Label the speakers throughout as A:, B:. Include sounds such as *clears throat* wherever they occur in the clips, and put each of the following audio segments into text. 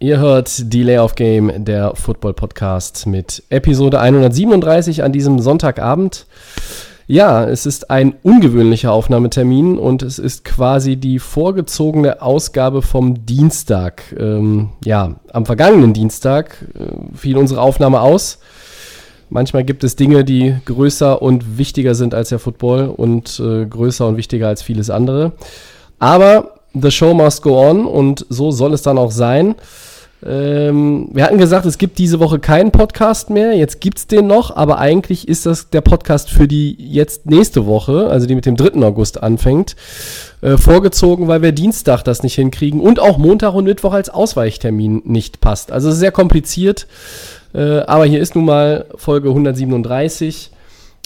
A: ihr hört Delay of Game, der Football Podcast mit Episode 137 an diesem Sonntagabend. Ja, es ist ein ungewöhnlicher Aufnahmetermin und es ist quasi die vorgezogene Ausgabe vom Dienstag. Ähm, ja, am vergangenen Dienstag äh, fiel unsere Aufnahme aus. Manchmal gibt es Dinge, die größer und wichtiger sind als der Football und äh, größer und wichtiger als vieles andere. Aber the show must go on und so soll es dann auch sein. Ähm, wir hatten gesagt, es gibt diese Woche keinen Podcast mehr. Jetzt gibt es den noch, aber eigentlich ist das der Podcast für die jetzt nächste Woche, also die mit dem 3. August anfängt, äh, vorgezogen, weil wir Dienstag das nicht hinkriegen und auch Montag und Mittwoch als Ausweichtermin nicht passt. Also sehr kompliziert, äh, aber hier ist nun mal Folge 137,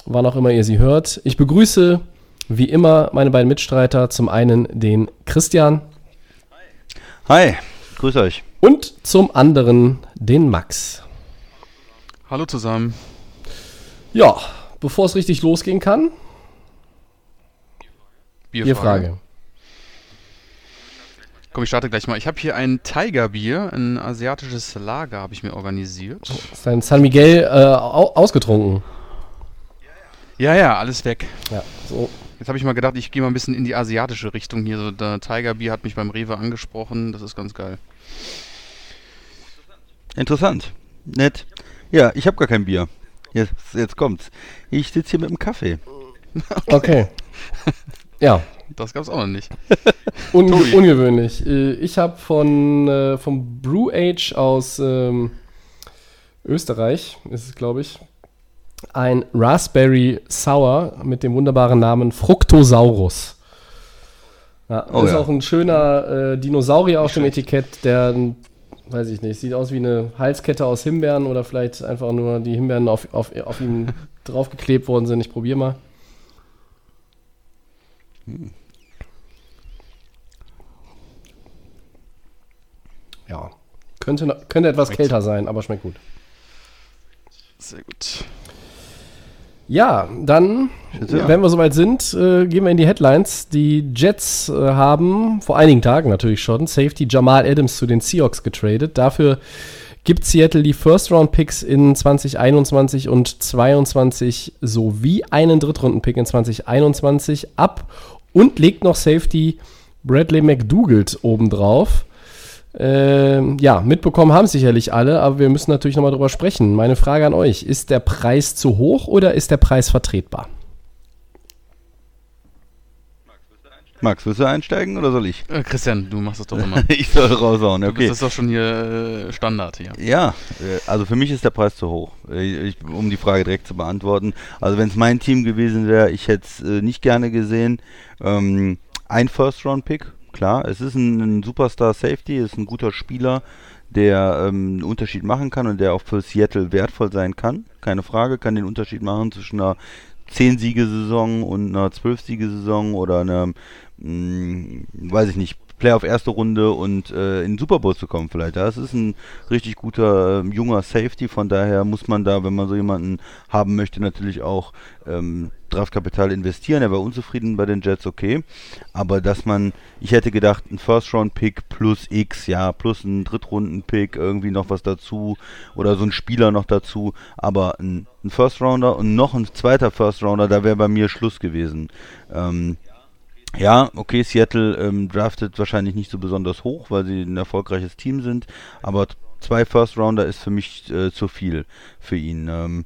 A: wann auch immer ihr sie hört. Ich begrüße wie immer meine beiden Mitstreiter. Zum einen den Christian
B: Hi, grüß euch.
A: und zum anderen den Max.
C: Hallo zusammen.
A: Ja, bevor es richtig losgehen kann, Bierfrage.
C: Komm, ich starte gleich mal. Ich habe hier ein Tiger-Bier, ein asiatisches Lager habe ich mir organisiert.
A: Ist dein San Miguel äh, au ausgetrunken?
C: Ja, ja, alles weg.
A: Ja, so.
C: Jetzt habe ich mal gedacht, ich gehe mal ein bisschen in die asiatische Richtung hier. So, der Tiger-Bier hat mich beim Rewe angesprochen. Das ist ganz geil.
B: Interessant. Nett. Ja, ich habe gar kein Bier. Jetzt, jetzt kommt's. Ich sitze hier mit dem Kaffee. *laughs*
A: Okay. Ja,
C: Das gab's auch noch nicht. *laughs*
A: un
C: Tobi.
A: ungewöhnlich. Äh, Ich habe von äh, vom Brew Age aus ähm, Österreich, ist es glaube ich, ein Raspberry Sour mit dem wunderbaren Namen Fructosaurus. Ja,
B: Oh
A: ist
B: ja.
A: auch ein schöner äh, Dinosaurier auf dem Etikett, der, weiß ich nicht, sieht aus wie eine Halskette aus Himbeeren oder vielleicht einfach nur die Himbeeren auf, auf, auf ihm *laughs* draufgeklebt worden sind. Ich probiere mal. Ja, könnte, könnte etwas kälter sein, aber schmeckt gut.
C: Sehr gut.
A: Ja, dann,
B: Ja.
A: wenn wir soweit sind, äh, gehen wir in die Headlines. Die Jets äh, haben vor einigen Tagen natürlich schon Safety Jamal Adams zu den Seahawks getradet. Dafür gibt Seattle die First-Round-Picks in 2021 und 22 sowie einen Drittrunden-Pick in 2021 ab und legt noch Safety Bradley McDougald obendrauf. Ähm, ja, mitbekommen haben sicherlich alle, aber wir müssen natürlich nochmal drüber sprechen. Meine Frage an euch: Ist der Preis zu hoch oder ist der Preis vertretbar?
B: Max, willst du einsteigen oder soll ich?
C: Äh, Christian, du machst das doch immer. *laughs*
B: ich soll raushauen,
C: Du
B: okay.
C: bist das doch schon hier äh, Standard hier.
B: Ja, äh, also für mich ist der Preis zu hoch, Äh, ich, um die Frage direkt zu beantworten. Also wenn es mein Team gewesen wäre, ich hätte es äh, nicht gerne gesehen. Ähm, ein First-Round-Pick, klar, es ist ein, ein Superstar-Safety, ist ein guter Spieler, der ähm, einen Unterschied machen kann und der auch für Seattle wertvoll sein kann. Keine Frage, kann den Unterschied machen zwischen einer 10-Siege-Saison und einer 12-Siege-Saison oder einer, mh, weiß ich nicht, Playoff erste Runde und äh, in den Super Bowl zu kommen vielleicht. Das ist ein richtig guter ähm, junger Safety, von daher muss man da, wenn man so jemanden haben möchte, natürlich auch ähm, Draftkapital investieren. Er war unzufrieden bei den Jets, okay. Aber dass man, ich hätte gedacht, ein First-Round-Pick plus X, ja, plus ein Drittrunden-Pick, irgendwie noch was dazu oder so ein Spieler noch dazu, aber ein, ein First-Rounder und noch ein zweiter First-Rounder, da wäre bei mir Schluss gewesen. Ähm, ja, okay, Seattle ähm, draftet wahrscheinlich nicht so besonders hoch, weil sie ein erfolgreiches Team sind, aber zwei First Rounder ist für mich äh, zu viel für ihn. Ähm,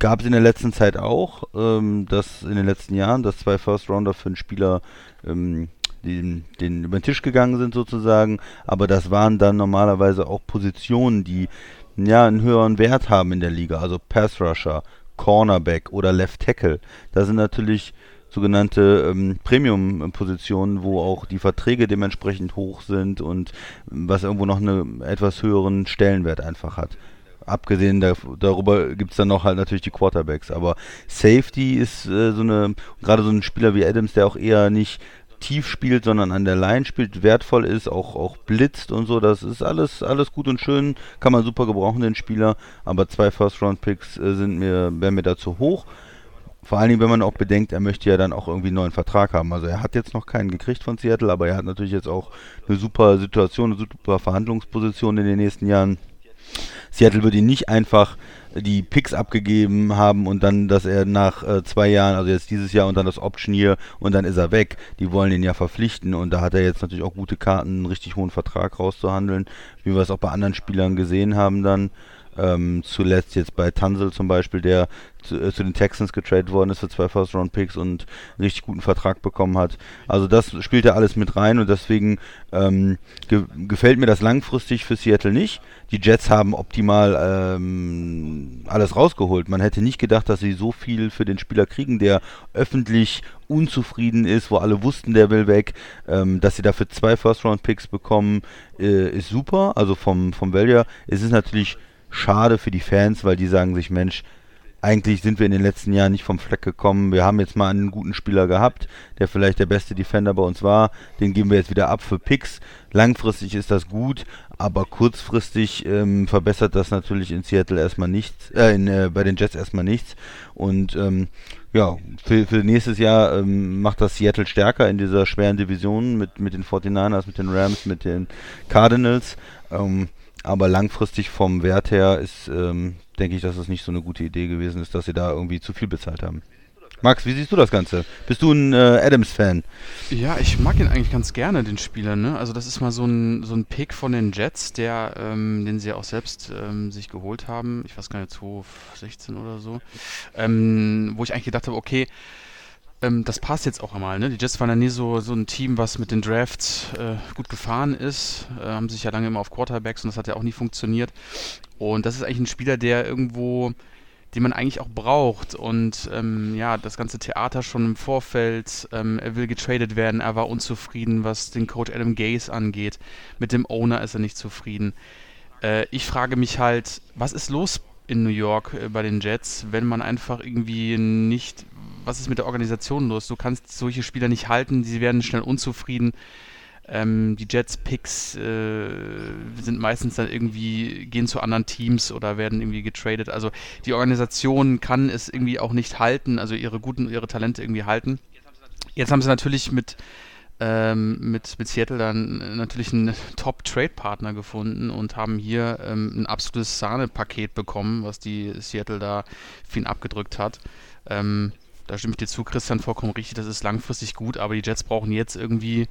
B: Gab es in der letzten Zeit auch, ähm, dass in den letzten Jahren, dass zwei First Rounder für einen Spieler ähm, den, den über den Tisch gegangen sind sozusagen, aber das waren dann normalerweise auch Positionen, die ja einen höheren Wert haben in der Liga, also Pass Rusher, Cornerback oder Left Tackle. Da sind natürlich sogenannte ähm, Premium-Positionen, wo auch die Verträge dementsprechend hoch sind und ähm, was irgendwo noch einen etwas höheren Stellenwert einfach hat. abgesehen da, darüber gibt es dann noch halt natürlich die Quarterbacks. Aber Safety ist äh, so eine, gerade so ein Spieler wie Adams, der auch eher nicht tief spielt, sondern an der Line spielt, wertvoll ist, auch, auch blitzt und so. Das ist alles, alles gut und schön, kann man super gebrauchen, den Spieler. Aber zwei First-Round-Picks äh, sind mir, wären mir da zu hoch. Vor allen Dingen, wenn man auch bedenkt, er möchte ja dann auch irgendwie einen neuen Vertrag haben. Also er hat jetzt noch keinen gekriegt von Seattle, aber er hat natürlich jetzt auch eine super Situation, eine super Verhandlungsposition in den nächsten Jahren. Seattle würde ihn nicht einfach die Picks abgegeben haben und dann, dass er nach äh, zwei Jahren, also jetzt dieses Jahr und dann das Option hier und dann ist er weg. Die wollen ihn ja verpflichten und da hat er jetzt natürlich auch gute Karten, einen richtig hohen Vertrag rauszuhandeln, wie wir es auch bei anderen Spielern gesehen haben dann. Ähm, zuletzt jetzt bei Tansel zum Beispiel, der zu, äh, zu, den Texans getradet worden ist für zwei First-Round-Picks und einen richtig guten Vertrag bekommen hat. Also das spielt da alles mit rein und deswegen ähm, ge gefällt mir das langfristig für Seattle nicht. Die Jets haben optimal ähm, alles rausgeholt. Man hätte nicht gedacht, dass sie so viel für den Spieler kriegen, der öffentlich unzufrieden ist, wo alle wussten, der will weg. Ähm, dass sie dafür zwei First-Round-Picks bekommen, äh, ist super. Also vom, vom Value. Es ist natürlich schade für die Fans, weil die sagen sich, Mensch, eigentlich sind wir in den letzten Jahren nicht vom Fleck gekommen. Wir haben jetzt mal einen guten Spieler gehabt, der vielleicht der beste Defender bei uns war. Den geben wir jetzt wieder ab für Picks. Langfristig ist das gut, aber kurzfristig ähm, verbessert das natürlich in Seattle erstmal nichts, äh, in, äh, bei den Jets erstmal nichts. Und ähm, ja, für, für nächstes Jahr ähm, macht das Seattle stärker in dieser schweren Division mit, mit den 49ers, mit den Rams, mit den Cardinals. Ähm, aber langfristig vom Wert her ist, ähm, denke ich, dass es nicht so eine gute Idee gewesen ist, dass sie da irgendwie zu viel bezahlt haben. Max, wie siehst du das Ganze? Bist du ein äh, Adams-Fan?
C: Ja, ich mag ihn eigentlich ganz gerne, den Spieler. Ne? Also das ist mal so ein, so ein Pick von den Jets, der, ähm, den sie auch selbst ähm, sich geholt haben. Ich weiß gar nicht, 2016 oder so. Ähm, wo ich eigentlich gedacht habe, okay, ähm, das passt jetzt auch einmal. Ne? Die Jets waren ja nie so, so ein Team, was mit den Drafts äh, gut gefahren ist. Äh, haben sich ja lange immer auf Quarterbacks und das hat ja auch nie funktioniert. Und das ist eigentlich ein Spieler, der irgendwo, den man eigentlich auch braucht. Und ähm, ja, das ganze Theater schon im Vorfeld. Ähm, er will getradet werden, er war unzufrieden, was den Coach Adam Gaze angeht. Mit dem Owner ist er nicht zufrieden. Äh, ich frage mich halt, was ist los in New York äh, bei den Jets, wenn man einfach irgendwie nicht was ist mit der Organisation los? Du kannst solche Spieler nicht halten, sie werden schnell unzufrieden. Ähm, die Jets-Picks äh, sind meistens dann irgendwie, gehen zu anderen Teams oder werden irgendwie getradet. Also die Organisation kann es irgendwie auch nicht halten, also ihre guten, ihre Talente irgendwie halten. Jetzt haben sie natürlich mit, ähm, mit, mit Seattle dann natürlich einen Top-Trade-Partner gefunden und haben hier ähm, ein absolutes Sahnepaket bekommen, was die Seattle da für ihn abgedrückt hat. Ähm, da stimme ich dir zu, Christian, vollkommen richtig, das ist langfristig gut, aber die Jets brauchen jetzt irgendwie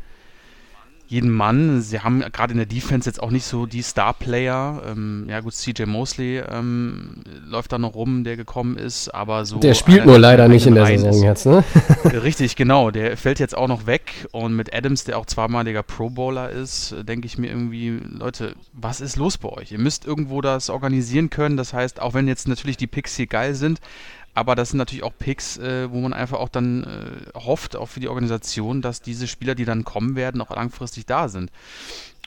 C: jeden Mann. Sie haben gerade in der Defense jetzt auch nicht so die Star-Player. Ähm, ja gut, CJ Mosley ähm, läuft da noch rum, der gekommen ist, aber so...
A: Der spielt nur leider nicht in der Saison jetzt, ne? *laughs*
C: Richtig, genau. Der fällt jetzt auch noch weg und mit Adams, der auch zweimaliger Pro-Bowler ist, denke ich mir irgendwie, Leute, was ist los bei euch? Ihr müsst irgendwo das organisieren können. Das heißt, auch wenn jetzt natürlich die Picks hier geil sind, aber das sind natürlich auch Picks, äh, wo man einfach auch dann äh, hofft, auch für die Organisation, dass diese Spieler, die dann kommen werden, auch langfristig da sind.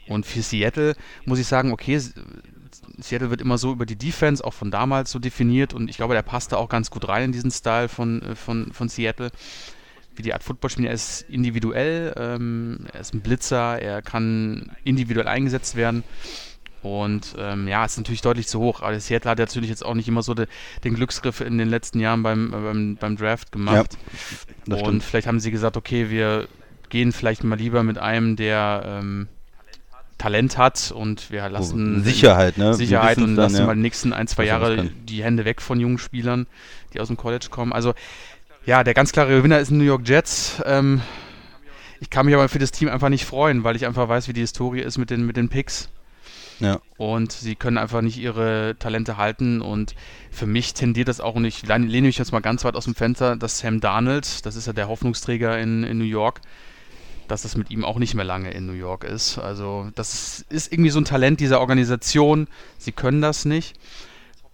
C: Und für Seattle muss ich sagen, okay, Seattle wird immer so über die Defense, auch von damals so definiert und ich glaube, der passt da auch ganz gut rein in diesen Style von, äh, von, von Seattle. Wie die Art Football spielen, er ist individuell, ähm, er ist ein Blitzer, er kann individuell eingesetzt werden. Und ähm, ja, ist natürlich deutlich zu hoch. Aber Seattle hat natürlich jetzt auch nicht immer so de, den Glücksgriff in den letzten Jahren beim, beim, beim Draft gemacht. Ja, und vielleicht haben sie gesagt, okay, wir gehen vielleicht mal lieber mit einem, der ähm, Talent hat und wir lassen
B: Sicherheit, ne?
C: Sicherheit und lassen ja. mal die nächsten ein, zwei Jahre die Hände weg von jungen Spielern, die aus dem College kommen. Also ja, der ganz klare Gewinner ist New York Jets. Ähm, ich kann mich aber für das Team einfach nicht freuen, weil ich einfach weiß, wie die Historie ist mit den, mit den Picks. Ja. Und sie können einfach nicht ihre Talente halten. Und für mich tendiert das auch, und ich lehne mich jetzt mal ganz weit aus dem Fenster, dass Sam Darnold, das ist ja der Hoffnungsträger in, in New York, dass das mit ihm auch nicht mehr lange in New York ist. Also das ist irgendwie so ein Talent dieser Organisation. Sie können das nicht.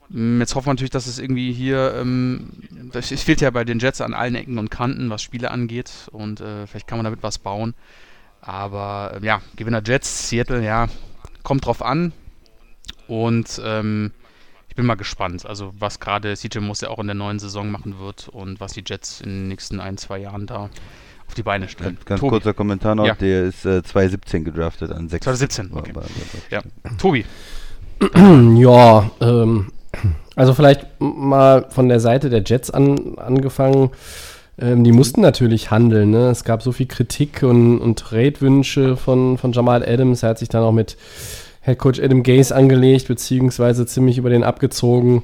C: Mm, jetzt hoffen wir natürlich, dass es irgendwie hier, ähm, es fehlt ja bei den Jets an allen Ecken und Kanten, was Spiele angeht und äh, vielleicht kann man damit was bauen. Aber äh, ja, Gewinner Jets, Seattle, ja, kommt drauf an. Und ähm, ich bin mal gespannt, also was gerade CJ Moss ja auch in der neuen Saison machen wird und was die Jets in den nächsten ein, zwei Jahren da auf die Beine stellen.
B: Ganz, ganz
C: Tobi.
B: kurzer Kommentar noch,
C: Ja.
B: der ist äh, 2017 gedraftet an 6.
C: 2017, okay. Ja. Tobi, *clears throat*
A: Ja, ähm, also vielleicht mal von der Seite der Jets an, angefangen. Ähm, die mussten natürlich handeln. Ne? Es gab so viel Kritik und, und Trade-Wünsche von, von Jamal Adams. Er hat sich dann auch mit Head Coach Adam Gase angelegt, beziehungsweise ziemlich über den abgezogen.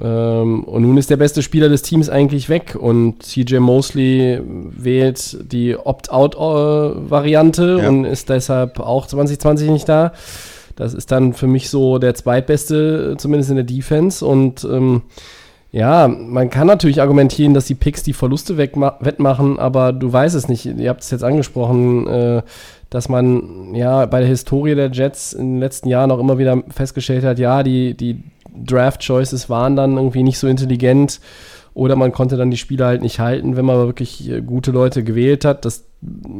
A: Ähm, und nun ist der beste Spieler des Teams eigentlich weg und CJ Mosley wählt die Opt-out-Variante
B: Ja.
A: und ist deshalb auch 2020 nicht da. Das ist dann für mich so der zweitbeste, zumindest in der Defense. Und ähm, ja, man kann natürlich argumentieren, dass die Picks die Verluste wettmachen, aber du weißt es nicht. Ihr habt es jetzt angesprochen, äh, dass man ja bei der Historie der Jets in den letzten Jahren auch immer wieder festgestellt hat, ja, die, die Draft-Choices waren dann irgendwie nicht so intelligent oder man konnte dann die Spieler halt nicht halten, wenn man wirklich äh, gute Leute gewählt hat. Das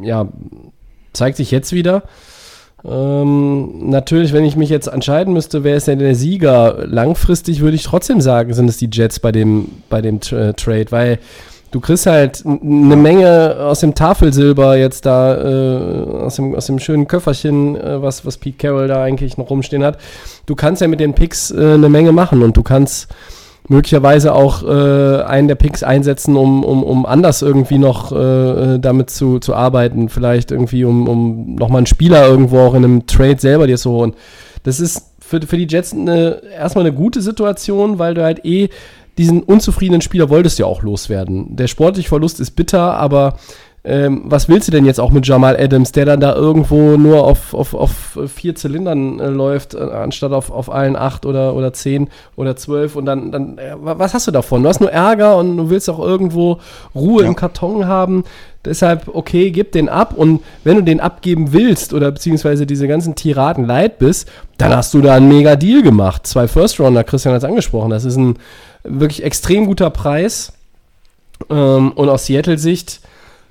A: ja, zeigt sich jetzt wieder. Ähm, natürlich, wenn ich mich jetzt entscheiden müsste, wer ist denn der Sieger? Langfristig würde ich trotzdem sagen, sind es die Jets bei dem, bei dem Tra- Trade, weil du kriegst halt eine Menge aus dem Tafelsilber jetzt da, äh, aus, dem, aus dem schönen Köfferchen, äh, was, was Pete Carroll da eigentlich noch rumstehen hat. Du kannst ja mit den Picks äh, eine Menge machen und du kannst möglicherweise auch äh, einen der Picks einsetzen, um, um, um anders irgendwie noch äh, damit zu, zu arbeiten. Vielleicht irgendwie, um, um nochmal einen Spieler irgendwo auch in einem Trade selber dir zu holen. Das ist für, für die Jets eine, erstmal eine gute Situation, weil du halt eh diesen unzufriedenen Spieler wolltest ja auch loswerden. Der sportliche Verlust ist bitter, aber ähm, was willst du denn jetzt auch mit Jamal Adams, der dann da irgendwo nur auf, auf, auf vier Zylindern äh, läuft, äh, anstatt auf, auf allen acht oder, oder zehn oder zwölf und dann, dann äh, wa- was hast du davon? Du hast nur Ärger und du willst auch irgendwo Ruhe im Karton haben. Deshalb, okay, gib den ab und wenn du den abgeben willst oder beziehungsweise diese ganzen Tiraden leid bist, dann hast du da einen mega Deal gemacht. Zwei First-Rounder, Christian hat es angesprochen, das ist ein wirklich extrem guter Preis. Ähm, und aus Seattle-Sicht,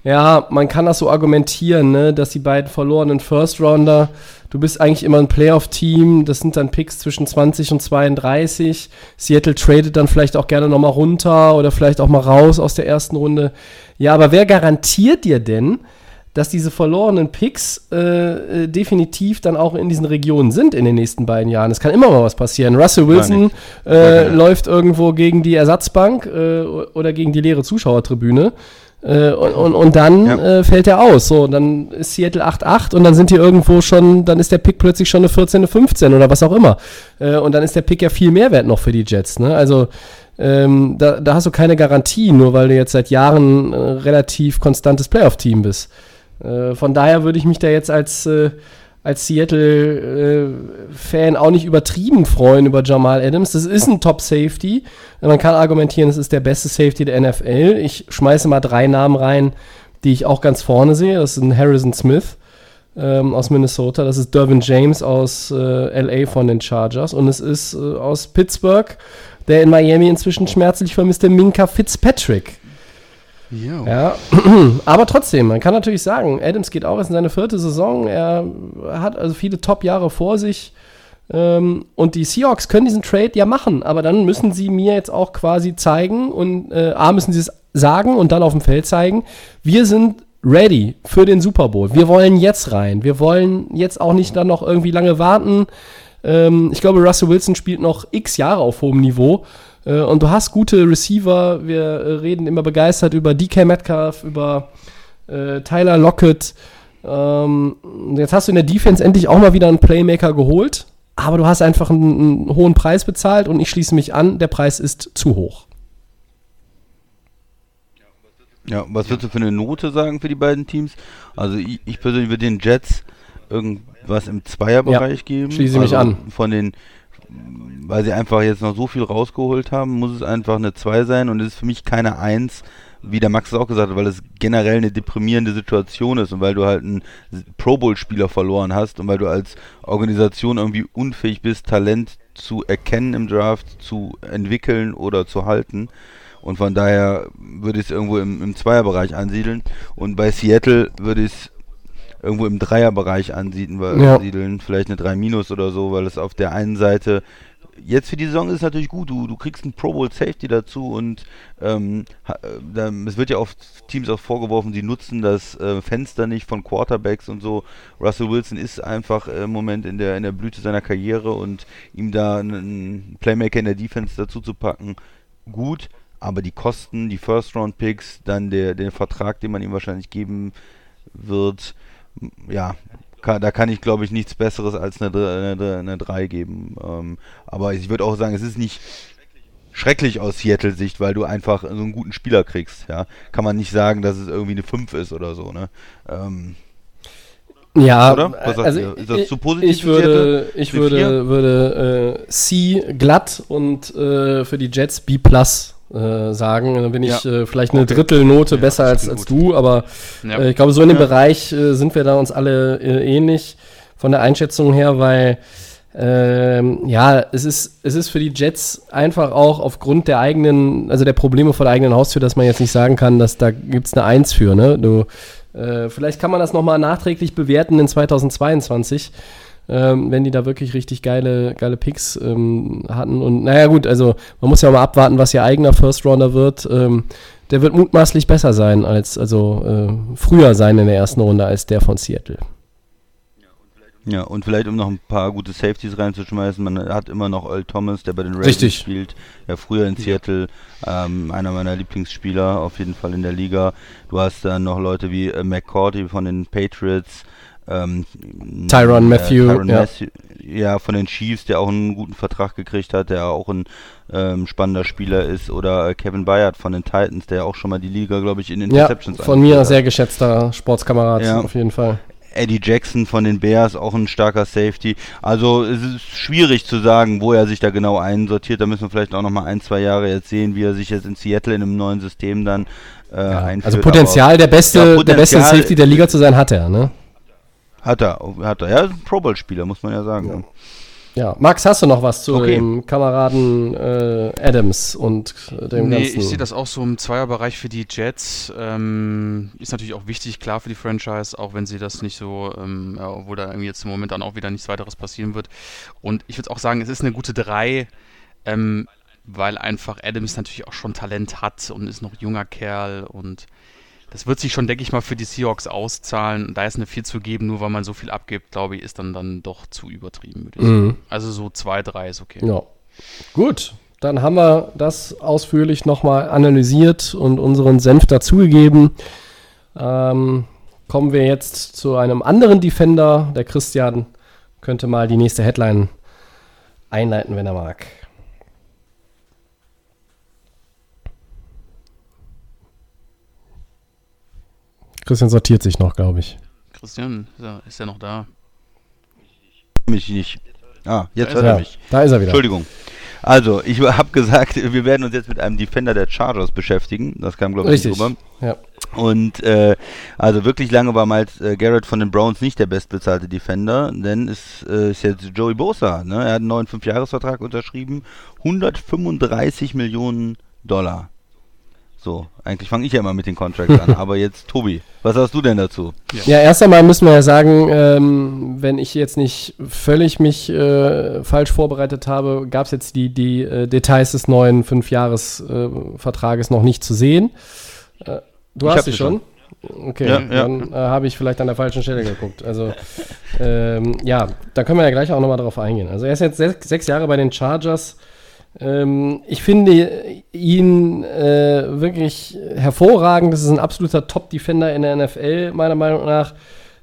A: ja, man kann das so argumentieren, ne, dass die beiden verlorenen First Rounder, du bist eigentlich immer ein Playoff-Team, das sind dann Picks zwischen 20 und 32. Seattle tradet dann vielleicht auch gerne nochmal runter oder vielleicht auch mal raus aus der ersten Runde. Ja, aber wer garantiert dir denn, dass diese verlorenen Picks äh, äh, definitiv dann auch in diesen Regionen sind in den nächsten beiden Jahren. Es kann immer mal was passieren. Russell Wilson äh, läuft irgendwo gegen die Ersatzbank äh, oder gegen die leere Zuschauertribüne. Äh, und, und, und dann
B: Ja.
A: äh, fällt er aus. So, dann ist Seattle 8-8 und dann sind die irgendwo schon, dann ist der Pick plötzlich schon eine 14, eine 15 oder was auch immer. Äh, und dann ist der Pick ja viel mehr wert noch für die Jets. Ne? Also ähm, da, da hast du keine Garantie, nur weil du jetzt seit Jahren äh, relativ konstantes Playoff-Team bist. Äh, von daher würde ich mich da jetzt als, äh, als Seattle-Fan auch nicht übertrieben freuen über Jamal Adams. Das ist ein Top-Safety. Man kann argumentieren, es ist der beste Safety der NFL. Ich schmeiße mal drei Namen rein, die ich auch ganz vorne sehe. Das ein Harrison Smith ähm, aus Minnesota. Das ist Dervin James aus äh, LA von den Chargers. Und es ist äh, aus Pittsburgh, der in Miami inzwischen schmerzlich vermisste Minka Fitzpatrick.
C: Jo.
A: Ja, *clears throat* aber trotzdem, man kann natürlich sagen, Adams geht auch erst in seine vierte Saison. Er hat also viele Top-Jahre vor sich. Ähm, und die Seahawks können diesen Trade ja machen, aber dann müssen sie mir jetzt auch quasi zeigen und äh, A müssen sie es sagen und dann auf dem Feld zeigen, wir sind ready für den Super Bowl. Wir wollen jetzt rein. Wir wollen jetzt auch nicht dann noch irgendwie lange warten. Ähm, ich glaube, Russell Wilson spielt noch x Jahre auf hohem Niveau. Äh, und du hast gute Receiver. Wir äh, reden immer begeistert über DK Metcalf, über äh, Tyler Lockett. Ähm, jetzt hast du in der Defense endlich auch mal wieder einen Playmaker geholt. Aber du hast einfach einen, einen hohen Preis bezahlt und ich schließe mich an, der Preis ist zu hoch.
B: Ja, was würdest du für eine Note sagen für die beiden Teams? Also ich, ich persönlich würde den Jets irgendwas im Zweierbereich geben.
A: schließe mich
B: also
A: an.
B: Von den, weil sie einfach jetzt noch so viel rausgeholt haben, muss es einfach eine 2 sein und es ist für mich keine 1, wie der Max es auch gesagt hat, weil es generell eine deprimierende Situation ist und weil du halt einen Pro Bowl-Spieler verloren hast und weil du als Organisation irgendwie unfähig bist, Talent zu erkennen im Draft, zu entwickeln oder zu halten. Und von daher würde ich es irgendwo im, im Zweierbereich ansiedeln. Und bei Seattle würde ich es irgendwo im Dreierbereich ansiedeln, weil,
A: Ja.
B: ansiedeln, vielleicht eine 3 minus oder so, weil es auf der einen Seite jetzt für die Saison ist es natürlich gut. Du, du kriegst einen Pro Bowl Safety dazu und ähm, äh, es wird ja oft Teams auch vorgeworfen, sie nutzen das äh, Fenster nicht von Quarterbacks und so. Russell Wilson ist einfach im Moment in der, in der Blüte seiner Karriere und ihm da einen Playmaker in der Defense dazu zu packen, gut. Aber die Kosten, die First-Round-Picks, dann der, der Vertrag, den man ihm wahrscheinlich geben wird, ja, kann, da kann ich glaube ich nichts Besseres als eine, eine, eine 3 geben. Ähm, aber ich würde auch sagen, es ist nicht schrecklich aus Seattle-Sicht, weil du einfach so einen guten Spieler kriegst. Ja, kann man nicht sagen, dass es irgendwie eine 5 ist oder so. Ne? Ähm,
A: Ja,
B: Oder? Was sagt
A: also
B: ihr? Ist das
A: ich-
B: zu positiv
A: Ich würde, ich würde, würde äh, C glatt und äh, für die Jets B plus äh, sagen. Dann bin ich
C: Ja.
A: äh, vielleicht eine
C: Okay.
A: Drittelnote
C: Ja,
A: besser als, als du, aber
C: Ja.
A: äh, ich glaube, so in dem Bereich äh, sind wir da uns alle äh, ähnlich von der Einschätzung her, weil ähm, ja, es ist, es ist für die Jets einfach auch aufgrund der eigenen, also der Probleme vor der eigenen Haustür, dass man jetzt nicht sagen kann, dass da gibt es eine Eins für, ne? Du, äh, vielleicht kann man das nochmal nachträglich bewerten in 2022, ähm, wenn die da wirklich richtig geile, geile Picks ähm, hatten. Und naja, gut, also man muss ja mal abwarten, was ihr eigener First Rounder wird. Ähm, der wird mutmaßlich besser sein als, also äh, früher sein in der ersten Runde als der von Seattle.
B: Ja, und vielleicht um noch ein paar gute Safeties reinzuschmeißen, man hat immer noch Earl Thomas, der bei den Ravens
A: Richtig.
B: spielt, ja früher in Seattle, ähm, einer meiner Lieblingsspieler auf jeden Fall in der Liga. Du hast dann noch Leute wie äh, McCourty von den Patriots, ähm,
A: Tyrann
B: äh,
A: Matthew,
B: Tyrann
A: ja.
B: Matthew, ja, von den Chiefs, der auch einen guten Vertrag gekriegt hat, der auch ein ähm, spannender Spieler ist, oder äh, Kevin Bayard von den Titans, der auch schon mal die Liga, glaube ich, in
A: Ja,
B: Interceptions
A: von mir
B: hat.
A: sehr geschätzter Sportskamerad,
B: Ja.
A: auf jeden Fall.
B: Eddie Jackson von den Bears, auch ein starker Safety. Also es ist schwierig zu sagen, wo er sich da genau einsortiert. Da müssen wir vielleicht auch noch mal ein, zwei Jahre jetzt sehen, wie er sich jetzt in Seattle in einem neuen System dann äh, einführt.
A: Also Potenzial, der beste,
B: Ja,
A: der beste
B: Potenzial-
A: Safety der Liga zu sein, hat er, ne?
B: Hat er, hat er. Ja, ist ein Pro Bowl Spieler, muss man ja sagen.
A: Ja, Max, hast du noch was zu
B: Okay.
A: dem Kameraden äh, Adams und äh, dem
C: Nee,
A: ganzen?
C: ich sehe das auch so im Zweierbereich für die Jets. Ähm, ist natürlich auch wichtig, klar für die Franchise, auch wenn sie das nicht so, ähm, ja, obwohl da irgendwie jetzt im Moment dann auch wieder nichts weiteres passieren wird. Und ich würde auch sagen, es ist eine gute 3, ähm, weil einfach Adams natürlich auch schon Talent hat und ist noch junger Kerl und das wird sich schon, denke ich mal, für die Seahawks auszahlen. Da ist eine 4 zu geben, nur weil man so viel abgibt, glaube ich, ist dann, dann doch zu übertrieben, würde ich
A: Mhm.
C: Also so 2, 3 ist okay.
A: Ja. Gut, dann haben wir das ausführlich nochmal analysiert und unseren Senf dazugegeben. Ähm, kommen wir jetzt zu einem anderen Defender. Der Christian könnte mal die nächste Headline einleiten, wenn er mag. Christian sortiert sich noch, glaube ich.
C: Christian, ist er, ist er noch da?
B: Mich nicht. Ah, jetzt
C: Da
B: hört er mich.
A: da ist er wieder.
B: Entschuldigung. Also, ich *laughs* habe gesagt, wir werden uns jetzt mit einem Defender der Chargers beschäftigen. Das kam, glaube ich,
A: Richtig.
B: nicht rüber.
A: Ja.
B: Und äh, also wirklich lange war Miles äh, Garrett von den Browns nicht der bestbezahlte Defender, denn es äh, ist jetzt Joey Bosa. Ne? Er hat einen neuen 5-Jahres-Vertrag unterschrieben, 135 Millionen Dollar. So, eigentlich fange ich ja immer mit den Contracts an, *laughs* aber jetzt Tobi, was hast du denn dazu?
A: Ja, erst einmal müssen wir ja sagen, ähm, wenn ich jetzt nicht völlig mich äh, falsch vorbereitet habe, gab es jetzt die, die äh, Details des neuen Fünfjahres-Vertrages noch nicht zu sehen. Äh, du
B: Ich
A: hast sie
B: sie
A: schon? Okay,
B: Ja, ja.
A: dann äh, habe ich vielleicht an der falschen Stelle geguckt. Also, ähm, ja, da können wir ja gleich auch nochmal drauf eingehen. Also, er ist jetzt sechs, sechs Jahre bei den Chargers. Ähm, ich finde ihn äh, wirklich hervorragend. Das ist ein absoluter Top-Defender in der NFL, meiner Meinung nach.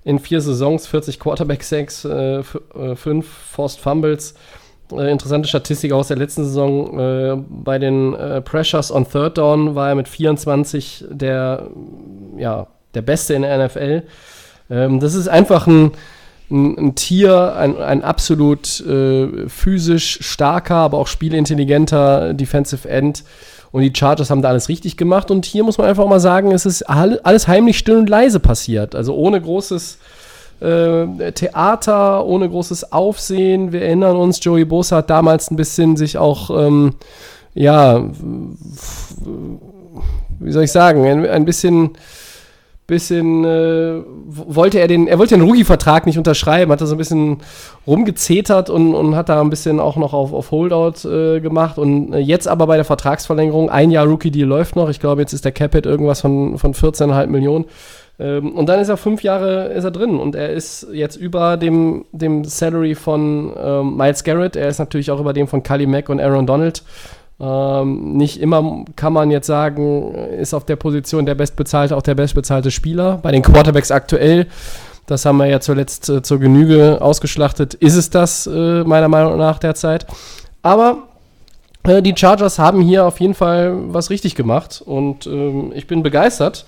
A: In vier Saisons 40 Quarterback-Sacks, äh, f- äh, fünf Forced Fumbles. Äh, interessante Statistik aus der letzten Saison. Äh, bei den äh, Pressures on Third Down war er mit 24 der, ja, der Beste in der NFL. Ähm, das ist einfach ein, ein, ein Tier, ein, ein absolut äh, physisch starker, aber auch spielintelligenter Defensive End. Und die Chargers haben da alles richtig gemacht. Und hier muss man einfach mal sagen, es ist all- alles heimlich still und leise passiert. Also ohne großes äh, Theater, ohne großes Aufsehen. Wir erinnern uns, Joey Bosa hat damals ein bisschen sich auch, ähm, ja, wie soll ich sagen, ein, ein bisschen bisschen äh, wollte er den, er wollte den Rookie-Vertrag nicht unterschreiben, hat da so ein bisschen rumgezetert und, und hat da ein bisschen auch noch auf, auf Holdout äh, gemacht. Und äh, jetzt aber bei der Vertragsverlängerung, ein Jahr Rookie-Deal läuft noch. Ich glaube, jetzt ist der Capit irgendwas von, von 14,5 Millionen. Ähm, und dann ist er fünf Jahre ist er drin und er ist jetzt über dem, dem Salary von ähm, Miles Garrett. Er ist natürlich auch über dem von Kali Mack und Aaron Donald. Ähm, nicht immer kann man jetzt sagen, ist auf der Position der bestbezahlte auch der bestbezahlte Spieler. Bei den Quarterbacks aktuell, das haben wir ja zuletzt äh, zur Genüge ausgeschlachtet, ist es das äh, meiner Meinung nach derzeit. Aber äh, die Chargers haben hier auf jeden Fall was richtig gemacht und ähm, ich bin begeistert.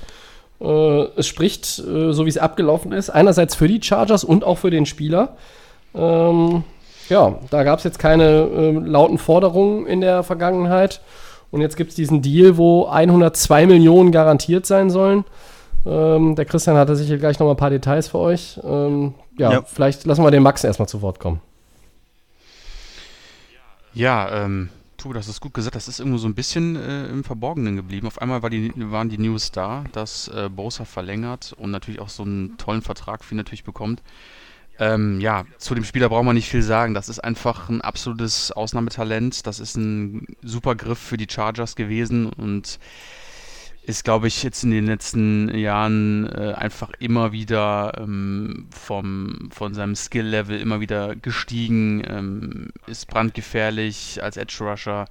A: Äh, es spricht, äh, so wie es abgelaufen ist, einerseits für die Chargers und auch für den Spieler. Ähm, ja, da gab es jetzt keine äh, lauten Forderungen in der Vergangenheit. Und jetzt gibt es diesen Deal, wo 102 Millionen garantiert sein sollen. Ähm, der Christian hatte sicher gleich noch mal ein paar Details für euch. Ähm, ja, ja, vielleicht lassen wir den Max erstmal zu Wort kommen.
C: Ja, ähm, tu, das ist gut gesagt. Das ist irgendwo so ein bisschen äh, im Verborgenen geblieben. Auf einmal war die, waren die News da, dass äh, Bosa verlängert und natürlich auch so einen tollen Vertrag für ihn natürlich bekommt. Ähm, ja, zu dem Spieler braucht man nicht viel sagen. Das ist einfach ein absolutes Ausnahmetalent. Das ist ein super Griff für die Chargers gewesen und ist, glaube ich, jetzt in den letzten Jahren äh, einfach immer wieder ähm, vom, von seinem Skill-Level immer wieder gestiegen, ähm, ist brandgefährlich als Edge-Rusher,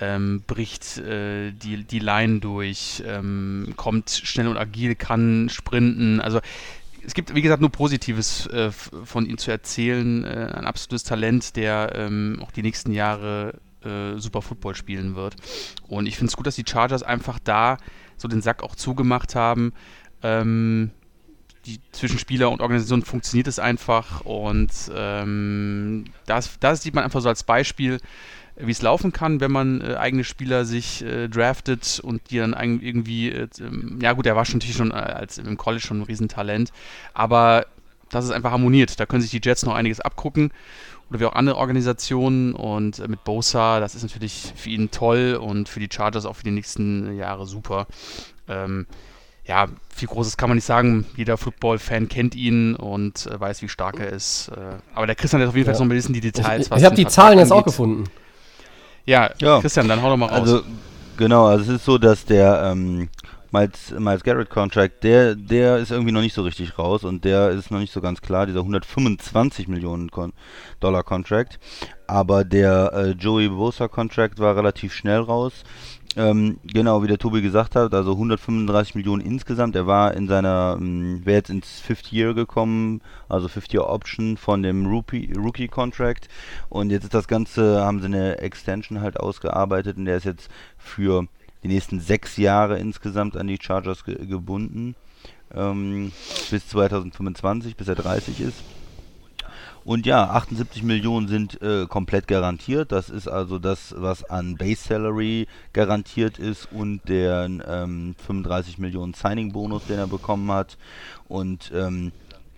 C: ähm, bricht äh, die, die Line durch, ähm, kommt schnell und agil, kann sprinten. Also es gibt, wie gesagt, nur Positives äh, von ihm zu erzählen. Äh, ein absolutes Talent, der ähm, auch die nächsten Jahre äh, super Football spielen wird. Und ich finde es gut, dass die Chargers einfach da so den Sack auch zugemacht haben. Ähm, die, zwischen Spieler und Organisation funktioniert es einfach und ähm, das, das sieht man einfach so als Beispiel wie es laufen kann, wenn man äh, eigene Spieler sich äh, draftet und die dann irgendwie, äh, ähm, ja gut, er war schon natürlich schon äh, als im College schon ein Riesentalent, aber das ist einfach harmoniert. Da können sich die Jets noch einiges abgucken oder wie auch andere Organisationen und äh, mit Bosa, das ist natürlich für ihn toll und für die Chargers auch für die nächsten Jahre super. Ähm, ja, viel Großes kann man nicht sagen. Jeder Football-Fan kennt ihn und äh, weiß, wie stark er ist. Aber der Christian hat auf jeden Fall ja. so ein bisschen die Details.
A: Ich, ich habe die Zahlen jetzt auch gefunden.
C: Ja, ja, Christian, dann hau doch mal raus.
B: Also, genau, also es ist so, dass der ähm, Miles, Miles Garrett Contract, der, der ist irgendwie noch nicht so richtig raus und der ist noch nicht so ganz klar, dieser 125 Millionen Kon Dollar Contract. Aber der äh, Joey Bosa Contract war relativ schnell raus. Ähm, genau, wie der Tobi gesagt hat, also 135 Millionen insgesamt. Er war in seiner, ähm, wäre jetzt ins Fifth Year gekommen, also Fifth Year Option von dem Rookie, Rookie Contract. Und jetzt ist das Ganze, haben sie eine Extension halt ausgearbeitet und der ist jetzt für die nächsten sechs Jahre insgesamt an die Chargers ge gebunden. Ähm, bis 2025, bis er 30 ist. Und ja, 78 Millionen sind äh, komplett garantiert. Das ist also das, was an Base Salary garantiert ist und der ähm, 35 Millionen Signing-Bonus, den er bekommen hat. Und ähm,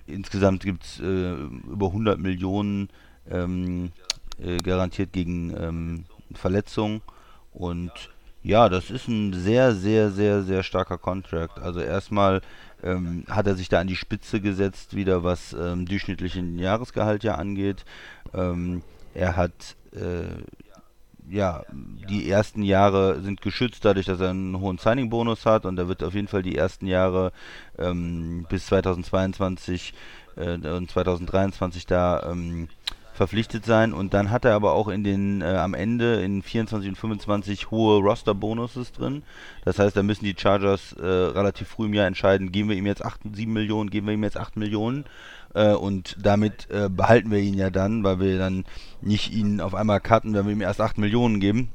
B: insgesamt gibt es äh, über 100 Millionen ähm, äh, garantiert gegen ähm, Verletzungen. Und ja, das ist ein sehr, sehr, sehr, sehr starker Contract. Also erstmal ähm, hat er sich da an die Spitze gesetzt, wieder was ähm, durchschnittlichen Jahresgehalt ja angeht. Ähm, er hat äh, ja, die ersten Jahre sind geschützt dadurch, dass er einen hohen Signing-Bonus hat und er wird auf jeden Fall die ersten Jahre ähm, bis 2022 äh, und 2023 da ähm, verpflichtet sein und dann hat er aber auch in den äh, am Ende in 24 und 25 hohe Roster-Bonuses drin. Das heißt, da müssen die Chargers äh, relativ früh im Jahr entscheiden, geben wir ihm jetzt 8, 7 Millionen, geben wir ihm jetzt 8 Millionen äh, und damit äh, behalten wir ihn ja dann, weil wir dann nicht ihn auf einmal cutten, wenn wir ihm erst 8 Millionen geben.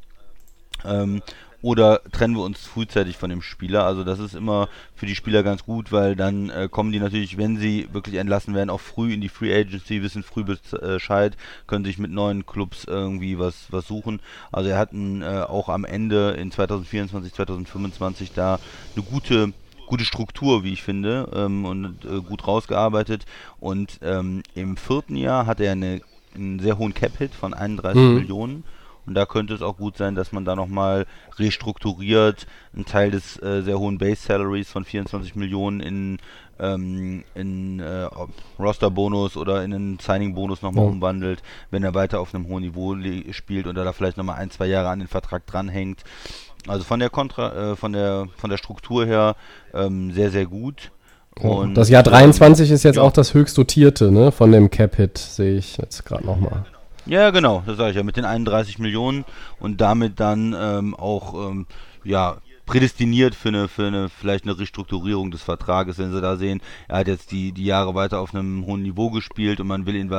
B: Ähm, oder trennen wir uns frühzeitig von dem Spieler. Also das ist immer für die Spieler ganz gut, weil dann äh, kommen die natürlich, wenn sie wirklich entlassen werden, auch früh in die Free Agency, wissen früh Bescheid, können sich mit neuen Clubs irgendwie was, was suchen. Also er hat äh, auch am Ende in 2024, 2025 da eine gute gute Struktur, wie ich finde, ähm, und äh, gut rausgearbeitet. Und ähm, im vierten Jahr hat er eine, einen sehr hohen Cap-Hit von 31 mhm. Millionen Und da könnte es auch gut sein, dass man da nochmal restrukturiert, einen Teil des äh, sehr hohen Base Salaries von 24 Millionen in, ähm, in äh, Roster-Bonus oder in einen Signing-Bonus nochmal
A: Ja.
B: umwandelt, wenn er weiter auf einem hohen Niveau spielt und er da vielleicht nochmal ein, zwei Jahre an den Vertrag dranhängt. Also von der Kontra, äh, von der von der Struktur her ähm, sehr, sehr gut. Und,
A: das Jahr 23 ist jetzt
B: ja.
A: auch das höchst dotierte, ne? Von dem Cap-Hit, sehe ich jetzt gerade nochmal.
B: Ja, genau, das sage ich ja, mit den 31 Millionen und damit dann ähm, auch ähm, ja, prädestiniert für eine, für eine, vielleicht eine Restrukturierung des Vertrages, wenn sie da sehen, er hat jetzt die, die Jahre weiter auf einem hohen Niveau gespielt und man will ihn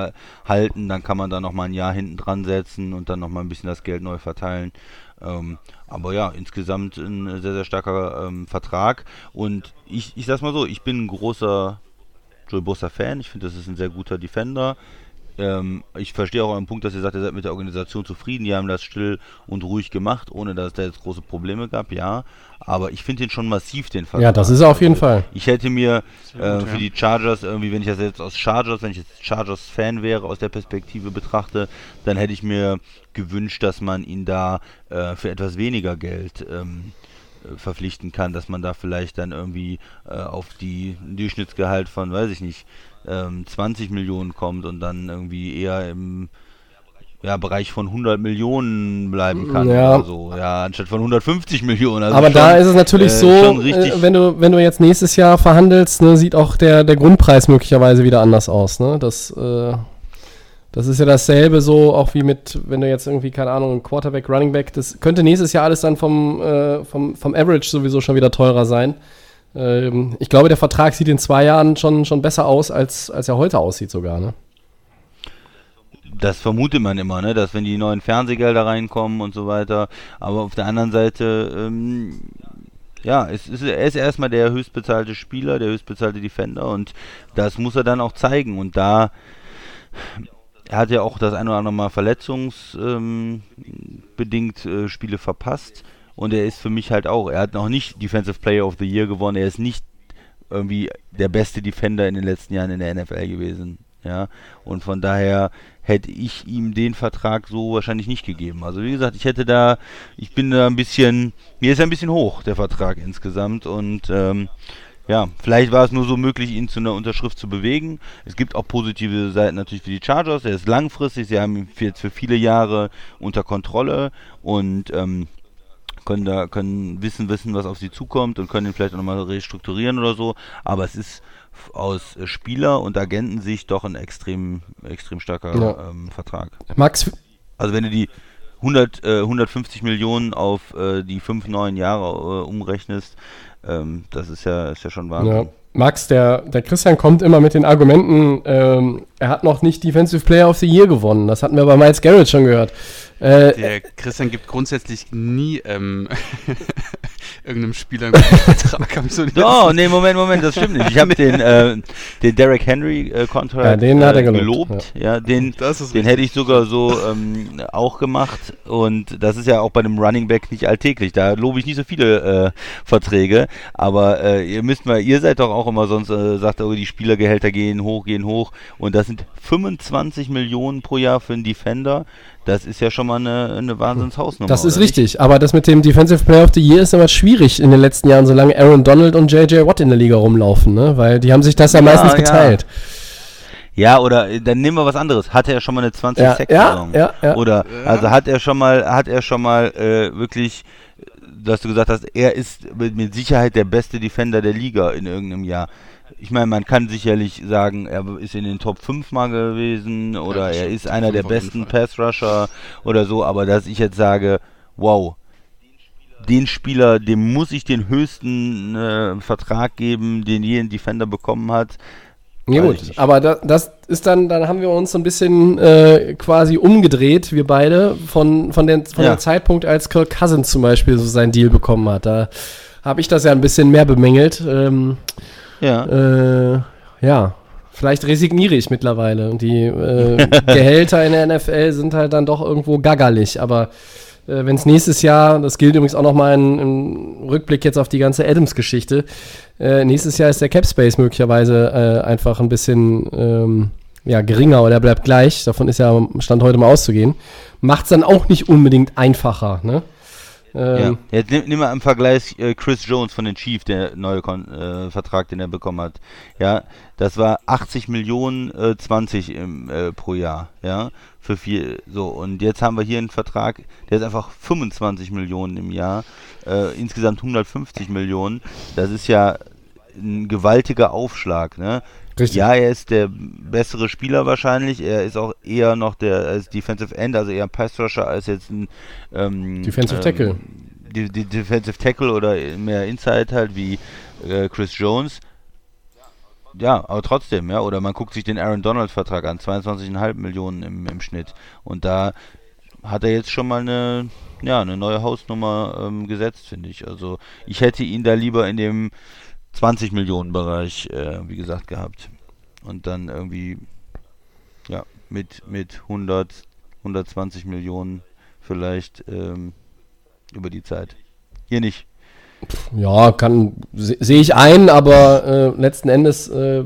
B: halten, dann kann man da nochmal ein Jahr hinten dran setzen und dann nochmal ein bisschen das Geld neu verteilen. Ähm, aber ja, insgesamt ein sehr, sehr starker ähm, Vertrag und ich, ich sag's mal so, ich bin ein großer Joey Bosa Fan, ich finde, das ist ein sehr guter Defender. Ähm, ich verstehe auch euren Punkt, dass ihr sagt, ihr seid mit der Organisation zufrieden. Die haben das still und ruhig gemacht, ohne dass es da jetzt große Probleme gab, ja. Aber ich finde den schon massiv, den Vertrag.
A: Ja, das ist er auf jeden Fall.
B: Ich hätte mir äh,
C: gut,
B: für
C: ja.
B: die Chargers irgendwie, wenn ich das jetzt aus Chargers, wenn ich jetzt Chargers-Fan wäre, aus der Perspektive betrachte, dann hätte ich mir gewünscht, dass man ihn da äh, für etwas weniger Geld ähm, äh, verpflichten kann, dass man da vielleicht dann irgendwie äh, auf die Durchschnittsgehalt von, weiß ich nicht, ähm, 20 Millionen kommt und dann irgendwie eher im ja, Bereich von 100 Millionen bleiben kann
A: Ja.
B: oder so, ja, anstatt von 150 Millionen. Also
A: Aber da
B: schon,
A: ist es natürlich
B: äh,
A: so, äh, wenn du wenn du jetzt nächstes Jahr verhandelst, ne, sieht auch der der Grundpreis möglicherweise wieder anders aus. Ne? Das äh, das ist ja dasselbe so, auch wie mit, wenn du jetzt irgendwie, keine Ahnung, ein Quarterback, Running Back, das könnte nächstes Jahr alles dann vom, äh, vom, vom Average sowieso schon wieder teurer sein. Ähm, ich glaube, der Vertrag sieht in zwei Jahren schon, schon besser aus, als, als er heute aussieht sogar. Ne?
B: das vermutet man immer, ne, dass wenn die neuen Fernsehgelder reinkommen und so weiter, aber auf der anderen Seite, ähm, ja, es ist, er ist erstmal der höchstbezahlte Spieler, der höchstbezahlte Defender und das muss er dann auch zeigen und da er hat ja auch das ein oder andere Mal verletzungsbedingt ähm, äh, Spiele verpasst und er ist für mich halt auch, er hat noch nicht Defensive Player of the Year gewonnen, er ist nicht irgendwie der beste Defender in den letzten Jahren in der NFL gewesen. Ja, und von daher hätte ich ihm den Vertrag so wahrscheinlich nicht gegeben. Also wie gesagt, ich hätte da, ich bin da ein bisschen, mir ist ein bisschen hoch, der Vertrag insgesamt und ähm, ja, vielleicht war es nur so möglich, ihn zu einer Unterschrift zu bewegen. Es gibt auch positive Seiten natürlich für die Chargers. Er ist langfristig, sie haben ihn jetzt für viele Jahre unter Kontrolle und ähm, können da können wissen wissen was auf sie zukommt und können ihn vielleicht auch nochmal restrukturieren oder so aber es ist aus äh, Spieler und Agentensicht doch ein extrem extrem starker
A: Ja.
B: ähm, Vertrag
A: Max,
B: also wenn du die 100 äh, 150 Millionen auf äh, die fünf neun Jahre äh, umrechnest ähm, das ist ja ist ja schon Wahnsinn
A: Ja. Max, der, der Christian kommt immer mit den Argumenten, ähm, er hat noch nicht Defensive Player of the Year gewonnen. Das hatten wir bei Miles Garrett schon gehört. Äh,
C: Der Christian gibt grundsätzlich nie ähm, *laughs* irgendeinem Spieler einen Vertrag. Hab ich so *laughs*
B: Oh, nee, Moment, Moment, das stimmt nicht. Ich habe *laughs* den, äh, den Derek Henry äh, Kontrakt
A: Ja, den hat er
B: äh,
A: gelobt,
B: gelobt. Ja, den,
C: ist
B: den
C: richtig.
B: hätte ich sogar so ähm, auch gemacht. Und das ist ja auch bei einem Running Back nicht alltäglich. Da lobe ich nicht so viele äh, Verträge. Aber äh, ihr müsst mal, ihr seid doch auch immer sonst, äh, sagt oh, die Spielergehälter gehen hoch, gehen hoch. Und das sind 25 Millionen pro Jahr für einen Defender. Das ist ja schon mal eine, eine Wahnsinnshausnummer.
A: das ist
B: oder nicht?
A: richtig, aber das mit dem Defensive Player of the Year ist immer schwierig in den letzten Jahren, solange Aaron Donald und JJ Watt in der Liga rumlaufen, ne? weil die haben sich das ja,
B: Ja,
A: meistens
B: ja.
A: geteilt.
B: Ja, oder äh, dann nehmen wir was anderes. Hatte er schon mal eine 20
A: Ja,
B: Sack
A: ja, ja, ja.
B: Oder
C: Ja.
B: also hat er schon mal hat er schon mal äh, wirklich dass du gesagt hast, er ist mit, mit Sicherheit der beste Defender der Liga in irgendeinem Jahr. Ich meine, man kann sicherlich sagen, er ist in den Top 5 mal gewesen oder
C: das
B: er ist einer der
C: Top 5 auf
B: besten. Pass-Rusher oder so, aber dass ich jetzt sage, wow, den Spieler, dem muss ich den höchsten äh, Vertrag geben, den je ein Defender bekommen hat.
A: Ja gut,
B: nicht.
A: aber da, das ist dann, dann haben wir uns so ein bisschen äh, quasi umgedreht, wir beide, von, von, den, von
B: Ja.
A: dem Zeitpunkt, als Kirk Cousins zum Beispiel so seinen Deal bekommen hat. Da habe ich das ja ein bisschen mehr bemängelt. Ähm,
B: Ja.
A: äh, ja, vielleicht resigniere ich mittlerweile. Und Die äh, *laughs* Gehälter in der NFL sind halt dann doch irgendwo gaggerlich, aber äh, wenn es nächstes Jahr, das gilt übrigens auch nochmal im Rückblick jetzt auf die ganze Adams-Geschichte, äh, nächstes Jahr ist der Cap Space möglicherweise äh, einfach ein bisschen ähm, ja, geringer oder bleibt gleich, davon ist ja Stand heute mal auszugehen, macht es dann auch nicht unbedingt einfacher. Ne?
B: Ja. Ähm, Jetzt nimm, nimm mal im Vergleich äh, Chris Jones von den Chiefs, der neue Kon äh, Vertrag, den er bekommen hat. Ja, das war 80 Millionen äh, 20 im, äh, pro Jahr. Ja, für vier. So und jetzt haben wir hier einen Vertrag, der ist einfach 25 Millionen im Jahr, äh, insgesamt 150 Millionen. Das ist ja ein gewaltiger Aufschlag. Ne? Richtig. Ja, er ist der bessere Spieler wahrscheinlich. Er ist auch eher noch der als Defensive End, also eher ein Pass Rusher als jetzt ein
A: ähm, Defensive Tackle. Ähm,
B: die, die Defensive Tackle oder mehr Inside halt wie äh, Chris Jones. Ja, aber trotzdem, ja. Oder man guckt sich den Aaron Donald Vertrag an, 22,5 Millionen im, im Schnitt. Und da hat er jetzt schon mal eine, ja, eine neue Hausnummer ähm, gesetzt, finde ich. Also ich hätte ihn da lieber in dem 20 Millionen Bereich, äh, wie gesagt, gehabt. Und dann irgendwie, ja, mit, mit 100, 120 Millionen vielleicht ähm, über die Zeit. Hier nicht.
A: Ja, kann sehe ich ein, aber äh, letzten Endes, äh,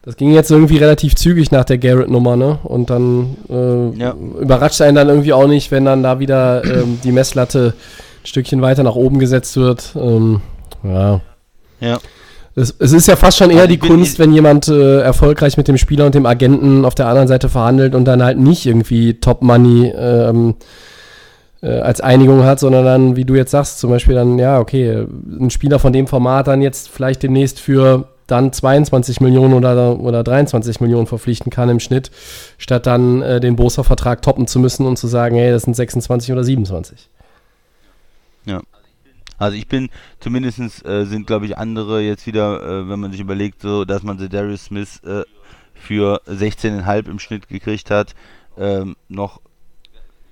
A: das ging jetzt irgendwie relativ zügig nach der Garrett-Nummer, ne? Und dann äh, ja. überrascht einen dann irgendwie auch nicht, wenn dann da wieder ähm, die Messlatte ein Stückchen weiter nach oben gesetzt wird. Ähm, ja.
B: Ja.
A: Es, es, ist ja fast schon eher die Kunst, wenn jemand äh, erfolgreich mit dem Spieler und dem Agenten auf der anderen Seite verhandelt und dann halt nicht irgendwie Top Money ähm, äh, als Einigung hat, sondern dann, wie du jetzt sagst, zum Beispiel dann, ja, okay, ein Spieler von dem Format dann jetzt vielleicht demnächst für dann 22 Millionen oder, oder 23 Millionen verpflichten kann im Schnitt, statt dann äh, den Bosa-Vertrag toppen zu müssen und zu sagen, hey, das sind 26 oder 27.
B: Ja. Also ich bin, zumindest äh, sind glaube ich andere jetzt wieder, äh, wenn man sich überlegt, so, dass man Darius Smith äh, für 16,5 im Schnitt gekriegt hat, ähm, noch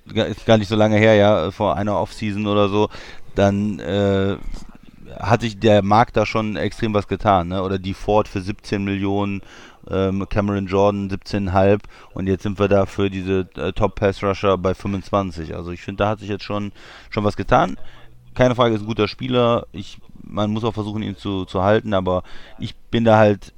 B: ist gar nicht so lange her, ja, vor einer Offseason oder so, dann äh, hat sich der Markt da schon extrem was getan, ne? Oder die Ford für 17 Millionen, ähm, Cameron Jordan 17,5 und jetzt sind wir da für diese äh, Top Pass Rusher bei 25. Also ich finde, da hat sich jetzt schon schon was getan keine Frage, ist ein guter Spieler. Ich, man muss auch versuchen, ihn zu, zu halten, aber ich bin da halt,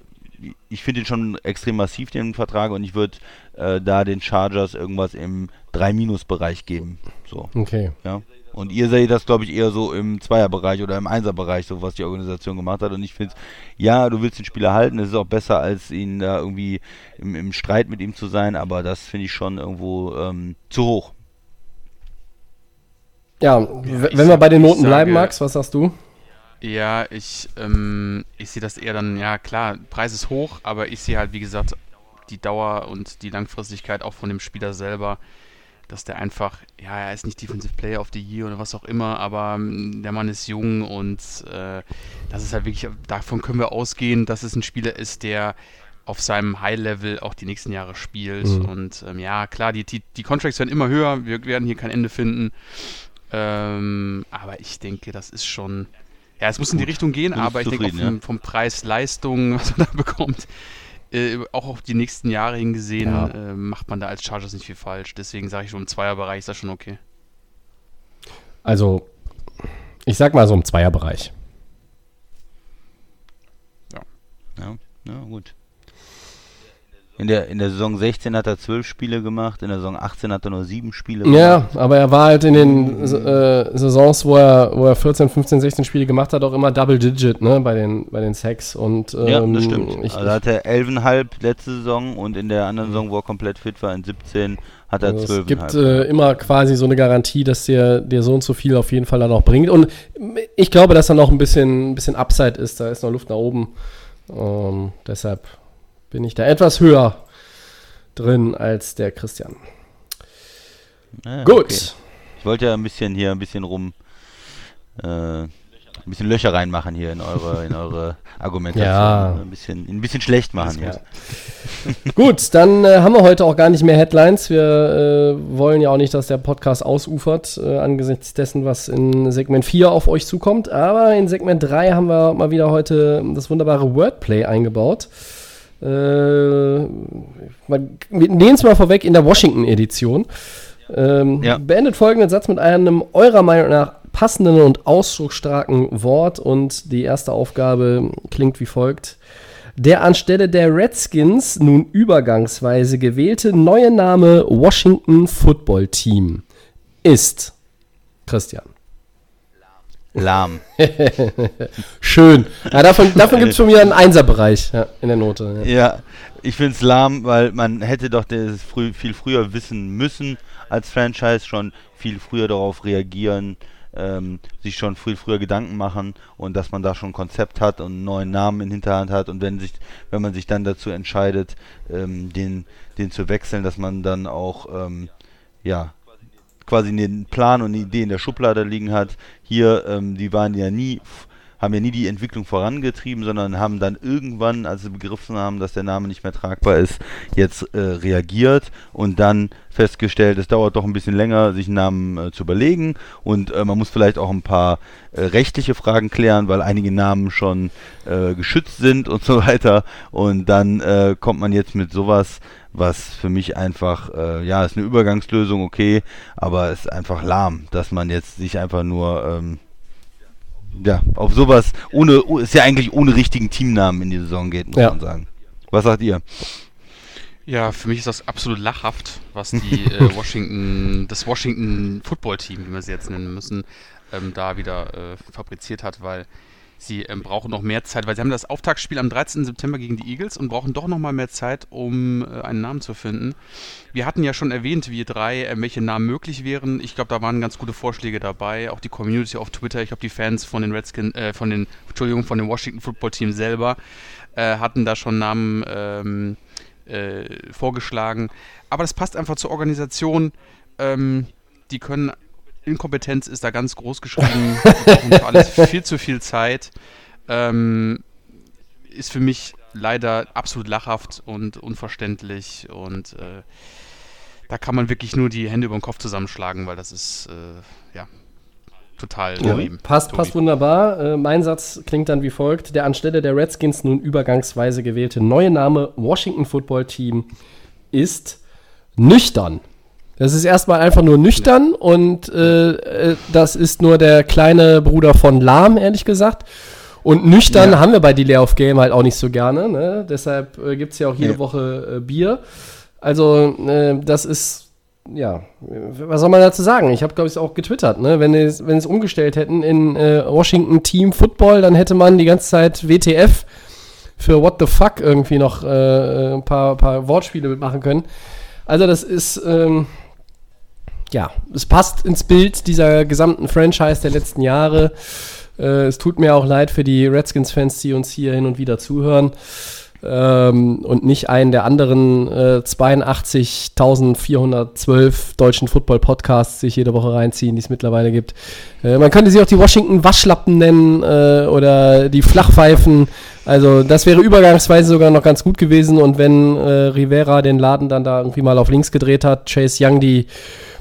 B: ich finde ihn schon extrem massiv, den Vertrag, und ich würde äh, da den Chargers irgendwas im 3-Bereich geben. So.
A: Okay.
B: Ja. Und ihr seht das, glaube ich, eher so im Zweierbereich oder im Einserbereich, so was die Organisation gemacht hat. Und ich finde, ja, du willst den Spieler halten, es ist auch besser, als ihn da irgendwie im, im Streit mit ihm zu sein, aber das finde ich schon irgendwo ähm, zu hoch.
A: Ja, ja wenn wir bei den Noten bleiben, Max, was sagst du?
C: Ja, ich, ähm, ich sehe das eher dann, ja klar, Preis ist hoch, aber ich sehe halt, wie gesagt, die Dauer und die Langfristigkeit auch von dem Spieler selber, dass der einfach, ja, er ist nicht Defensive Player of the Year oder was auch immer, aber ähm, der Mann ist jung und äh, das ist halt wirklich, davon können wir ausgehen, dass es ein Spieler ist, der auf seinem High-Level auch die nächsten Jahre spielt. Mhm. Und ähm, ja, klar, die, die, die Contracts werden immer höher, wir werden hier kein Ende finden. Ähm, aber ich denke, das ist schon. Ja, es muss in die Richtung gehen, aber ich denke, vom, ja? vom Preis-Leistung, *laughs* was man da bekommt, äh, auch auf die nächsten Jahre hingesehen, ja. äh, macht man da als Chargers nicht viel falsch. Deswegen sage ich, so im Zweierbereich ist das schon okay.
A: Also, ich sag mal so im Zweierbereich.
B: Ja. Ja, ja gut. In der, in der Saison 16 hat er 12 Spiele gemacht, in der Saison 18 hat er nur 7 Spiele
A: gemacht. Ja, aber er war halt in den äh, Saisons, wo er, wo er 14, 15, 16 Spiele gemacht hat, auch immer Double Digit ne, bei den, bei den Sacks. Und, ähm,
B: ja, das stimmt. Ich, also hat er 11,5 letzte Saison und in der anderen Saison, wo er komplett fit war, in 17 hat er also 12,5.
A: Es gibt äh, immer quasi so eine Garantie, dass der, der so und so viel auf jeden Fall dann auch bringt. Und ich glaube, dass da noch ein bisschen, ein bisschen Upside ist. Da ist noch Luft nach oben. Ähm, deshalb bin ich da etwas höher drin als der Christian.
B: Ah, Gut. Okay. Ich wollte ja ein bisschen hier ein bisschen rum äh, ein bisschen Löcher reinmachen hier in eure, in eure *laughs* Argumentation. Ja. Ein bisschen, ein bisschen schlecht machen hier. *laughs*
A: Gut, dann äh, haben wir heute auch gar nicht mehr Headlines. Wir äh, wollen ja auch nicht, dass der Podcast ausufert, äh, angesichts dessen, was in Segment 4 auf euch zukommt. Aber in Segment 3 haben wir mal wieder heute das wunderbare Wordplay eingebaut. Äh, wir nehmen es mal vorweg in der Washington-Edition. Ähm, ja. Beendet folgenden Satz mit einem eurer Meinung nach passenden und ausdrucksstarken Wort und die erste Aufgabe klingt wie folgt. Der anstelle der Redskins nun übergangsweise gewählte neue Name Washington Football Team ist Christian.
B: Lahm. *laughs*
A: Schön. Ja, davon davon gibt es von mir einen Einserbereich ja, in der Note. Ja.
B: Ja, ich finde es lahm, weil man hätte doch das früh, viel früher wissen müssen als Franchise, schon viel früher darauf reagieren, ähm, sich schon viel früher Gedanken machen und dass man da schon ein Konzept hat und einen neuen Namen in Hinterhand hat und wenn sich, wenn man sich dann dazu entscheidet, ähm, den, den zu wechseln, dass man dann auch ähm, ja quasi einen Plan und eine Idee in der Schublade liegen hat. Hier, ähm, die waren ja nie, haben ja nie die Entwicklung vorangetrieben, sondern haben dann irgendwann, als sie begriffen haben, dass der Name nicht mehr tragbar ist, jetzt äh, reagiert und dann festgestellt, es dauert doch ein bisschen länger, sich einen Namen äh, zu überlegen. Und äh, man muss vielleicht auch ein paar äh, rechtliche Fragen klären, weil einige Namen schon äh, geschützt sind und so weiter. Und dann äh, kommt man jetzt mit sowas was für mich einfach, äh, ja, ist eine Übergangslösung, okay, aber ist einfach lahm, dass man jetzt sich einfach nur, ähm, ja, auf sowas, ohne, oh, ist ja eigentlich ohne richtigen Teamnamen in die Saison geht, muss
A: Ja.
B: man sagen. Was sagt ihr?
C: Ja, für mich ist das absolut lachhaft, was die *laughs* äh, Washington, das Washington Football Team, wie wir sie jetzt nennen müssen, ähm, da wieder äh, fabriziert hat, weil sie ähm, brauchen noch mehr Zeit, weil sie haben das Auftaktspiel am 13. September gegen die Eagles und brauchen doch noch mal mehr Zeit, um äh, einen Namen zu finden. Wir hatten ja schon erwähnt, wir drei, äh, welche Namen möglich wären. Ich glaube, da waren ganz gute Vorschläge dabei, auch die Community auf Twitter, ich glaube, die Fans von den Redskins, äh, von den, Entschuldigung, von dem Washington Football Team selber äh, hatten da schon Namen ähm, äh, vorgeschlagen. Aber das passt einfach zur Organisation. Ähm, die können, Inkompetenz ist da ganz groß geschrieben. *laughs* Für alles viel zu viel Zeit. Ähm, ist für mich leider absolut lachhaft und unverständlich und äh, da kann man wirklich nur die Hände über den Kopf zusammenschlagen, weil das ist äh, ja total
A: Ja,
C: daneben.
A: passt,
C: Tobi.
A: passt wunderbar. Äh, mein Satz klingt dann wie folgt: Der anstelle der Redskins nun übergangsweise gewählte neue Name Washington Football Team ist nüchtern. Das ist erstmal einfach nur nüchtern und äh, äh, das ist nur der kleine Bruder von Lahm, ehrlich gesagt. Und nüchtern
B: Ja.
A: haben wir bei Delay of Game halt auch nicht so gerne. Ne? Deshalb äh, gibt es ja auch jede
B: Nee.
A: Woche äh, Bier. Also, äh, das ist ja, was soll man dazu sagen? Ich habe, glaube ich, auch getwittert, ne? Wenn es, wenn es umgestellt hätten in äh, Washington Team Football, dann hätte man die ganze Zeit WTF für What the fuck irgendwie noch äh, ein paar, paar Wortspiele mitmachen können. Also das ist, ähm, ja, es passt ins Bild dieser gesamten Franchise der letzten Jahre. Äh, es tut mir auch leid für die Redskins-Fans, die uns hier hin und wieder zuhören ähm, und nicht einen der anderen äh, 82.412 deutschen Football-Podcasts sich jede Woche reinziehen, die es mittlerweile gibt. Äh, man könnte sie auch die Washington Waschlappen nennen äh, oder die Flachpfeifen. Also das wäre übergangsweise sogar noch ganz gut gewesen und wenn äh, Rivera den Laden dann da irgendwie mal auf links gedreht hat, Chase Young die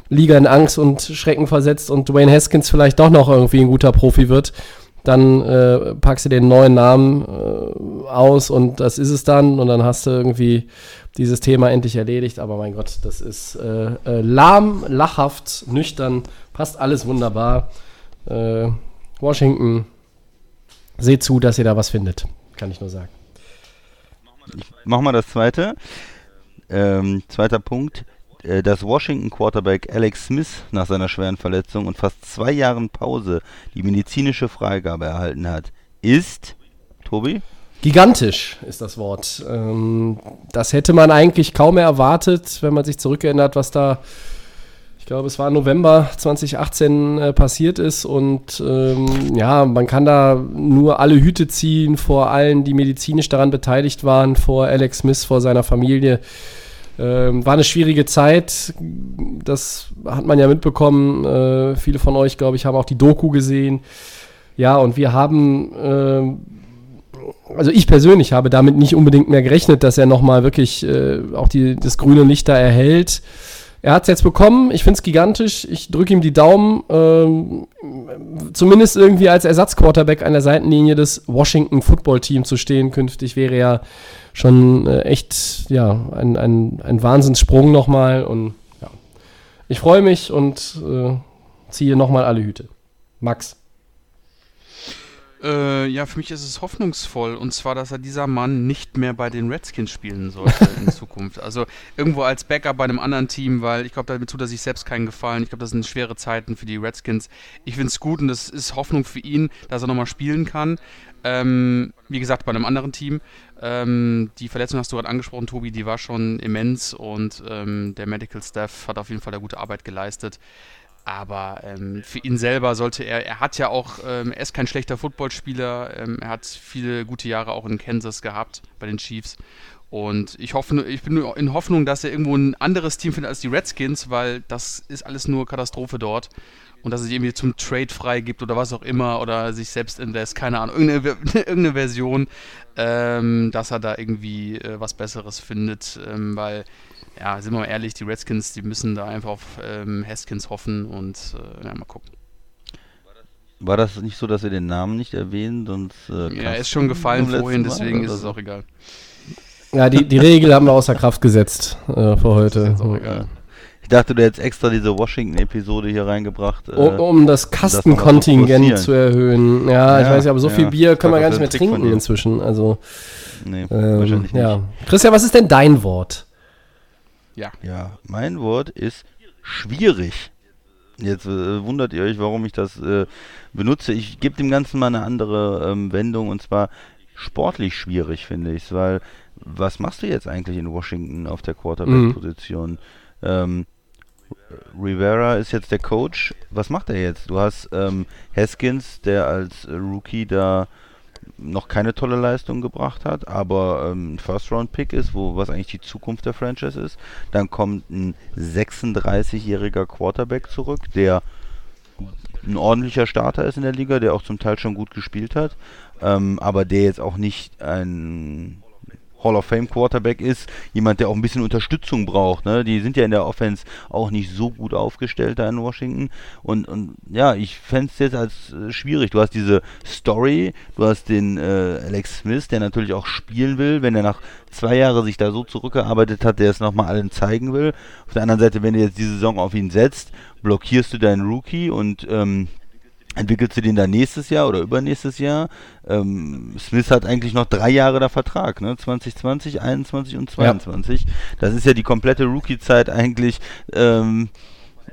A: Liga in Angst und Schrecken versetzt und Dwayne Haskins vielleicht doch noch irgendwie ein guter Profi wird, dann äh, packst du den neuen Namen äh, aus und das ist es dann und dann hast du irgendwie dieses Thema endlich erledigt. Aber mein Gott, das ist äh, äh, lahm, lachhaft, nüchtern, passt alles wunderbar. Äh, Washington, seht zu, dass ihr da was findet, kann ich nur sagen.
B: Machen wir das zweite. Ähm, zweiter Punkt. Äh, Dass Washington Quarterback Alex Smith nach seiner schweren Verletzung und fast zwei Jahren Pause die medizinische Freigabe erhalten hat, ist, Tobi?
A: Gigantisch ist das Wort. Ähm, das hätte man eigentlich kaum mehr erwartet, wenn man sich zurückerinnert, was da, ich glaube, es war November 2018 äh, passiert ist. Und ähm, ja, man kann da nur alle Hüte ziehen vor allen, die medizinisch daran beteiligt waren, vor Alex Smith, vor seiner Familie. Ähm, war eine schwierige Zeit. Das hat man ja mitbekommen. Äh, viele von euch, glaube ich, haben auch die Doku gesehen. Ja, und wir haben ähm, also ich persönlich habe damit nicht unbedingt mehr gerechnet, dass er nochmal wirklich äh, auch die, das grüne Licht da erhält. Er hat es jetzt bekommen, ich finde es gigantisch, ich drücke ihm die Daumen, ähm, zumindest irgendwie als Ersatzquarterback an der Seitenlinie des Washington Football Team zu stehen künftig wäre ja schon äh, echt, ja, ein, ein, ein Wahnsinnssprung nochmal und ja, ich freue mich und äh, ziehe nochmal alle Hüte. Max.
C: Äh, ja, für mich ist es hoffnungsvoll. Und zwar, dass er dieser Mann nicht mehr bei den Redskins spielen sollte in *laughs* Zukunft. Also irgendwo als Backup bei einem anderen Team, weil ich glaube, damit tut er sich selbst keinen Gefallen. Ich glaube, das sind schwere Zeiten für die Redskins. Ich finde es gut und das ist Hoffnung für ihn, dass er nochmal spielen kann. Ähm, wie gesagt, bei einem anderen Team. Ähm, die Verletzung hast du gerade angesprochen, Tobi, die war schon immens und ähm, der Medical Staff hat auf jeden Fall eine gute Arbeit geleistet. Aber ähm, für ihn selber sollte er, er hat ja auch, ähm, er ist kein schlechter Footballspieler, ähm, er hat viele gute Jahre auch in Kansas gehabt bei den Chiefs. Und ich hoffe, ich bin in Hoffnung, dass er irgendwo ein anderes Team findet als die Redskins, weil das ist alles nur Katastrophe dort. Und dass es irgendwie zum Trade frei gibt oder was auch immer oder sich selbst invest, keine Ahnung, irgendeine, *laughs* irgendeine Version, ähm, dass er da irgendwie äh, was Besseres findet, ähm, weil ja, sind wir mal ehrlich, die Redskins, die müssen da einfach auf ähm, Haskins hoffen und äh, ja, mal gucken.
B: War das nicht so, dass wir den Namen nicht erwähnen? Sonst,
C: äh, ja, ist schon gefallen vorhin, deswegen ist es auch egal.
A: Ja, die, die Regel haben wir außer Kraft gesetzt äh, für heute.
B: Ich dachte, du hättest extra diese Washington-Episode hier reingebracht. Äh,
A: um, um das Kastenkontingent zu erhöhen. Ja, ja, ich weiß nicht, aber so ja, viel Bier können wir gar nicht mehr trinken inzwischen. Also, nee, ähm, wahrscheinlich nicht. Ja. Christian, was ist denn dein Wort?
B: Ja. Ja, mein Wort ist schwierig. Jetzt äh, wundert ihr euch, warum ich das äh, benutze. Ich gebe dem Ganzen mal eine andere ähm, Wendung und zwar sportlich schwierig, finde ich es, weil was machst du jetzt eigentlich in Washington auf der Quarterback-Position? Mhm. Ähm, Rivera ist jetzt der Coach. Was macht er jetzt? Du hast ähm, Haskins, der als Rookie da noch keine tolle Leistung gebracht hat, aber ähm, First-Round-Pick ist, wo was eigentlich die Zukunft der Franchise ist. Dann kommt ein 36-jähriger Quarterback zurück, der ein ordentlicher Starter ist in der Liga, der auch zum Teil schon gut gespielt hat, ähm, aber der jetzt auch nicht ein Hall of Fame Quarterback ist, jemand, der auch ein bisschen Unterstützung braucht. Ne? Die sind ja in der Offense auch nicht so gut aufgestellt da in Washington. Und, und ja, ich fände es jetzt als äh, schwierig. Du hast diese Story, du hast den äh, Alex Smith, der natürlich auch spielen will, wenn er nach zwei Jahren sich da so zurückgearbeitet hat, der es nochmal allen zeigen will. Auf der anderen Seite, wenn du jetzt die Saison auf ihn setzt, blockierst du deinen Rookie und ähm, entwickelst du den dann nächstes Jahr oder übernächstes Jahr? Ähm, Smith hat eigentlich noch drei Jahre da Vertrag, ne? 2020, 21 und 22. Ja. Das ist ja die komplette Rookie-Zeit eigentlich. Ähm,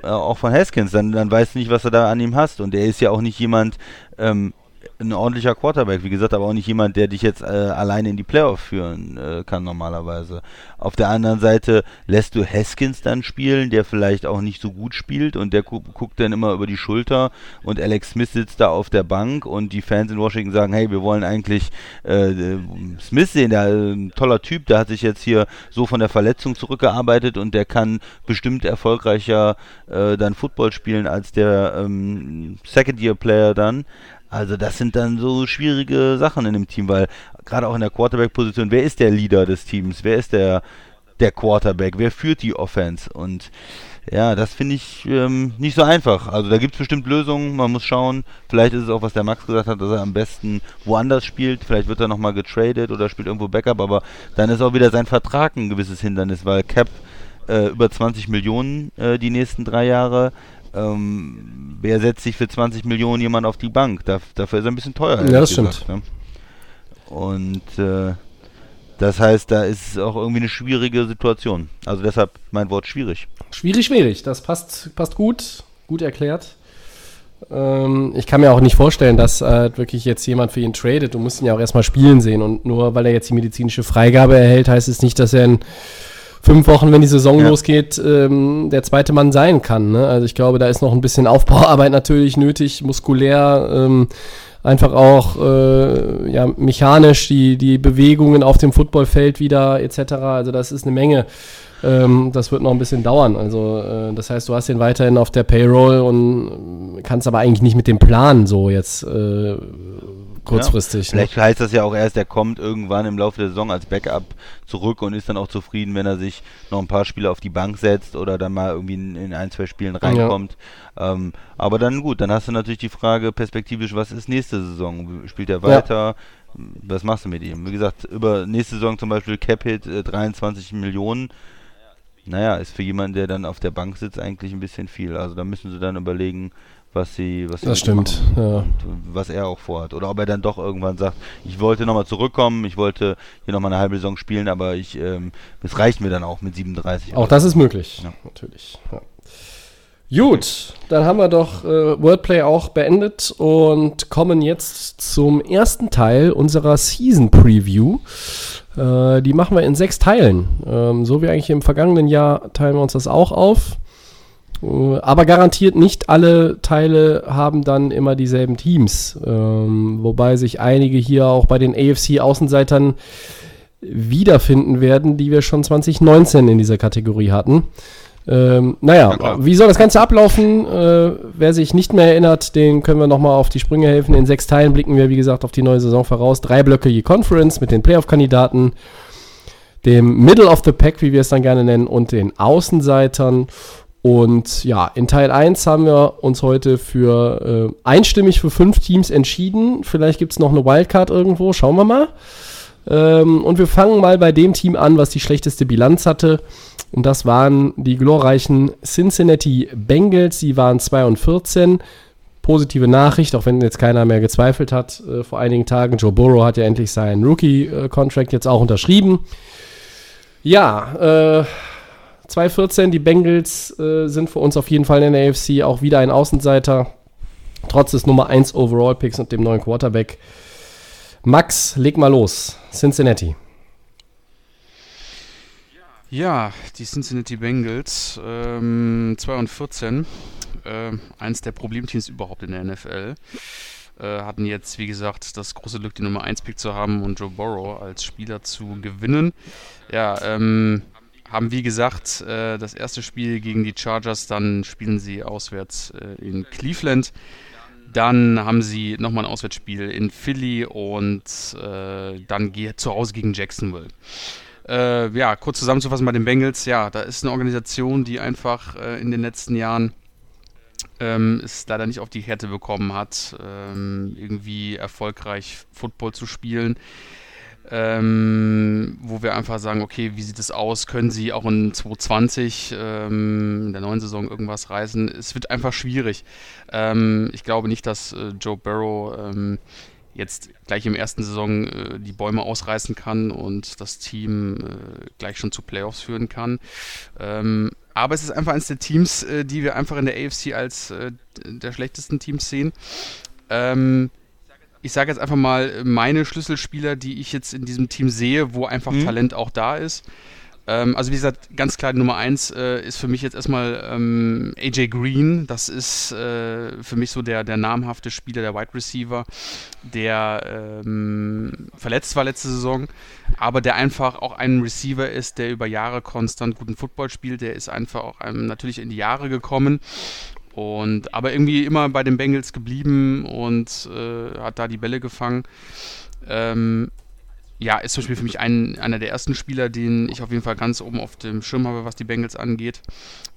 B: äh, auch von Haskins, dann, dann weißt du nicht, was du da an ihm hast. Und er ist ja auch nicht jemand, ähm, ein ordentlicher Quarterback, wie gesagt, aber auch nicht jemand, der dich jetzt äh, alleine in die Playoffs führen äh, kann normalerweise. Auf der anderen Seite lässt du Haskins dann spielen, der vielleicht auch nicht so gut spielt und der gu guckt dann immer über die Schulter und Alex Smith sitzt da auf der Bank und die Fans in Washington sagen, hey, wir wollen eigentlich äh, Smith sehen, der äh, toller Typ, der hat sich jetzt hier so von der Verletzung zurückgearbeitet und der kann bestimmt erfolgreicher äh, dann Football spielen als der ähm, Second-Year-Player dann. Also das sind dann so schwierige Sachen in dem Team, weil gerade auch in der Quarterback-Position, wer ist der Leader des Teams? Wer ist der, der Quarterback? Wer führt die Offense? Und ja, das finde ich ähm, nicht so einfach. Also da gibt es bestimmt Lösungen, man muss schauen. Vielleicht ist es auch, was der Max gesagt hat, dass er am besten woanders spielt. Vielleicht wird er nochmal getradet oder spielt irgendwo Backup, aber dann ist auch wieder sein Vertrag ein gewisses Hindernis, weil Cap äh, über 20 Millionen äh, die nächsten drei Jahre ähm, wer setzt sich für 20 Millionen jemand auf die Bank? Da, dafür ist er ein bisschen teuer.
A: Ja, das gesagt, stimmt. Ne?
B: Und äh, das heißt, da ist auch irgendwie eine schwierige Situation. Also deshalb mein Wort schwierig.
A: Schwierig, schwierig. Das passt, passt gut, gut erklärt. Ähm, ich kann mir auch nicht vorstellen, dass äh, wirklich jetzt jemand für ihn tradet. Du musst ihn ja auch erstmal spielen sehen. Und nur weil er jetzt die medizinische Freigabe erhält, heißt es nicht, dass er ein fünf Wochen, wenn die Saison ja. losgeht, ähm, der zweite Mann sein kann. Ne? Also ich glaube, da ist noch ein bisschen Aufbauarbeit natürlich nötig, muskulär, ähm, einfach auch äh, ja, mechanisch die, die Bewegungen auf dem Footballfeld wieder etc. Also das ist eine Menge. Ähm, das wird noch ein bisschen dauern. Also äh, das heißt, du hast ihn weiterhin auf der Payroll und kannst aber eigentlich nicht mit dem Plan so jetzt äh, kurzfristig.
B: Ja. Vielleicht ne? heißt das ja auch erst, er kommt irgendwann im Laufe der Saison als Backup zurück und ist dann auch zufrieden, wenn er sich noch ein paar Spiele auf die Bank setzt oder dann mal irgendwie in, in ein, zwei Spielen reinkommt. Ja. Ähm, aber dann gut, dann hast du natürlich die Frage perspektivisch, was ist nächste Saison? Spielt er weiter? Ja. Was machst du mit ihm? Wie gesagt, über nächste Saison zum Beispiel Capit äh, 23 Millionen. Naja, ist für jemanden, der dann auf der Bank sitzt, eigentlich ein bisschen viel. Also da müssen sie dann überlegen, was sie, was sie
A: Das stimmt, ja.
B: was er auch vorhat. Oder ob er dann doch irgendwann sagt, ich wollte nochmal zurückkommen, ich wollte hier nochmal eine halbe Saison spielen, aber ich, ähm, es reicht mir dann auch mit 37.
A: Auch das ist möglich,
B: Ja.
A: natürlich. Ja. Gut, dann haben wir doch äh, Wordplay auch beendet und kommen jetzt zum ersten Teil unserer Season Preview. Äh, die machen wir in sechs Teilen. Ähm, so wie eigentlich im vergangenen Jahr teilen wir uns das auch auf. Äh, aber garantiert nicht alle Teile haben dann immer dieselben Teams. Ähm, wobei sich einige hier auch bei den AFC-Außenseitern wiederfinden werden, die wir schon 2019 in dieser Kategorie hatten. Ähm, naja,
B: Ja,
A: wie soll das Ganze ablaufen? Äh, wer sich nicht mehr erinnert, den können wir nochmal auf die Sprünge helfen. In sechs Teilen blicken wir, wie gesagt, auf die neue Saison voraus. Drei Blöcke je Conference mit den Playoff-Kandidaten, dem Middle of the Pack, wie wir es dann gerne nennen, und den Außenseitern. Und ja, in Teil 1 haben wir uns heute für äh, einstimmig für fünf Teams entschieden. Vielleicht gibt es noch eine Wildcard irgendwo, schauen wir mal. Ähm, und wir fangen mal bei dem Team an, was die schlechteste Bilanz hatte. Und das waren die glorreichen Cincinnati Bengals. Sie waren 2 und 14. Positive Nachricht, auch wenn jetzt keiner mehr gezweifelt hat äh, vor einigen Tagen. Joe Burrow hat ja endlich seinen Rookie-Contract jetzt auch unterschrieben. Ja, äh, 2-14, die Bengals äh, sind für uns auf jeden Fall in der AFC auch wieder ein Außenseiter. Trotz des Nummer 1 Overall-Picks und dem neuen Quarterback. Max, leg mal los. Cincinnati.
C: Ja, die Cincinnati Bengals, ähm, 2 und 14, ähm, eins der Problemteams überhaupt in der NFL. Äh, hatten jetzt, wie gesagt, das große Glück, die Nummer 1 Pick zu haben und Joe Burrow als Spieler zu gewinnen. Ja, ähm, haben wie gesagt äh, das erste Spiel gegen die Chargers, dann spielen sie auswärts äh, in Cleveland. Dann haben sie nochmal ein Auswärtsspiel in Philly und äh, dann zu Hause gegen Jacksonville. Äh, ja, kurz zusammenzufassen bei den Bengals, ja, da ist eine Organisation, die einfach äh, in den letzten Jahren ähm, es leider nicht auf die Härte bekommen hat, ähm, irgendwie erfolgreich Football zu spielen. Ähm, wo wir einfach sagen, okay, wie sieht es aus? Können sie auch in 2020 ähm, in der neuen Saison irgendwas reißen? Es wird einfach schwierig. Ähm, ich glaube nicht, dass äh, Joe Burrow ähm, jetzt gleich im ersten Saison äh, die Bäume ausreißen kann und das Team äh, gleich schon zu Playoffs führen kann. Ähm, aber es ist einfach eines der Teams, äh, die wir einfach in der AFC als äh, der schlechtesten Teams sehen. Ähm, ich sage jetzt einfach mal meine Schlüsselspieler, die ich jetzt in diesem Team sehe, wo einfach
B: Mhm.
C: Talent auch da ist. Ähm, also wie gesagt, ganz klar die Nummer 1 äh, ist für mich jetzt erstmal ähm, AJ Green. Das ist äh, für mich so der, der namhafte Spieler, der Wide Receiver, der ähm, verletzt war letzte Saison, aber der einfach auch ein Receiver ist, der über Jahre konstant guten Football spielt. Der ist einfach auch ähm, natürlich in die Jahre gekommen und aber irgendwie immer bei den Bengals geblieben und äh, hat da die Bälle gefangen. Ähm, ja, ist zum Beispiel für mich ein, einer der ersten Spieler, den ich auf jeden Fall ganz oben auf dem Schirm habe, was die Bengals angeht.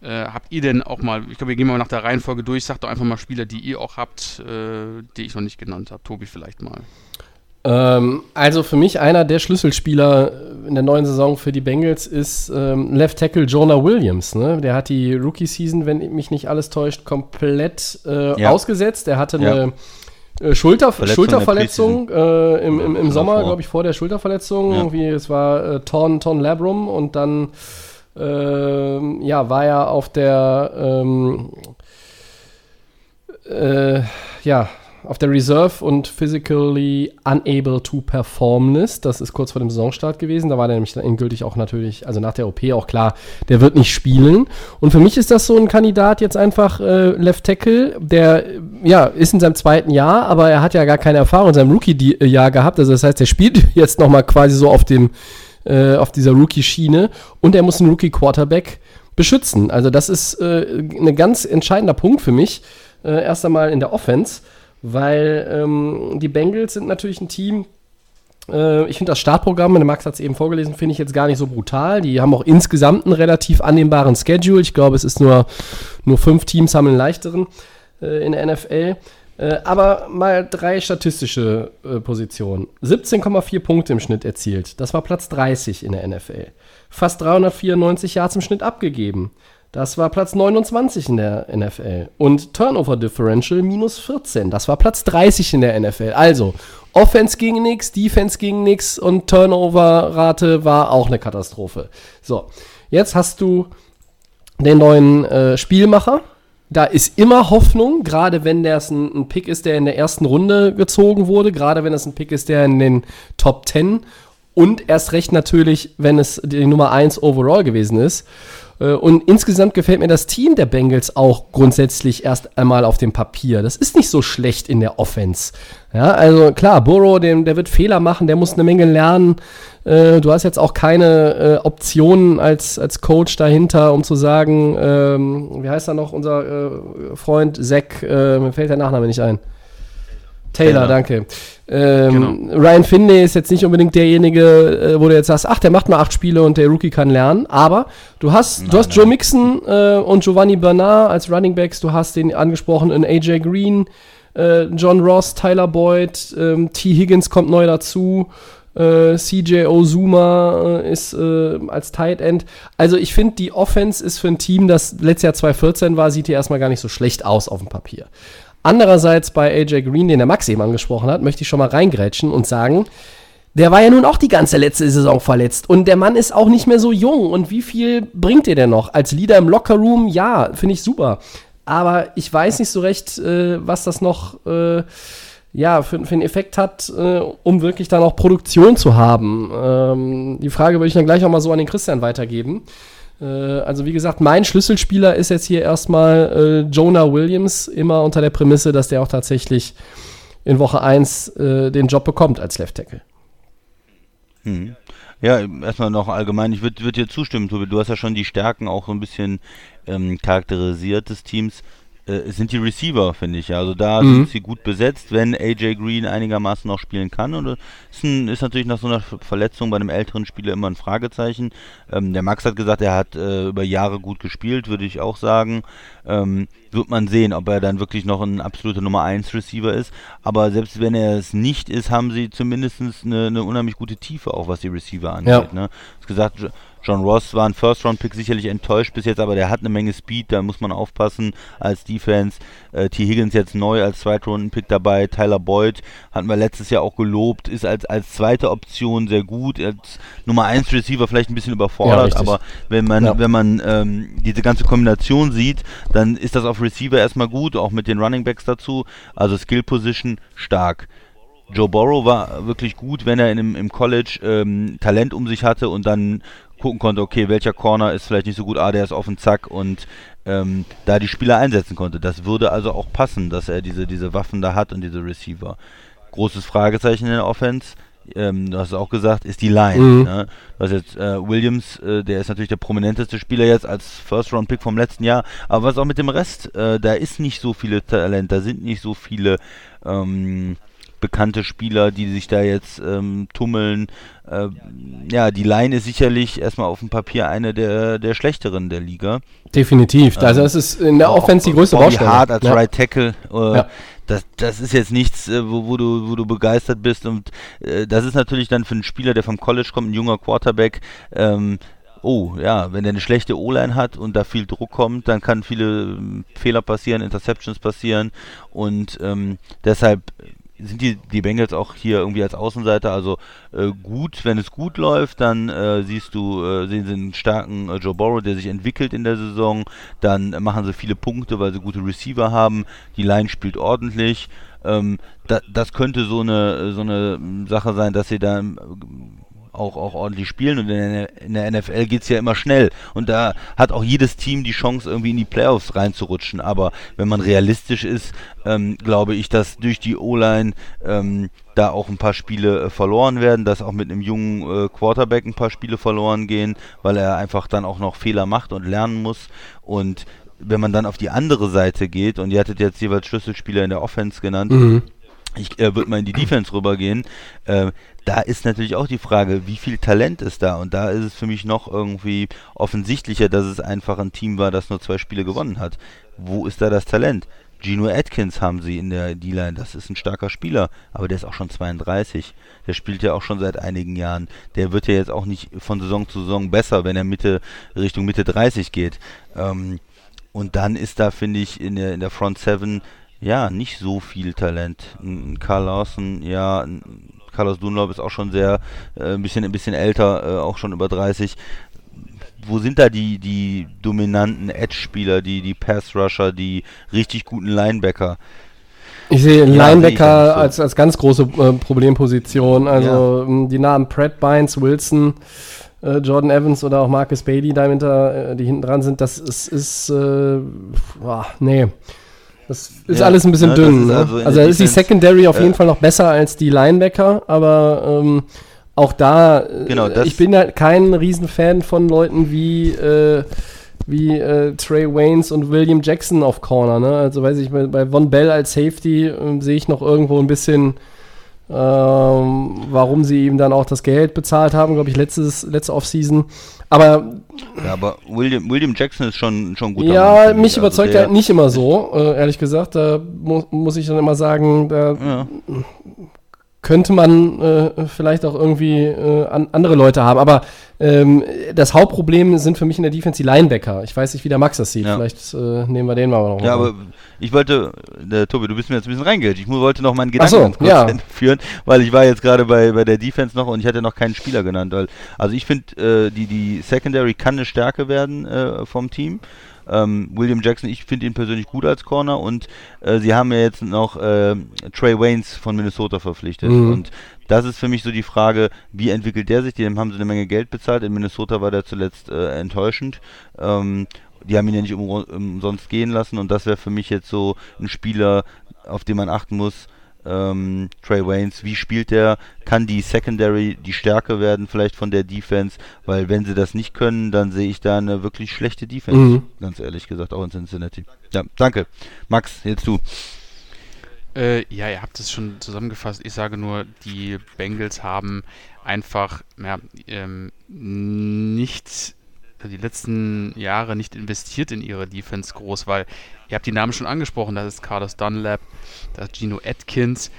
C: Äh, habt ihr denn auch mal, ich glaube, wir gehen mal nach der Reihenfolge durch, sagt doch einfach mal Spieler, die ihr auch habt, äh, die ich noch nicht genannt habe. Tobi vielleicht mal.
A: Ähm, also für mich einer der Schlüsselspieler in der neuen Saison für die Bengals ist ähm, Left Tackle Jonah Williams. Ne? Der hat die Rookie-Season, wenn mich nicht alles täuscht, komplett äh,
B: Ja.
A: ausgesetzt. Der hatte
B: Ja.
A: eine äh, Schulter
B: Verletzung
A: Schulterverletzung äh, im, im, im Sommer, glaube ich, vor der Schulterverletzung.
B: Ja.
A: Irgendwie, es war äh, Torn, Torn Labrum und dann ähm, ja, war er auf der ähm, äh, ja, auf der Reserve und physically unable to perform List. Das ist kurz vor dem Saisonstart gewesen. Da war der nämlich dann endgültig auch natürlich, also nach der OP auch klar, der wird nicht spielen. Und für mich ist das so ein Kandidat jetzt einfach äh, Left Tackle, der ja ist in seinem zweiten Jahr, aber er hat ja gar keine Erfahrung in seinem Rookie-Jahr gehabt. Also das heißt, er spielt *laughs* jetzt noch mal quasi so auf dem äh, auf dieser Rookie-Schiene und er muss einen Rookie-Quarterback beschützen. Also das ist äh, ein ganz entscheidender Punkt für mich. Äh, erst einmal in der Offense, weil ähm, die Bengals sind natürlich ein Team, äh, ich finde das Startprogramm, der Max hat es eben vorgelesen, finde ich jetzt gar nicht so brutal. Die haben auch insgesamt einen relativ annehmbaren Schedule. Ich glaube, es ist nur, nur fünf Teams haben einen leichteren äh, in der NFL. Äh, aber mal drei statistische äh, Positionen. 17,4 Punkte im Schnitt erzielt. Das war Platz 30 in der NFL. Fast 394 Yards im Schnitt abgegeben. Das war Platz 29 in der NFL. Und Turnover Differential minus 14. Das war Platz 30 in der NFL. Also, Offense ging nix, Defense ging nix und Turnover-Rate war auch eine Katastrophe. So, jetzt hast du den neuen äh, Spielmacher. Da ist immer Hoffnung, gerade wenn das ein, ein Pick ist, der in der ersten Runde gezogen wurde, gerade wenn es ein Pick ist, der in den Top 10 und erst recht natürlich, wenn es die Nummer 1 overall gewesen ist. Äh, und insgesamt gefällt mir das Team der Bengals auch grundsätzlich erst einmal auf dem Papier. Das ist nicht so schlecht in der Offense. Ja, also klar, Burrow, der, der wird Fehler machen, der muss eine Menge lernen. Äh, du hast jetzt auch keine äh, Optionen als, als Coach dahinter, um zu sagen, ähm, wie heißt da noch unser äh, Freund Zack, äh, mir fällt der Nachname nicht ein. Taylor,
B: Taylor.
A: danke. Ähm,
C: Genau.
A: Ryan Finley ist jetzt nicht unbedingt derjenige, äh, wo du jetzt sagst, ach, der macht mal acht Spiele und der Rookie kann lernen. Aber du hast, du hast Joe Mixon äh, und Giovanni Bernard als Running Backs, du hast den angesprochenen AJ Green, äh, John Ross, Tyler Boyd, ähm, T. Higgins kommt neu dazu. Äh, CJ Ozuma äh, ist äh, als Tight End. Also ich finde, die Offense ist für ein Team, das letztes Jahr 2014 war, sieht hier erstmal gar nicht so schlecht aus auf dem Papier. Andererseits bei AJ Green, den der Max eben angesprochen hat, möchte ich schon mal reingrätschen und sagen, der war ja nun auch die ganze letzte Saison verletzt und der Mann ist auch nicht mehr so jung. Und wie viel bringt ihr denn noch? Als Leader im Lockerroom, ja, finde ich super. Aber ich weiß nicht so recht, äh, was das noch äh, ja, für, für einen Effekt hat, äh, um wirklich dann auch Produktion zu haben. Ähm, die Frage würde ich dann gleich auch mal so an den Christian weitergeben. Äh, also wie gesagt, mein Schlüsselspieler ist jetzt hier erstmal äh, Jonah Williams, immer unter der Prämisse, dass der auch tatsächlich in Woche 1 äh, den Job bekommt als Left Tackle.
B: Mhm. Ja, erstmal noch allgemein, ich würde würd dir zustimmen, Tobi, du hast ja schon die Stärken auch so ein bisschen ähm, charakterisiert des Teams. Äh, sind die Receiver, finde ich. Also da
A: Mhm.
B: sind sie gut besetzt, wenn AJ Green einigermaßen noch spielen kann. Und das ist, ein, ist natürlich nach so einer Ver- Verletzung bei einem älteren Spieler immer ein Fragezeichen. Ähm, der Max hat gesagt, er hat äh, über Jahre gut gespielt, würde ich auch sagen. Ähm, wird man sehen, ob er dann wirklich noch ein absoluter Nummer 1 Receiver ist. Aber selbst wenn er es nicht ist, haben sie zumindest eine, eine unheimlich gute Tiefe, auch was die Receiver angeht.
A: Ja.
B: Ne? Hast gesagt, John Ross war ein First-Round-Pick, sicherlich enttäuscht bis jetzt, aber der hat eine Menge Speed, da muss man aufpassen als Defense. Äh, T. Higgins jetzt neu als Zweitrunden-Pick dabei. Tyler Boyd hatten wir letztes Jahr auch gelobt, ist als, als zweite Option sehr gut. Als Nummer 1 Receiver vielleicht ein bisschen
A: Ja,
B: überfordert,
A: richtig.
B: aber wenn man,
A: Ja.
B: wenn man ähm, diese ganze Kombination sieht, dann ist das auf Receiver erstmal gut, auch mit den Running Backs dazu. Also Skill Position stark. Joe Burrow war wirklich gut, wenn er in, im College ähm, Talent um sich hatte und dann gucken konnte, okay, welcher Corner ist vielleicht nicht so gut, ah, der ist auf den Zack und ähm, da die Spieler einsetzen konnte. Das würde also auch passen, dass er diese, diese Waffen da hat und diese Receiver. Großes Fragezeichen in der Offense. Ähm, du hast es auch gesagt, ist die Line.
A: Mhm.
B: Ne? Hast jetzt äh, Williams, äh, der ist natürlich der prominenteste Spieler jetzt als First-Round-Pick vom letzten Jahr. Aber was auch mit dem Rest? Äh, da ist nicht so viele Talent, da sind nicht so viele ähm, bekannte Spieler, die sich da jetzt ähm, tummeln. Äh, ja, die Line ist sicherlich erstmal auf dem Papier eine der, der schlechteren der Liga.
A: Definitiv. Also das ist in der Offense die größte Baustelle.
B: Hart als
A: Ja.
B: Right Tackle. Äh,
A: Ja.
B: das, das ist jetzt nichts, äh, wo, wo, du, wo du begeistert bist. Und äh, das ist natürlich dann für einen Spieler, der vom College kommt, ein junger Quarterback, ähm, Oh, ja, wenn er eine schlechte O-Line hat und da viel Druck kommt, dann kann viele ähm, Fehler passieren, Interceptions passieren und ähm, deshalb sind die, die Bengals auch hier irgendwie als Außenseiter, also äh, gut, wenn es gut läuft, dann äh, siehst du, äh, sehen sie einen starken äh, Joe Burrow, der sich entwickelt in der Saison, dann machen sie viele Punkte, weil sie gute Receiver haben, die Line spielt ordentlich, ähm, da, das könnte so eine, so eine Sache sein, dass sie da auch, auch ordentlich spielen. Und in der, in der NFL geht es ja immer schnell. Und da hat auch jedes Team die Chance irgendwie in die Playoffs reinzurutschen, aber wenn man realistisch ist, ähm, glaube ich, dass durch die O-Line ähm, da auch ein paar Spiele äh, verloren werden, dass auch mit einem jungen äh, Quarterback ein paar Spiele verloren gehen, weil er einfach dann auch noch Fehler macht und lernen muss. Und wenn man dann auf die andere Seite geht und ihr hattet jetzt jeweils Schlüsselspieler in der Offense genannt,
A: Mhm.
B: Ich äh, würde mal in die Defense rübergehen. Äh, da ist natürlich auch die Frage, wie viel Talent ist da? Und da ist es für mich noch irgendwie offensichtlicher, dass es einfach ein Team war, das nur zwei Spiele gewonnen hat. Wo ist da das Talent? Gino Atkins haben sie in der D-Line. Das ist ein starker Spieler, aber der ist auch schon 32. Der spielt ja auch schon seit einigen Jahren. Der wird ja jetzt auch nicht von Saison zu Saison besser, wenn er Mitte Richtung Mitte 30 geht. Ähm, und dann ist da, finde ich, in der, in der Front 7 ja nicht so viel Talent. Ein Carl Lawson, ja, Carlos Dunlop ist auch schon sehr, äh, ein bisschen, ein bisschen älter, äh, auch schon über 30 wo sind da die, die dominanten Edge-Spieler, die, die Pass-Rusher, die richtig guten Linebacker?
A: Ich sehe ja, Linebacker sehe so. als, als ganz große äh, Problemposition. Also ja. Die Namen Pratt, Bynes, Wilson, äh, Jordan Evans oder auch Marcus Bailey dahinter, äh, die hinten dran sind, das ist, ist äh, boah, nee. Das ist ja, alles ein bisschen ne, dünn. Ne? Also, also ist die Secondary auf jeden Fall noch besser als die Linebacker, aber ähm, auch da, äh, genau, ich bin ja kein Riesenfan von Leuten wie, äh, wie äh, Trey Waynes und William Jackson auf Corner. Ne? Also weiß ich, bei, bei Von Bell als Safety äh, sehe ich noch irgendwo ein bisschen, ähm, warum sie ihm dann auch das Geld bezahlt haben, glaube ich, letztes, letzte Offseason. Aber,
B: ja, aber William, William Jackson ist schon, schon gut.
A: Ja, mich also überzeugt er nicht immer so, äh, ehrlich gesagt. Da mu muss ich dann immer sagen, da ja könnte man äh, vielleicht auch irgendwie äh, an, andere Leute haben. Aber ähm, das Hauptproblem sind für mich in der Defense die Linebacker. Ich weiß nicht, wie der Max das sieht. Ja. Vielleicht äh, nehmen wir den mal noch.
B: Ja, aber ich wollte, der, Tobi, du bist mir jetzt ein bisschen reingehört. Ich wollte noch meinen Gedanken so, ganz kurz ja. *laughs* führen, weil ich war jetzt gerade bei, bei der Defense noch und ich hatte noch keinen Spieler genannt. Weil, also ich finde, äh, die, die Secondary kann eine Stärke werden äh, vom Team. Ähm, William Jackson, ich finde ihn persönlich gut als Corner und äh, sie haben ja jetzt noch äh, Trey Waynes von Minnesota verpflichtet mhm. und das ist für mich so die Frage, wie entwickelt der sich? Dem haben sie eine Menge Geld bezahlt. In Minnesota war der zuletzt äh, enttäuschend. Ähm, die haben ihn ja nicht um, umsonst gehen lassen und das wäre für mich jetzt so ein Spieler, auf den man achten muss ähm, Trey Waynes, wie spielt der? Kann die Secondary die Stärke werden vielleicht von der Defense? Weil wenn sie das nicht können, dann sehe ich da eine wirklich schlechte Defense, mhm. ganz ehrlich gesagt, auch in Cincinnati. Ja, danke. Max, jetzt du.
C: Äh, ja, ihr habt es schon zusammengefasst. Ich sage nur, die Bengals haben einfach ja, ähm, nicht die letzten Jahre nicht investiert in ihre Defense groß, weil ihr habt die Namen schon angesprochen, das ist Carlos Dunlap, ist Gino Atkins,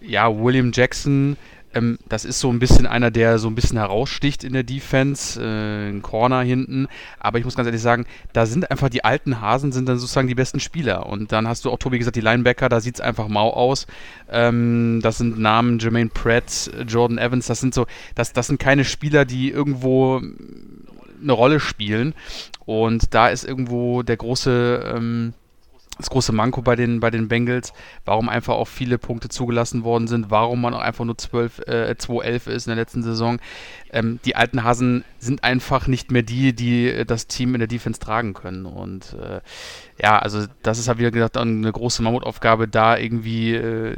C: ja, William Jackson, ähm, das ist so ein bisschen einer, der so ein bisschen heraussticht in der Defense, äh, ein Corner hinten, aber ich muss ganz ehrlich sagen, da sind einfach die alten Hasen, sind dann sozusagen die besten Spieler. Und dann hast du auch, Tobi, gesagt, die Linebacker, da sieht es einfach mau aus, ähm, das sind Namen, Jermaine Pratt, Jordan Evans, das sind so, das, das sind keine Spieler, die irgendwo eine Rolle spielen. Und da ist irgendwo der große, ähm, das große Manko bei den, bei den Bengals, warum einfach auch viele Punkte zugelassen worden sind, warum man auch einfach nur 12, äh, 2-11 ist in der letzten Saison. Ähm, die alten Hasen sind einfach nicht mehr die, die das Team in der Defense tragen können. Und äh, ja, also das ist halt wieder gesagt eine große Mammutaufgabe, da irgendwie äh,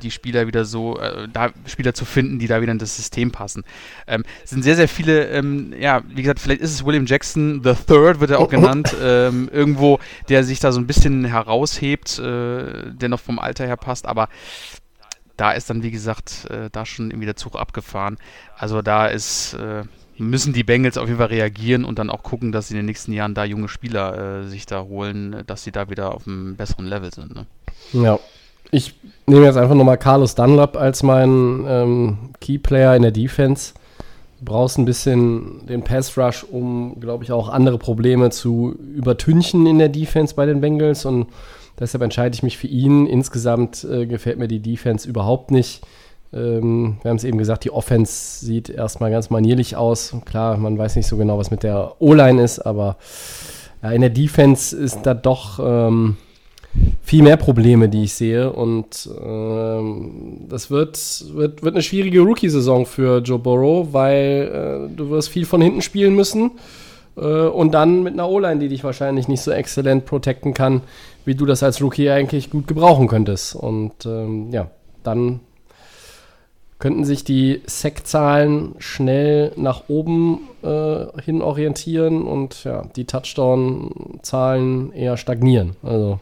C: die Spieler wieder so, äh, da Spieler zu finden, die da wieder in das System passen. Ähm, es sind sehr, sehr viele, ähm, ja, wie gesagt, vielleicht ist es William Jackson, The Third wird er auch genannt, ähm, irgendwo, der sich da so ein bisschen heraushebt, äh, der noch vom Alter her passt, aber da ist dann, wie gesagt, äh, da schon irgendwie der Zug abgefahren. Also da ist äh, müssen die Bengals auf jeden Fall reagieren und dann auch gucken, dass sie in den nächsten Jahren da junge Spieler äh, sich da holen, dass sie da wieder auf einem besseren Level sind. Ne?
A: Ja. Ich nehme jetzt einfach nochmal Carlos Dunlap als meinen ähm, Keyplayer in der Defense. Du brauchst ein bisschen den Pass Rush, um, glaube ich, auch andere Probleme zu übertünchen in der Defense bei den Bengals und deshalb entscheide ich mich für ihn. Insgesamt äh, gefällt mir die Defense überhaupt nicht. Ähm, wir haben es eben gesagt, die Offense sieht erstmal ganz manierlich aus. Klar, man weiß nicht so genau, was mit der O-Line ist, aber ja, in der Defense ist da doch ähm, viel mehr Probleme, die ich sehe. Und ähm, das wird, wird, wird eine schwierige Rookie-Saison für Joe Burrow, weil äh, du wirst viel von hinten spielen müssen. Äh, und dann mit einer O-Line, die dich wahrscheinlich nicht so exzellent protecten kann, wie du das als Rookie eigentlich gut gebrauchen könntest. Und ähm, ja, dann könnten sich die Sack-Zahlen schnell nach oben äh, hin orientieren und ja, die Touchdown-Zahlen eher stagnieren. Also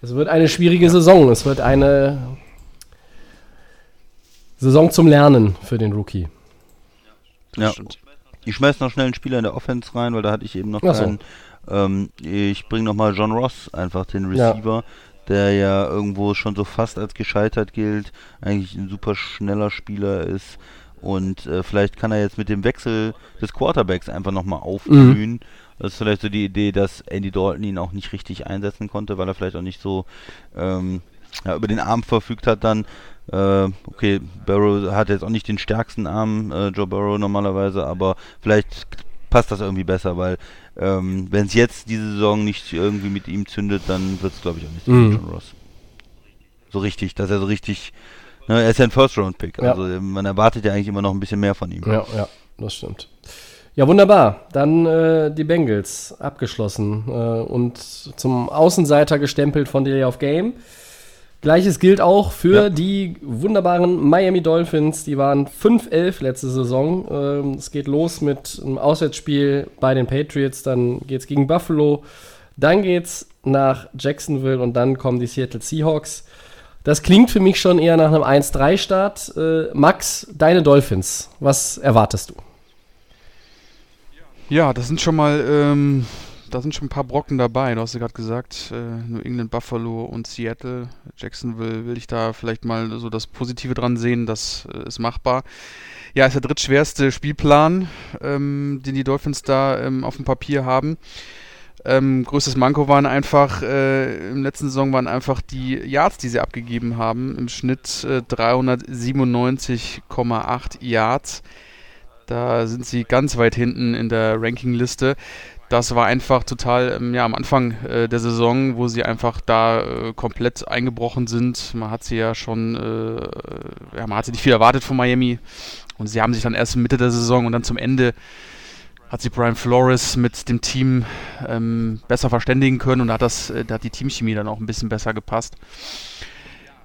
A: es wird eine schwierige ja. Saison. Es wird eine Saison zum Lernen für den Rookie.
B: Ja. Ich schmeiß noch schnell einen Spieler in der Offense rein, weil da hatte ich eben noch Ach keinen. So. Ähm, ich bringe nochmal John Ross, einfach den Receiver. Ja der ja irgendwo schon so fast als gescheitert gilt, eigentlich ein super schneller Spieler ist. Und äh, vielleicht kann er jetzt mit dem Wechsel des Quarterbacks einfach nochmal aufblühen. Mhm. Das ist vielleicht so die Idee, dass Andy Dalton ihn auch nicht richtig einsetzen konnte, weil er vielleicht auch nicht so ähm, ja, über den Arm verfügt hat dann. Äh, okay, Barrow hat jetzt auch nicht den stärksten Arm, äh, Joe Barrow normalerweise, aber vielleicht passt das irgendwie besser, weil ähm, wenn es jetzt diese Saison nicht irgendwie mit ihm zündet, dann wird es glaube ich auch nicht mhm. John Ross. So richtig, dass er so richtig, ne, er ist ja ein First-Round-Pick, ja. also man erwartet ja eigentlich immer noch ein bisschen mehr von ihm.
A: Ja, ja, das stimmt. Ja, wunderbar. Dann äh, die Bengals abgeschlossen äh, und zum Außenseiter gestempelt von Delay of Game. Gleiches gilt auch für ja. die wunderbaren Miami Dolphins. Die waren 5-11 letzte Saison. Ähm, es geht los mit einem Auswärtsspiel bei den Patriots. Dann geht es gegen Buffalo. Dann geht es nach Jacksonville und dann kommen die Seattle Seahawks. Das klingt für mich schon eher nach einem 1-3-Start. Äh, Max, deine Dolphins, was erwartest du?
C: Ja, das sind schon mal ähm, da sind schon ein paar Brocken dabei. Du hast ja gerade gesagt, äh, New England, Buffalo und Seattle. Jacksonville will ich da vielleicht mal so das Positive dran sehen, das äh, ist machbar. Ja, ist der drittschwerste Spielplan, ähm, den die Dolphins da ähm, auf dem Papier haben. Ähm, größtes Manko waren einfach, äh, im letzten Saison waren einfach die Yards, die sie abgegeben haben. Im Schnitt äh, 397,8 Yards. Da sind sie ganz weit hinten in der Rankingliste das war einfach total ähm, ja, am Anfang äh, der Saison, wo sie einfach da äh, komplett eingebrochen sind. Man hat sie ja schon, äh, ja, man hatte nicht viel erwartet von Miami und sie haben sich dann erst Mitte der Saison und dann zum Ende hat sich Brian Flores mit dem Team ähm, besser verständigen können und da hat, das, äh, da hat die Teamchemie dann auch ein bisschen besser gepasst.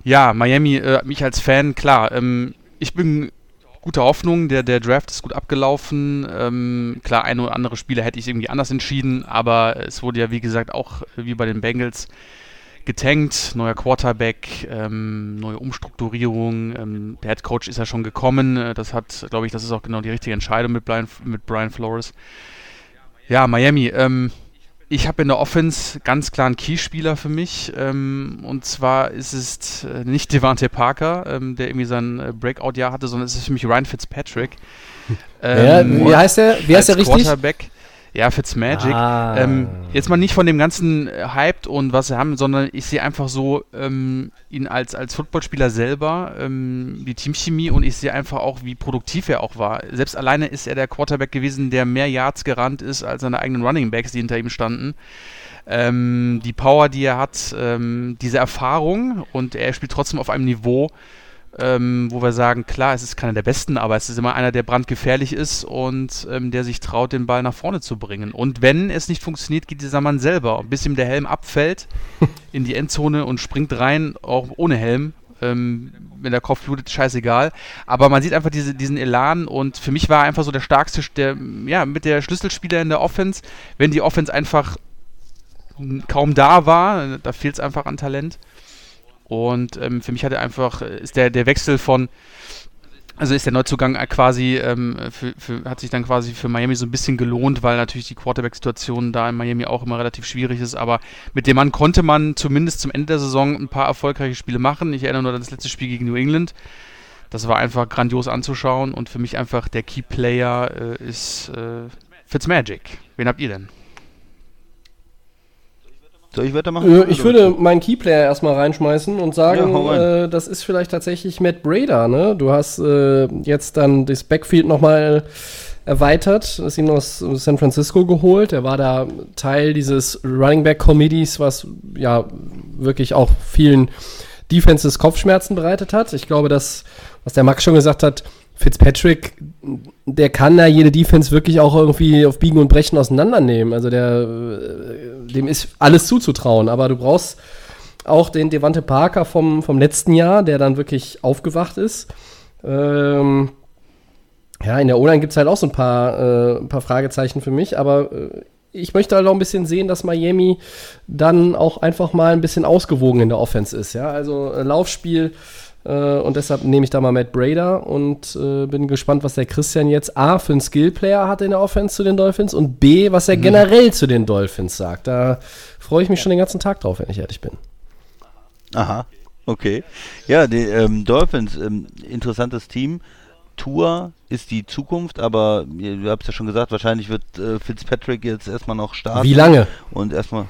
C: Ja, Miami, äh, mich als Fan, klar, ähm, ich bin gute Hoffnung. Der, der Draft ist gut abgelaufen. Ähm, klar, ein oder andere Spieler hätte ich irgendwie anders entschieden, aber es wurde ja, wie gesagt, auch wie bei den Bengals getankt. Neuer Quarterback, ähm, neue Umstrukturierung. Ähm, der Head Coach ist ja schon gekommen. Äh, das hat, glaube ich, das ist auch genau die richtige Entscheidung mit Brian, mit Brian Flores. Ja, Miami. Ähm, ich habe in der Offense ganz klar einen Keyspieler für mich. Ähm, und zwar ist es äh, nicht Devante Parker, ähm, der irgendwie sein äh, Breakout-Jahr hatte, sondern es ist für mich Ryan Fitzpatrick.
A: Ähm, ja, wie heißt der? Wie heißt der richtig?
C: Quarterback. Ja, Fitzmagic. Ah. Ähm, jetzt mal nicht von dem ganzen äh, Hyped und was sie haben, sondern ich sehe einfach so ähm, ihn als, als Footballspieler selber, ähm, die Teamchemie und ich sehe einfach auch, wie produktiv er auch war. Selbst alleine ist er der Quarterback gewesen, der mehr Yards gerannt ist als seine eigenen Running Backs, die hinter ihm standen. Ähm, die Power, die er hat, ähm, diese Erfahrung und er spielt trotzdem auf einem Niveau, ähm, wo wir sagen, klar, es ist keiner der besten, aber es ist immer einer, der brandgefährlich ist und ähm, der sich traut, den Ball nach vorne zu bringen. Und wenn es nicht funktioniert, geht dieser Mann selber, bis ihm der Helm abfällt *laughs* in die Endzone und springt rein, auch ohne Helm. Ähm, wenn der Kopf blutet, scheißegal. Aber man sieht einfach diese, diesen Elan und für mich war er einfach so der starkste, der, ja, mit der Schlüsselspieler in der Offense. Wenn die Offense einfach kaum da war, da fehlt es einfach an Talent. Und ähm, für mich hat er einfach, äh, ist der, der Wechsel von, also ist der Neuzugang quasi, ähm, für, für, hat sich dann quasi für Miami so ein bisschen gelohnt, weil natürlich die Quarterback-Situation da in Miami auch immer relativ schwierig ist. Aber mit dem Mann konnte man zumindest zum Ende der Saison ein paar erfolgreiche Spiele machen. Ich erinnere nur an das letzte Spiel gegen New England. Das war einfach grandios anzuschauen und für mich einfach der Key-Player äh, ist äh, Fitzmagic. Wen habt ihr denn?
A: Soll ich weitermachen? Äh, ich würde meinen Keyplayer erstmal reinschmeißen und sagen, ja, äh, das ist vielleicht tatsächlich Matt Brader. Ne? Du hast äh, jetzt dann das Backfield nochmal erweitert, ist ihn aus San Francisco geholt. Er war da Teil dieses Running Back Committees, was ja wirklich auch vielen Defenses Kopfschmerzen bereitet hat. Ich glaube, dass, was der Max schon gesagt hat, Fitzpatrick, der kann da jede Defense wirklich auch irgendwie auf Biegen und Brechen auseinandernehmen. Also der, äh, dem ist alles zuzutrauen. Aber du brauchst auch den Devante Parker vom, vom letzten Jahr, der dann wirklich aufgewacht ist. Ähm, ja, in der O-Line gibt es halt auch so ein paar, äh, ein paar Fragezeichen für mich, aber äh, ich möchte halt auch ein bisschen sehen, dass Miami dann auch einfach mal ein bisschen ausgewogen in der Offense ist. Ja, also äh, Laufspiel und deshalb nehme ich da mal Matt Brader und äh, bin gespannt, was der Christian jetzt A für einen Skillplayer hat in der Offense zu den Dolphins und B, was er mhm. generell zu den Dolphins sagt. Da freue ich mich schon den ganzen Tag drauf, wenn ich ehrlich bin.
B: Aha, okay. Ja, die ähm, Dolphins, ähm, interessantes Team. Tour ist die Zukunft, aber ihr, ihr habt es ja schon gesagt, wahrscheinlich wird äh, Fitzpatrick jetzt erstmal noch starten.
A: Wie lange?
B: Und erstmal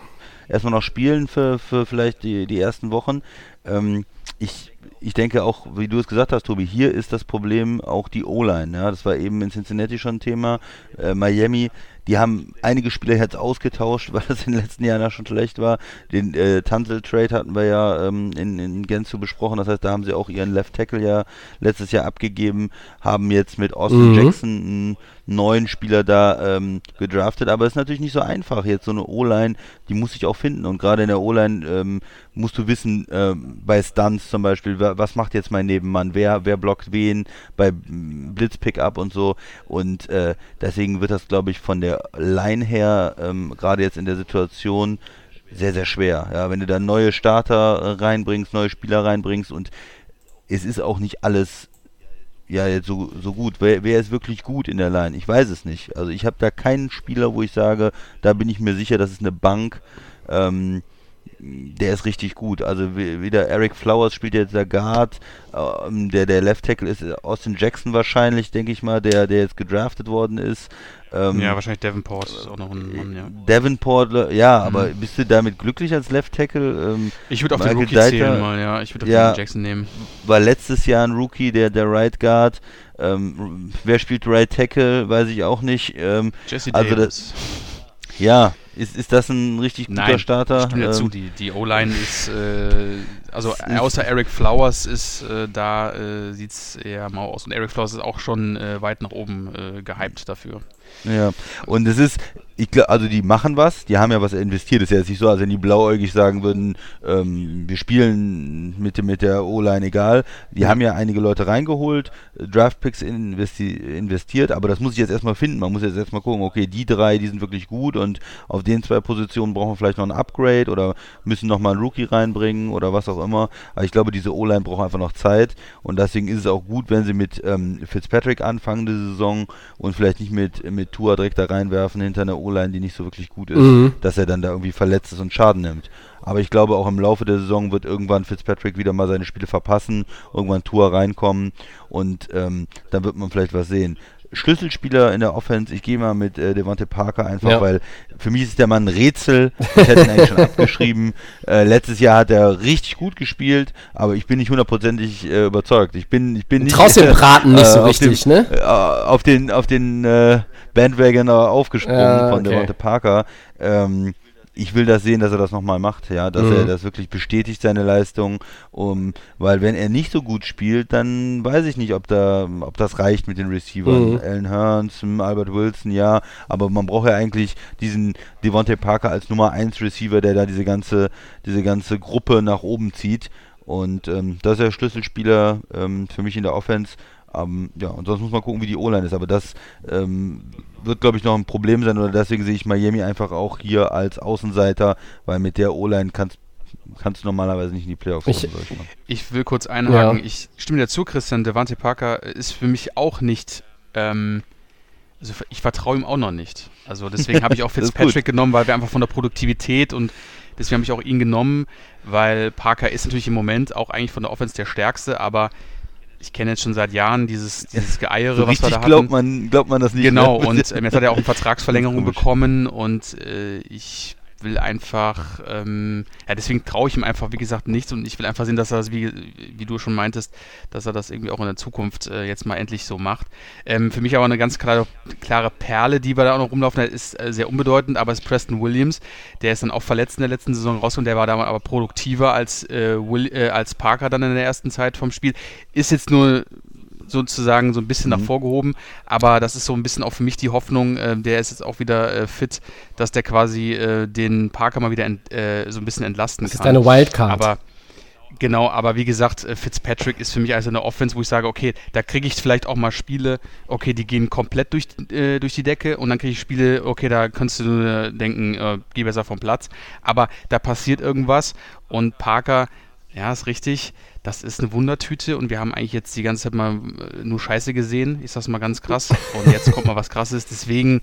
B: erstmal noch spielen für, für vielleicht die, die ersten Wochen. Ähm, ich, ich denke auch, wie du es gesagt hast, Tobi, hier ist das Problem auch die O-Line. Ja? Das war eben in Cincinnati schon ein Thema. Äh, Miami, die haben einige Spieler jetzt ausgetauscht, *laughs* weil das in den letzten Jahren ja schon schlecht war. Den äh, Tunzel-Trade hatten wir ja ähm, in, in Gensu besprochen. Das heißt, da haben sie auch ihren Left Tackle ja letztes Jahr abgegeben, haben jetzt mit Austin
A: Mhm.
B: Jackson einen neuen Spieler da ähm, gedraftet. Aber es ist natürlich nicht so einfach. Jetzt so eine O-Line, die muss sich auch finden. Und gerade in der O-Line ähm, musst du wissen, ähm, bei Stunts zum Beispiel, wa- was macht jetzt mein Nebenmann, wer, wer blockt wen, bei mm, Blitz-Pickup und so. Und äh, deswegen wird das, glaube ich, von der Line her, ähm, gerade jetzt in der Situation, sehr, sehr schwer. Ja, wenn du da neue Starter äh, reinbringst, neue Spieler reinbringst und es ist auch nicht alles ja jetzt so, so gut. Wer, wer ist wirklich gut in der Line? Ich weiß es nicht. Also ich habe da keinen Spieler, wo ich sage, da bin ich mir sicher, das ist eine Bank. Ähm, der ist richtig gut. Also wie- wieder Eric Flowers spielt jetzt der Guard, ähm, der der Left Tackle ist Austin Jackson wahrscheinlich, denke ich mal, der der jetzt gedraftet worden ist. Ähm,
C: Ja, wahrscheinlich Davenport ist auch noch ein Mann, ja.
B: Davenport, ja, aber bist du damit glücklich als Left Tackle? Ähm,
C: Ich würde auf den Rookie
B: Deiter-
C: zählen mal, ja. Ich würde auf
B: Ja.
C: den Jackson nehmen.
B: war letztes Jahr ein Rookie, der der Right Guard. Ähm, wer spielt Right Tackle, weiß ich auch nicht. Ähm,
C: Jesse
B: Also
C: Davis.
B: ja, ist, ist das ein richtig guter
C: Nein,
B: Starter?
C: Zu,
B: Ähm,
C: die, die O-Line ist, äh, also
B: ist-
C: außer Eric Flowers ist, äh, da äh, sieht es eher mau aus. Und Eric Flowers ist auch schon äh, weit nach oben äh, gehypt dafür.
B: Ja, und es ist, ich glaube, also die machen was, die haben ja was investiert. Es ist ja jetzt nicht so, als wenn die blauäugig sagen würden, ähm, wir spielen mit, mit der O-Line egal. Die haben ja einige Leute reingeholt, Draftpicks investi investiert, aber das muss ich jetzt erstmal finden. Man muss jetzt erstmal gucken, okay, die drei, die sind wirklich gut und auf den zwei Positionen brauchen wir vielleicht noch ein Upgrade oder müssen nochmal einen Rookie reinbringen oder was auch immer. Aber ich glaube, diese O-Line braucht einfach noch Zeit und deswegen ist es auch gut, wenn sie mit ähm, Fitzpatrick anfangen diese Saison und vielleicht nicht mit, mit Tua direkt da reinwerfen hinter einer O-Line, die nicht so wirklich gut ist,
A: Mhm.
B: dass er dann da irgendwie verletzt ist und Schaden nimmt. Aber ich glaube, auch im Laufe der Saison wird irgendwann Fitzpatrick wieder mal seine Spiele verpassen, irgendwann Tua reinkommen und ähm, dann wird man vielleicht was sehen. Schlüsselspieler in der Offense, ich gehe mal mit äh, Devontae Parker einfach,
A: Ja.
B: weil für mich ist der Mann ein Rätsel. Ich hätte ihn eigentlich schon *laughs* abgeschrieben. Äh, letztes Jahr hat er richtig gut gespielt, aber ich bin nicht hundertprozentig äh, überzeugt. Ich bin, ich bin nicht.
A: Traust dem Braten nicht so
B: auf
A: richtig,
B: dem,
A: ne?
B: äh, auf den, auf den äh, Bandwagon äh, aufgesprungen
A: Ja,
B: von
A: okay.
B: Devontae Parker. Ähm, ich will das sehen, dass er das nochmal macht, ja, dass
A: Mhm.
B: er das wirklich bestätigt, seine Leistung, um, weil wenn er nicht so gut spielt, dann weiß ich nicht, ob da, ob das reicht mit den Receivern.
A: Mhm.
B: Alan Hearns, Albert Wilson, ja, aber man braucht ja eigentlich diesen Devontae Parker als Nummer 1 Receiver, der da diese ganze, diese ganze Gruppe nach oben zieht. Und ähm, das ist der Schlüsselspieler ähm, für mich in der Offense. Ähm, ja, und sonst muss man gucken, wie die O-Line ist. Aber das ähm, wird, glaube ich, noch ein Problem sein. Oder deswegen sehe ich Miami einfach auch hier als Außenseiter, weil mit der O-Line kannst, kannst du normalerweise nicht in die Playoffs
A: Ich-
B: kommen. ich.
C: Ich will kurz einhaken.
A: Ja.
C: Ich stimme dir zu, Christian. Devante Parker ist für mich auch nicht. Ähm, also ich vertraue ihm auch noch nicht. Also deswegen habe ich auch *laughs* Fitzpatrick genommen, weil wir einfach von der Produktivität und deswegen habe ich auch ihn genommen, weil Parker ist natürlich im Moment auch eigentlich von der Offense der stärkste, aber ich kenne jetzt schon seit Jahren dieses, *laughs* dieses Geeiere,
B: So
C: was wir da hatten.
B: glaubt man, glaubt man das nicht.
C: Genau,
B: ne?
C: und ähm, jetzt hat er auch eine *laughs* Vertragsverlängerung bekommen und äh, ich will einfach, ähm, ja, deswegen traue ich ihm einfach, wie gesagt, nichts und ich will einfach sehen, dass er das, wie, wie du schon meintest, dass er das irgendwie auch in der Zukunft äh, jetzt mal endlich so macht. Ähm, für mich aber eine ganz klare, klare Perle, die wir da auch noch rumlaufen, ist äh, sehr unbedeutend, aber ist Preston Williams. Der ist dann auch verletzt in der letzten Saison rausgekommen, der war da aber produktiver als, äh, Will, äh, als Parker dann in der ersten Zeit vom Spiel. Ist jetzt nur sozusagen so ein bisschen nach vorgehoben, aber das ist so ein bisschen auch für mich die Hoffnung, äh, der ist jetzt auch wieder äh, fit, dass der quasi äh, den Parker mal wieder ent, äh, so ein bisschen entlasten
A: Das ist
C: kann.
A: deine Wildcard.
C: Aber genau, aber wie gesagt, äh, Fitzpatrick ist für mich also eine Offense, wo ich sage, okay, da kriege ich vielleicht auch mal Spiele, okay, die gehen komplett durch, äh, durch die Decke und dann kriege ich Spiele, okay, da kannst du äh, denken, äh, geh besser vom Platz. Aber da passiert irgendwas und Parker, ja, ist richtig, das ist eine Wundertüte und wir haben eigentlich jetzt die ganze Zeit mal äh, nur Scheiße gesehen, ich sag's mal ganz krass. Und jetzt kommt mal was krasses, deswegen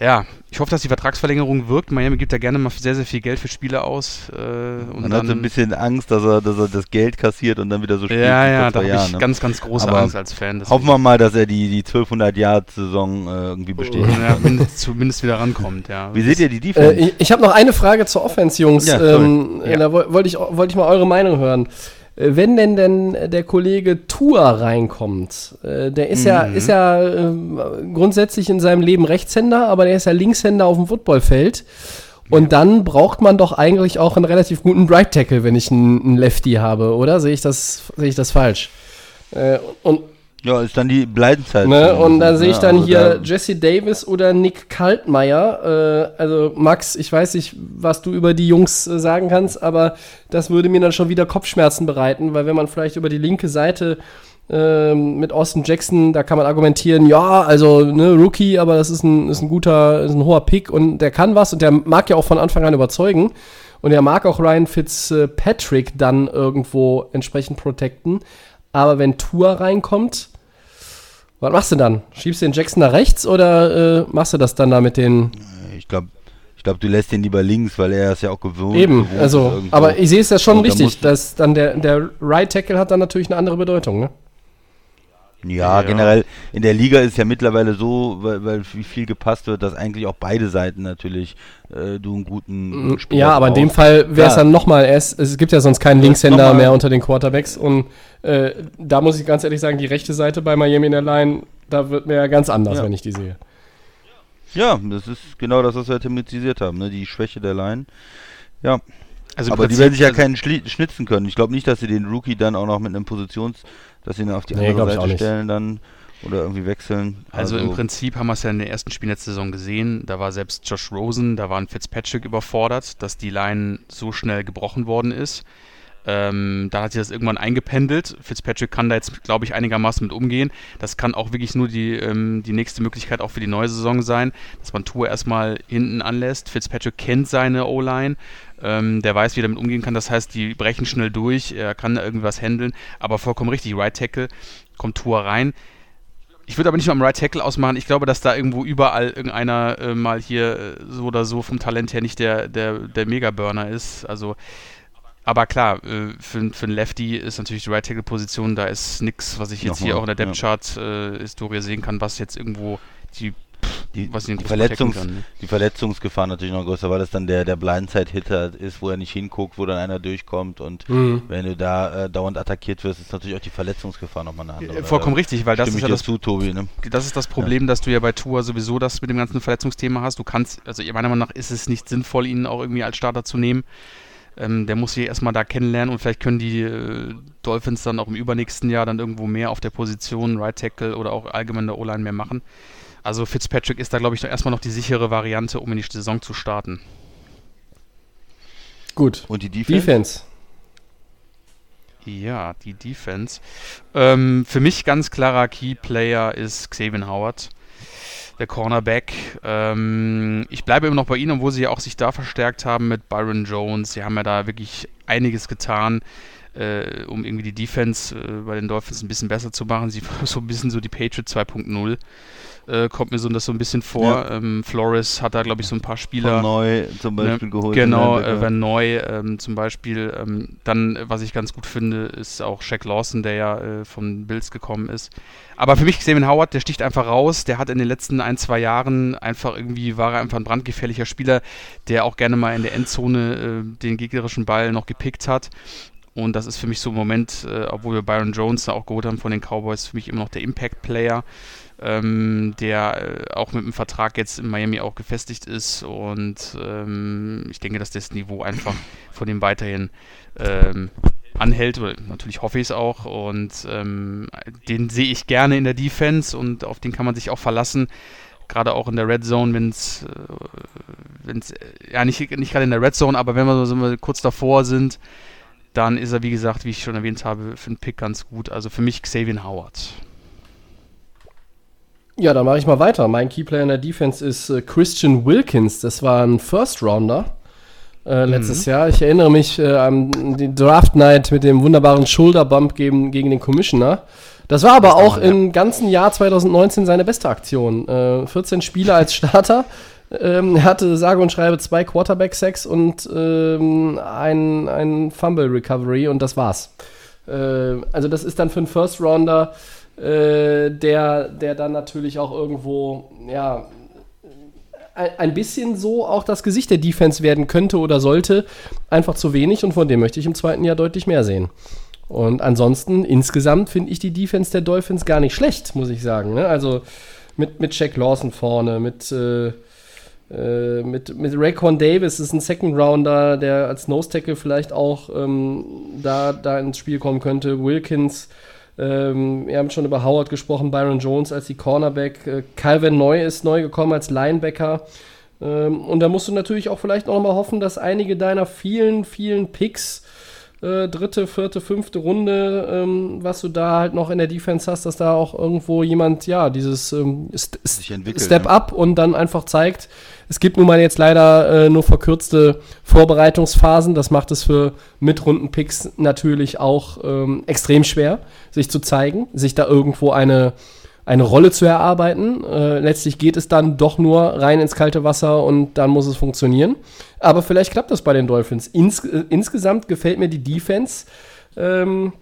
C: Ja, ich hoffe, dass die Vertragsverlängerung wirkt. Miami gibt da gerne mal sehr, sehr viel Geld für Spieler aus. Äh, und
B: Man
C: dann,
B: hat so ein bisschen Angst, dass er, dass er das Geld kassiert und dann wieder so spielt.
C: Ja, ja, da habe ich
B: ne?
C: ganz, ganz große
B: Aber
C: Angst als Fan. deswegen-
B: Hoffen wir mal, dass er die, die 1200-Jahr-Saison äh, irgendwie bestätigt.
C: ja, mindest, zumindest wieder rankommt, ja.
B: Wie seht ihr die
A: Äh,
B: Defense?
A: ich ich habe noch eine Frage zur Offense, Jungs.
B: Ja,
A: ähm,
C: Ja.
A: Da woll- wollte ich, wollte ich mal eure Meinung hören. Äh, Wenn denn denn der Kollege Tua reinkommt, äh, der ist ja,
C: Mhm.
A: ist ja ähm, grundsätzlich in seinem Leben Rechtshänder, aber der ist ja Linkshänder auf dem Footballfeld. Und dann braucht man doch eigentlich auch einen relativ guten Right Tackle, wenn ich einen, einen Lefty habe, oder? Sehe ich das, sehe ich das falsch? Äh, und
B: Ja, ist dann die Bleidenzeit.
A: Ne? Und dann sehe ich dann
B: also
A: hier
B: da-
A: Jesse Davis oder Nick Kaltmeier. Äh, also Max, ich weiß nicht, was du über die Jungs äh, sagen kannst, aber das würde mir dann schon wieder Kopfschmerzen bereiten, weil wenn man vielleicht über die linke Seite ähm, mit Austin Jackson, da kann man argumentieren, ja, also ne, Rookie, aber das ist ein, ist ein guter, ist ein hoher Pick und der kann was und der mag ja auch von Anfang an überzeugen. Und er mag auch Ryan Fitzpatrick dann irgendwo entsprechend protecten. Aber wenn Tour reinkommt, was machst du dann? Schiebst du den Jackson nach rechts oder äh, machst du das dann da mit den.
B: Ich glaube, ich glaub, du lässt ihn lieber links, weil er ist ja auch gewohnt.
A: Eben,
B: gewohnt
A: also, aber ich sehe es ja schon
B: Und
A: richtig, dass dann der, der Right Tackle hat dann natürlich eine andere Bedeutung, ne?
B: Ja,
C: Ja.
B: generell in der Liga ist ja mittlerweile so, weil, weil wie viel gepasst wird, dass eigentlich auch beide Seiten natürlich äh, du einen guten Spieler
A: Mm, Ja, aber in dem
B: brauchst.
A: Fall wäre es
B: Klar.
A: dann nochmal, es, es gibt ja sonst keinen
B: Ja,
A: Linkshänder mehr unter den Quarterbacks und äh, da muss ich ganz ehrlich sagen, die rechte Seite bei Miami in der Line, da wird mir ja ganz anders,
B: Ja.
A: wenn ich die sehe.
B: Ja, das ist genau das, was wir thematisiert haben, ne? die Schwäche der Line. Ja,
C: Also
B: aber die
C: Prinzip-
B: werden sich ja keinen schli schnitzen können. Ich glaube nicht, dass sie den Rookie dann auch noch mit einem Positions, dass sie ihn auf die
A: Nee,
B: andere Seite stellen dann oder irgendwie wechseln.
C: Also, im Prinzip haben wir es ja in der ersten Spiel der Saison gesehen. Da war selbst Josh Rosen, da war ein Fitzpatrick überfordert, dass die Line so schnell gebrochen worden ist. Ähm, da hat sich das irgendwann eingependelt. Fitzpatrick kann da jetzt, glaube ich, einigermaßen mit umgehen. Das kann auch wirklich nur die, ähm, die nächste Möglichkeit auch für die neue Saison sein, dass man Tour erstmal hinten anlässt. Fitzpatrick kennt seine O-Line. Ähm, der weiß, wie er damit umgehen kann. Das heißt, die brechen schnell durch. Er kann da irgendwas handeln. Aber vollkommen richtig. Right Tackle kommt Tour rein. Ich würde aber nicht mal am Right Tackle ausmachen. Ich glaube, dass da irgendwo überall irgendeiner äh, mal hier äh, so oder so vom Talent her nicht der, der, der Mega-Burner ist. Also, aber klar, äh, für, für einen Lefty ist natürlich die Right Tackle-Position, da ist nichts, was ich jetzt hier
B: Nochmal,
C: auch in der Depth-Chart-Historie sehen kann, was jetzt irgendwo die,
B: die, die,
C: groß
B: Verletzungs,
C: kann, ne?
B: die Verletzungsgefahr natürlich noch größer, weil es dann der, der Blindside-Hitter ist, wo er nicht hinguckt, wo dann einer durchkommt und
A: Mhm.
B: wenn du da äh, dauernd attackiert wirst, ist natürlich auch die Verletzungsgefahr nochmal eine andere.
C: Äh, Vollkommen richtig, weil das ist ja das
B: zu, Tobi. Ne?
C: das ist das Problem, dass du ja bei Tour sowieso das mit dem ganzen Verletzungsthema hast. Du kannst, also meiner Meinung nach ist es nicht sinnvoll, ihn auch irgendwie als Starter zu nehmen. Ähm, der muss sich erstmal da kennenlernen und vielleicht können die äh, Dolphins dann auch im übernächsten Jahr dann irgendwo mehr auf der Position, Right Tackle oder auch allgemein der O-Line mehr machen. Also Fitzpatrick ist da, glaube ich, noch erstmal noch die sichere Variante, um in die Saison zu starten.
A: Gut.
B: Und die Defense?
A: Defense.
C: Ja, die Defense. Ähm, für mich ganz klarer Key-Player ist Xavier Howard, der Cornerback. Ähm, ich bleibe immer noch bei ihnen, obwohl sie ja auch sich da verstärkt haben mit Byron Jones. Sie haben ja da wirklich einiges getan, äh, um irgendwie die Defense äh, bei den Dolphins ein bisschen besser zu machen. Sie *laughs* so ein bisschen so die Patriot 2.0. Äh, kommt mir so das so ein bisschen vor. Ähm, Flores hat da, glaube ich, so ein paar Spieler.
B: Von neu zum Beispiel
C: Ne,
B: geholt.
C: Genau, äh, Van Neu ähm, zum Beispiel. Ähm, dann, was ich ganz gut finde, ist auch Shaq Lawson, der ja äh, von Bills gekommen ist. Aber für mich Xavier Howard, der sticht einfach raus. Der hat in den letzten ein, zwei Jahren einfach irgendwie, war er einfach ein brandgefährlicher Spieler, der auch gerne mal in der Endzone äh, den gegnerischen Ball noch gepickt hat. Und das ist für mich so im Moment, äh, obwohl wir Byron Jones da auch geholt haben von den Cowboys, für mich immer noch der Impact-Player, ähm, der äh, auch mit dem Vertrag jetzt in Miami auch gefestigt ist. Und ähm, ich denke, dass das Niveau einfach von ihm weiterhin ähm, anhält. Natürlich hoffe ich es auch. Und ähm, den sehe ich gerne in der Defense und auf den kann man sich auch verlassen. Gerade auch in der Red Zone, wenn es, äh, ja nicht, nicht gerade in der Red Zone, aber wenn wir so kurz davor sind, dann ist er, wie gesagt, wie ich schon erwähnt habe, für den Pick ganz gut. Also für mich Xavier Howard.
A: Ja, dann mache ich mal weiter. Mein Keyplayer in der Defense ist äh, Christian Wilkins. Das war ein First Rounder äh, letztes Jahr. Ich erinnere mich äh, an die Draft Night mit dem wunderbaren Shoulder Bump gegen, gegen den Commissioner. Das war aber auch im ganzen Jahr 2019 seine beste Aktion. Äh, 14 Spiele als *laughs* Starter. Ähm, er hatte sage und schreibe zwei Quarterback-Sacks und ähm, ein, ein Fumble-Recovery und das war's. Äh, also das ist dann für einen First-Rounder, äh, der, der dann natürlich auch irgendwo, ja, ein, bisschen so auch das Gesicht der Defense werden könnte oder sollte, einfach zu wenig und von dem möchte ich im zweiten Jahr deutlich mehr sehen. Und ansonsten, insgesamt finde ich die Defense der Dolphins gar nicht schlecht, muss ich sagen. Ne? Also mit, mit Jack Lawson vorne, mit, äh, äh, mit, mit Raycon Davis ist ein Second Rounder, der als Nose Tackle vielleicht auch ähm, da, da ins Spiel kommen könnte. Wilkins, ähm, wir haben schon über Howard gesprochen, Byron Jones als die Cornerback, äh, Calvin Neu ist neu gekommen als Linebacker. Ähm, und da musst du natürlich auch vielleicht noch mal hoffen, dass einige deiner vielen, vielen Picks äh, dritte, vierte, fünfte Runde, ähm, was du da halt noch in der Defense hast, dass da auch irgendwo jemand, ja, dieses ähm, St Step
B: ne?
A: Up und dann einfach zeigt, es gibt nun mal jetzt leider äh, nur verkürzte Vorbereitungsphasen. Das macht es für Mitrunden-Picks natürlich auch ähm, extrem schwer, sich zu zeigen, sich da irgendwo eine eine Rolle zu erarbeiten. Äh, letztlich geht es dann doch nur rein ins kalte Wasser und dann muss es funktionieren. Aber vielleicht klappt das bei den Dolphins. Ins, äh, insgesamt gefällt mir die Defense. Ähm,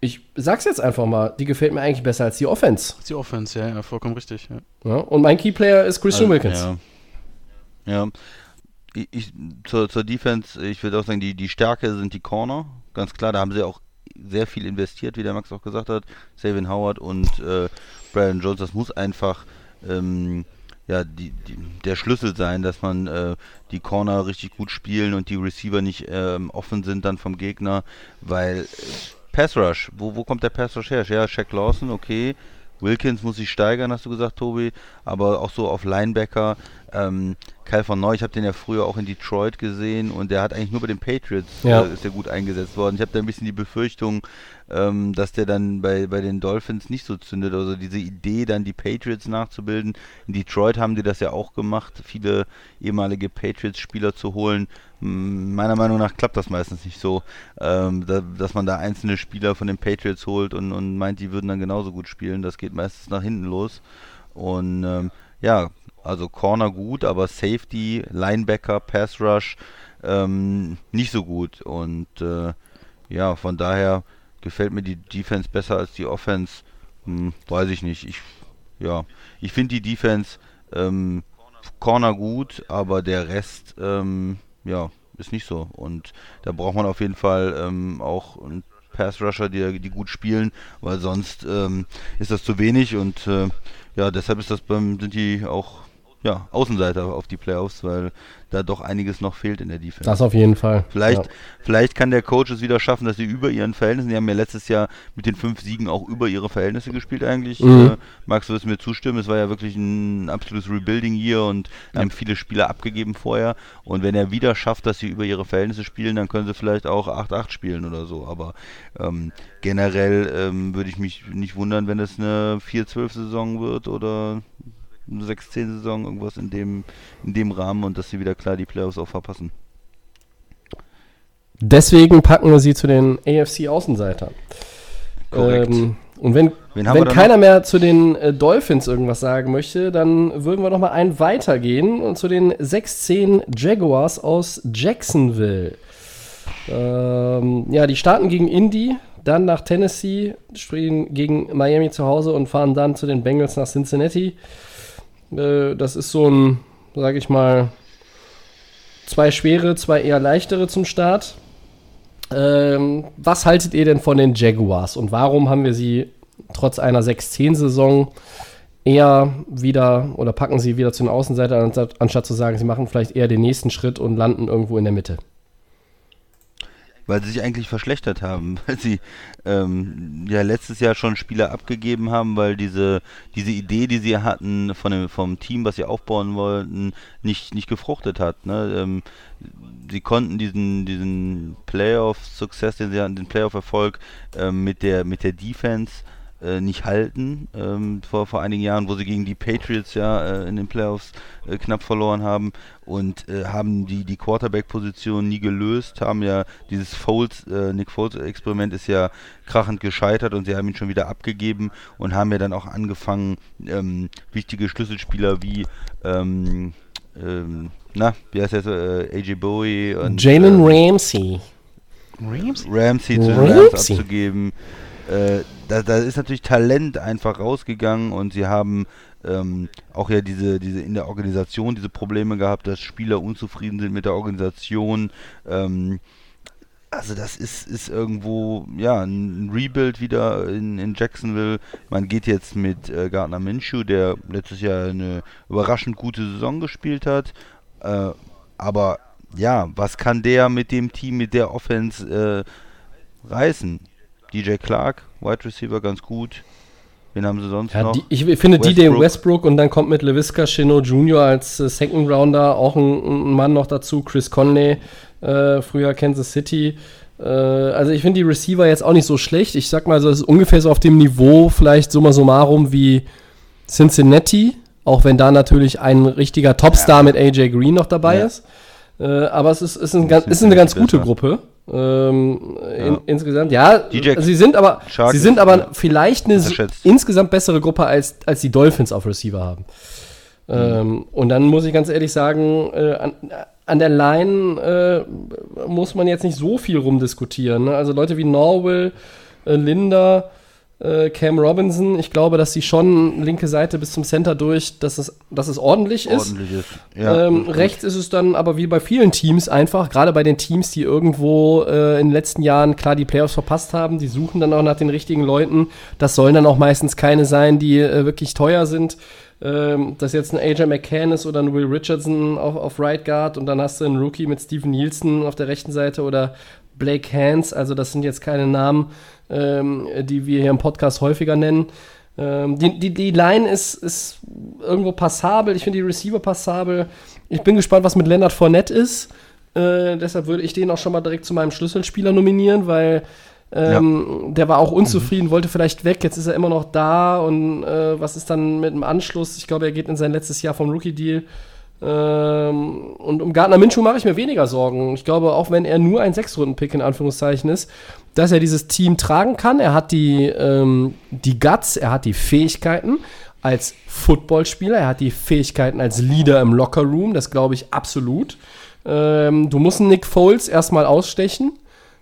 A: ich sag's jetzt einfach mal, die gefällt mir eigentlich besser als die Offense.
C: Die Offense, ja, ja vollkommen richtig. Ja.
A: Ja, und mein Keyplayer ist Christian
B: Also,
A: Wilkins.
B: Ja. ja. Ich, ich, zur, zur Defense, ich würde auch sagen, die, die Stärke sind die Corner. Ganz klar, da haben sie auch sehr viel investiert, wie der Max auch gesagt hat. Savin Howard und äh, Brian Jones, das muss einfach ähm, ja, die, die, der Schlüssel sein, dass man äh, die Corner richtig gut spielen und die Receiver nicht ähm, offen sind dann vom Gegner, weil äh, Pass Rush, wo, wo kommt der Pass Rush her? Ja, Shaq Lawson, okay. Wilkins muss sich steigern, hast du gesagt, Tobi, aber auch so auf Linebacker. Ähm, Kyle von Neu, ich habe den ja früher auch in Detroit gesehen und der hat eigentlich nur bei den Patriots
A: Ja.
B: äh, ist er gut eingesetzt worden. Ich habe da ein bisschen die Befürchtung, ähm, dass der dann bei, bei den Dolphins nicht so zündet. Also diese Idee, dann die Patriots nachzubilden. In Detroit haben die das ja auch gemacht, viele ehemalige Patriots-Spieler zu holen. Meiner Meinung nach klappt das meistens nicht so, ähm, da, dass man da einzelne Spieler von den Patriots holt und, und meint, die würden dann genauso gut spielen. Das geht meistens nach hinten los. Und ähm, ja, also Corner gut, aber Safety, Linebacker, Pass Rush ähm, nicht so gut. Und äh, ja, von daher gefällt mir die Defense besser als die Offense. Hm, weiß ich nicht. Ich, ja, ich finde die Defense ähm, Corner gut, aber der Rest, ähm, ja, ist nicht so. Und da braucht man auf jeden Fall ähm, auch einen Pass Rusher, die, die gut spielen, weil sonst ähm, ist das zu wenig und äh, ja, deshalb ist das beim, sind die auch ja, Außenseiter auf die Playoffs, weil da doch einiges noch fehlt in der Defense.
A: Das auf jeden Fall.
B: Vielleicht,
A: Ja.
B: vielleicht kann der Coach es wieder schaffen, dass sie über ihren Verhältnissen, die haben ja letztes Jahr mit den fünf Siegen auch über ihre Verhältnisse gespielt eigentlich.
A: Mhm.
B: Äh, Max, du wirst mir zustimmen, es war ja wirklich ein absolutes Rebuilding-Year und
C: Ja.
B: haben viele Spieler abgegeben vorher. Und wenn er wieder schafft, dass sie über ihre Verhältnisse spielen, dann können sie vielleicht auch 8-8 spielen oder so. Aber ähm, generell ähm, würde ich mich nicht wundern, wenn es eine 4-12-Saison wird oder 6-10-Saison, irgendwas in dem, in dem Rahmen und dass sie wieder klar die Playoffs auch verpassen.
A: Deswegen packen wir sie zu den AFC-Außenseitern.
B: Korrekt.
A: Ähm, und wenn, wenn keiner mehr zu den äh, Dolphins irgendwas sagen möchte, dann würden wir noch mal einen weitergehen und zu den 6-10 Jaguars aus Jacksonville. Ähm, ja, die starten gegen Indy, dann nach Tennessee, spielen gegen Miami zu Hause und fahren dann zu den Bengals nach Cincinnati. Äh, das ist so ein, sag ich mal, zwei schwere, zwei eher leichtere zum Start. Ähm, was haltet ihr denn von den Jaguars und warum haben wir sie trotz einer 6-10-Saison eher wieder oder packen sie wieder zu den Außenseitern, anstatt, anstatt zu sagen, sie machen vielleicht eher den nächsten Schritt und landen irgendwo in der Mitte?
B: Weil sie sich eigentlich verschlechtert haben, *laughs* weil sie ähm, ja letztes Jahr schon Spieler abgegeben haben, weil diese diese Idee, die sie hatten von dem vom Team, was sie aufbauen wollten, nicht nicht gefruchtet hat. Ne? Ähm, sie konnten diesen diesen Playoff-Success, den sie hatten, den Playoff-Erfolg ähm, mit der mit der Defense nicht halten. Ähm, vor, vor einigen Jahren, wo sie gegen die Patriots ja äh, in den Playoffs äh, knapp verloren haben und äh, haben die, die Quarterback-Position nie gelöst, haben ja dieses Foles, äh, Nick Foles-Experiment ist ja krachend gescheitert und sie haben ihn schon wieder abgegeben und haben ja dann auch angefangen, ähm, wichtige Schlüsselspieler wie ähm, ähm, na, wie heißt der, äh, AJ Bowie und
A: Jalen
B: äh,
A: Ramsey.
C: Ramsey?
B: Ramsey zu
A: Ramsey.
B: Rams abzugeben. Da, da ist natürlich Talent einfach rausgegangen und sie haben ähm, auch ja diese, diese in der Organisation diese Probleme gehabt, dass Spieler unzufrieden sind mit der Organisation. Ähm, also das ist, ist irgendwo ja ein Rebuild wieder in, in Jacksonville. Man geht jetzt mit äh, Gardner Minshew, der letztes Jahr eine überraschend gute Saison gespielt hat. Äh, aber ja, was kann der mit dem Team, mit der Offense äh, reißen? DJ Clark, Wide Receiver, ganz gut. Wen haben sie sonst
A: Ja,
B: noch?
A: die, ich finde DJ
B: Westbrook.
A: Westbrook und dann kommt mit LaVisca Chino Jr. als äh, Second Rounder auch ein, ein Mann noch dazu. Chris Conley, äh, früher Kansas City. Äh, also ich finde die Receiver jetzt auch nicht so schlecht. Ich sag mal, so, es ist ungefähr so auf dem Niveau, vielleicht summa summarum wie Cincinnati. Auch wenn da natürlich ein richtiger Topstar mit AJ Green noch dabei
B: Ja.
A: ist. Äh, aber es ist, ist, ein, ganz- ist eine ganz gute. Gruppe. Ähm, in,
B: Ja.
A: insgesamt, ja,
B: DJ
A: sie sind aber,
B: Shark
A: sie sind aber
B: ja,
A: vielleicht eine insgesamt bessere Gruppe als, als die Dolphins auf Receiver haben. Ähm, und dann muss ich ganz ehrlich sagen, äh, an, an der Line äh, muss man jetzt nicht so viel rumdiskutieren. Ne? Also Leute wie Norwell, äh, Linda, äh, Cam Robinson, ich glaube, dass sie schon linke Seite bis zum Center durch, dass es, dass es ordentlich ist.
B: ordentlich ist. Ja,
A: ähm, rechts ist es dann aber wie bei vielen Teams einfach, gerade bei den Teams, die irgendwo äh, in den letzten Jahren klar die Playoffs verpasst haben, die suchen dann auch nach den richtigen Leuten. Das sollen dann auch meistens keine sein, die äh, wirklich teuer sind. Ähm, das jetzt ein AJ McCann ist oder ein Will Richardson auf, auf Right Guard und dann hast du einen Rookie mit Steven Nielsen auf der rechten Seite oder Blake Hans. Also das sind jetzt keine Namen, ähm, die wir hier im Podcast häufiger nennen. Ähm, die, die, die Line ist, ist irgendwo passabel. Ich finde die Receiver passabel. Ich bin gespannt, was mit Leonard Fournette ist. Äh, deshalb würde ich den auch schon mal direkt zu meinem Schlüsselspieler nominieren, weil ähm, der war auch unzufrieden, wollte vielleicht weg. Jetzt ist er immer noch da. Und äh, was ist dann mit dem Anschluss? Ich glaube, er geht in sein letztes Jahr vom Rookie-Deal. Ähm, und um Gardner Minshew mache ich mir weniger Sorgen. Ich glaube, auch wenn er nur ein Sechs-Runden-Pick in Anführungszeichen ist, dass er dieses Team tragen kann. Er hat die, ähm, die Guts, er hat die Fähigkeiten als Footballspieler, er hat die Fähigkeiten als Leader im Lockerroom, das glaube ich absolut. Ähm, du musst Nick Foles erstmal ausstechen,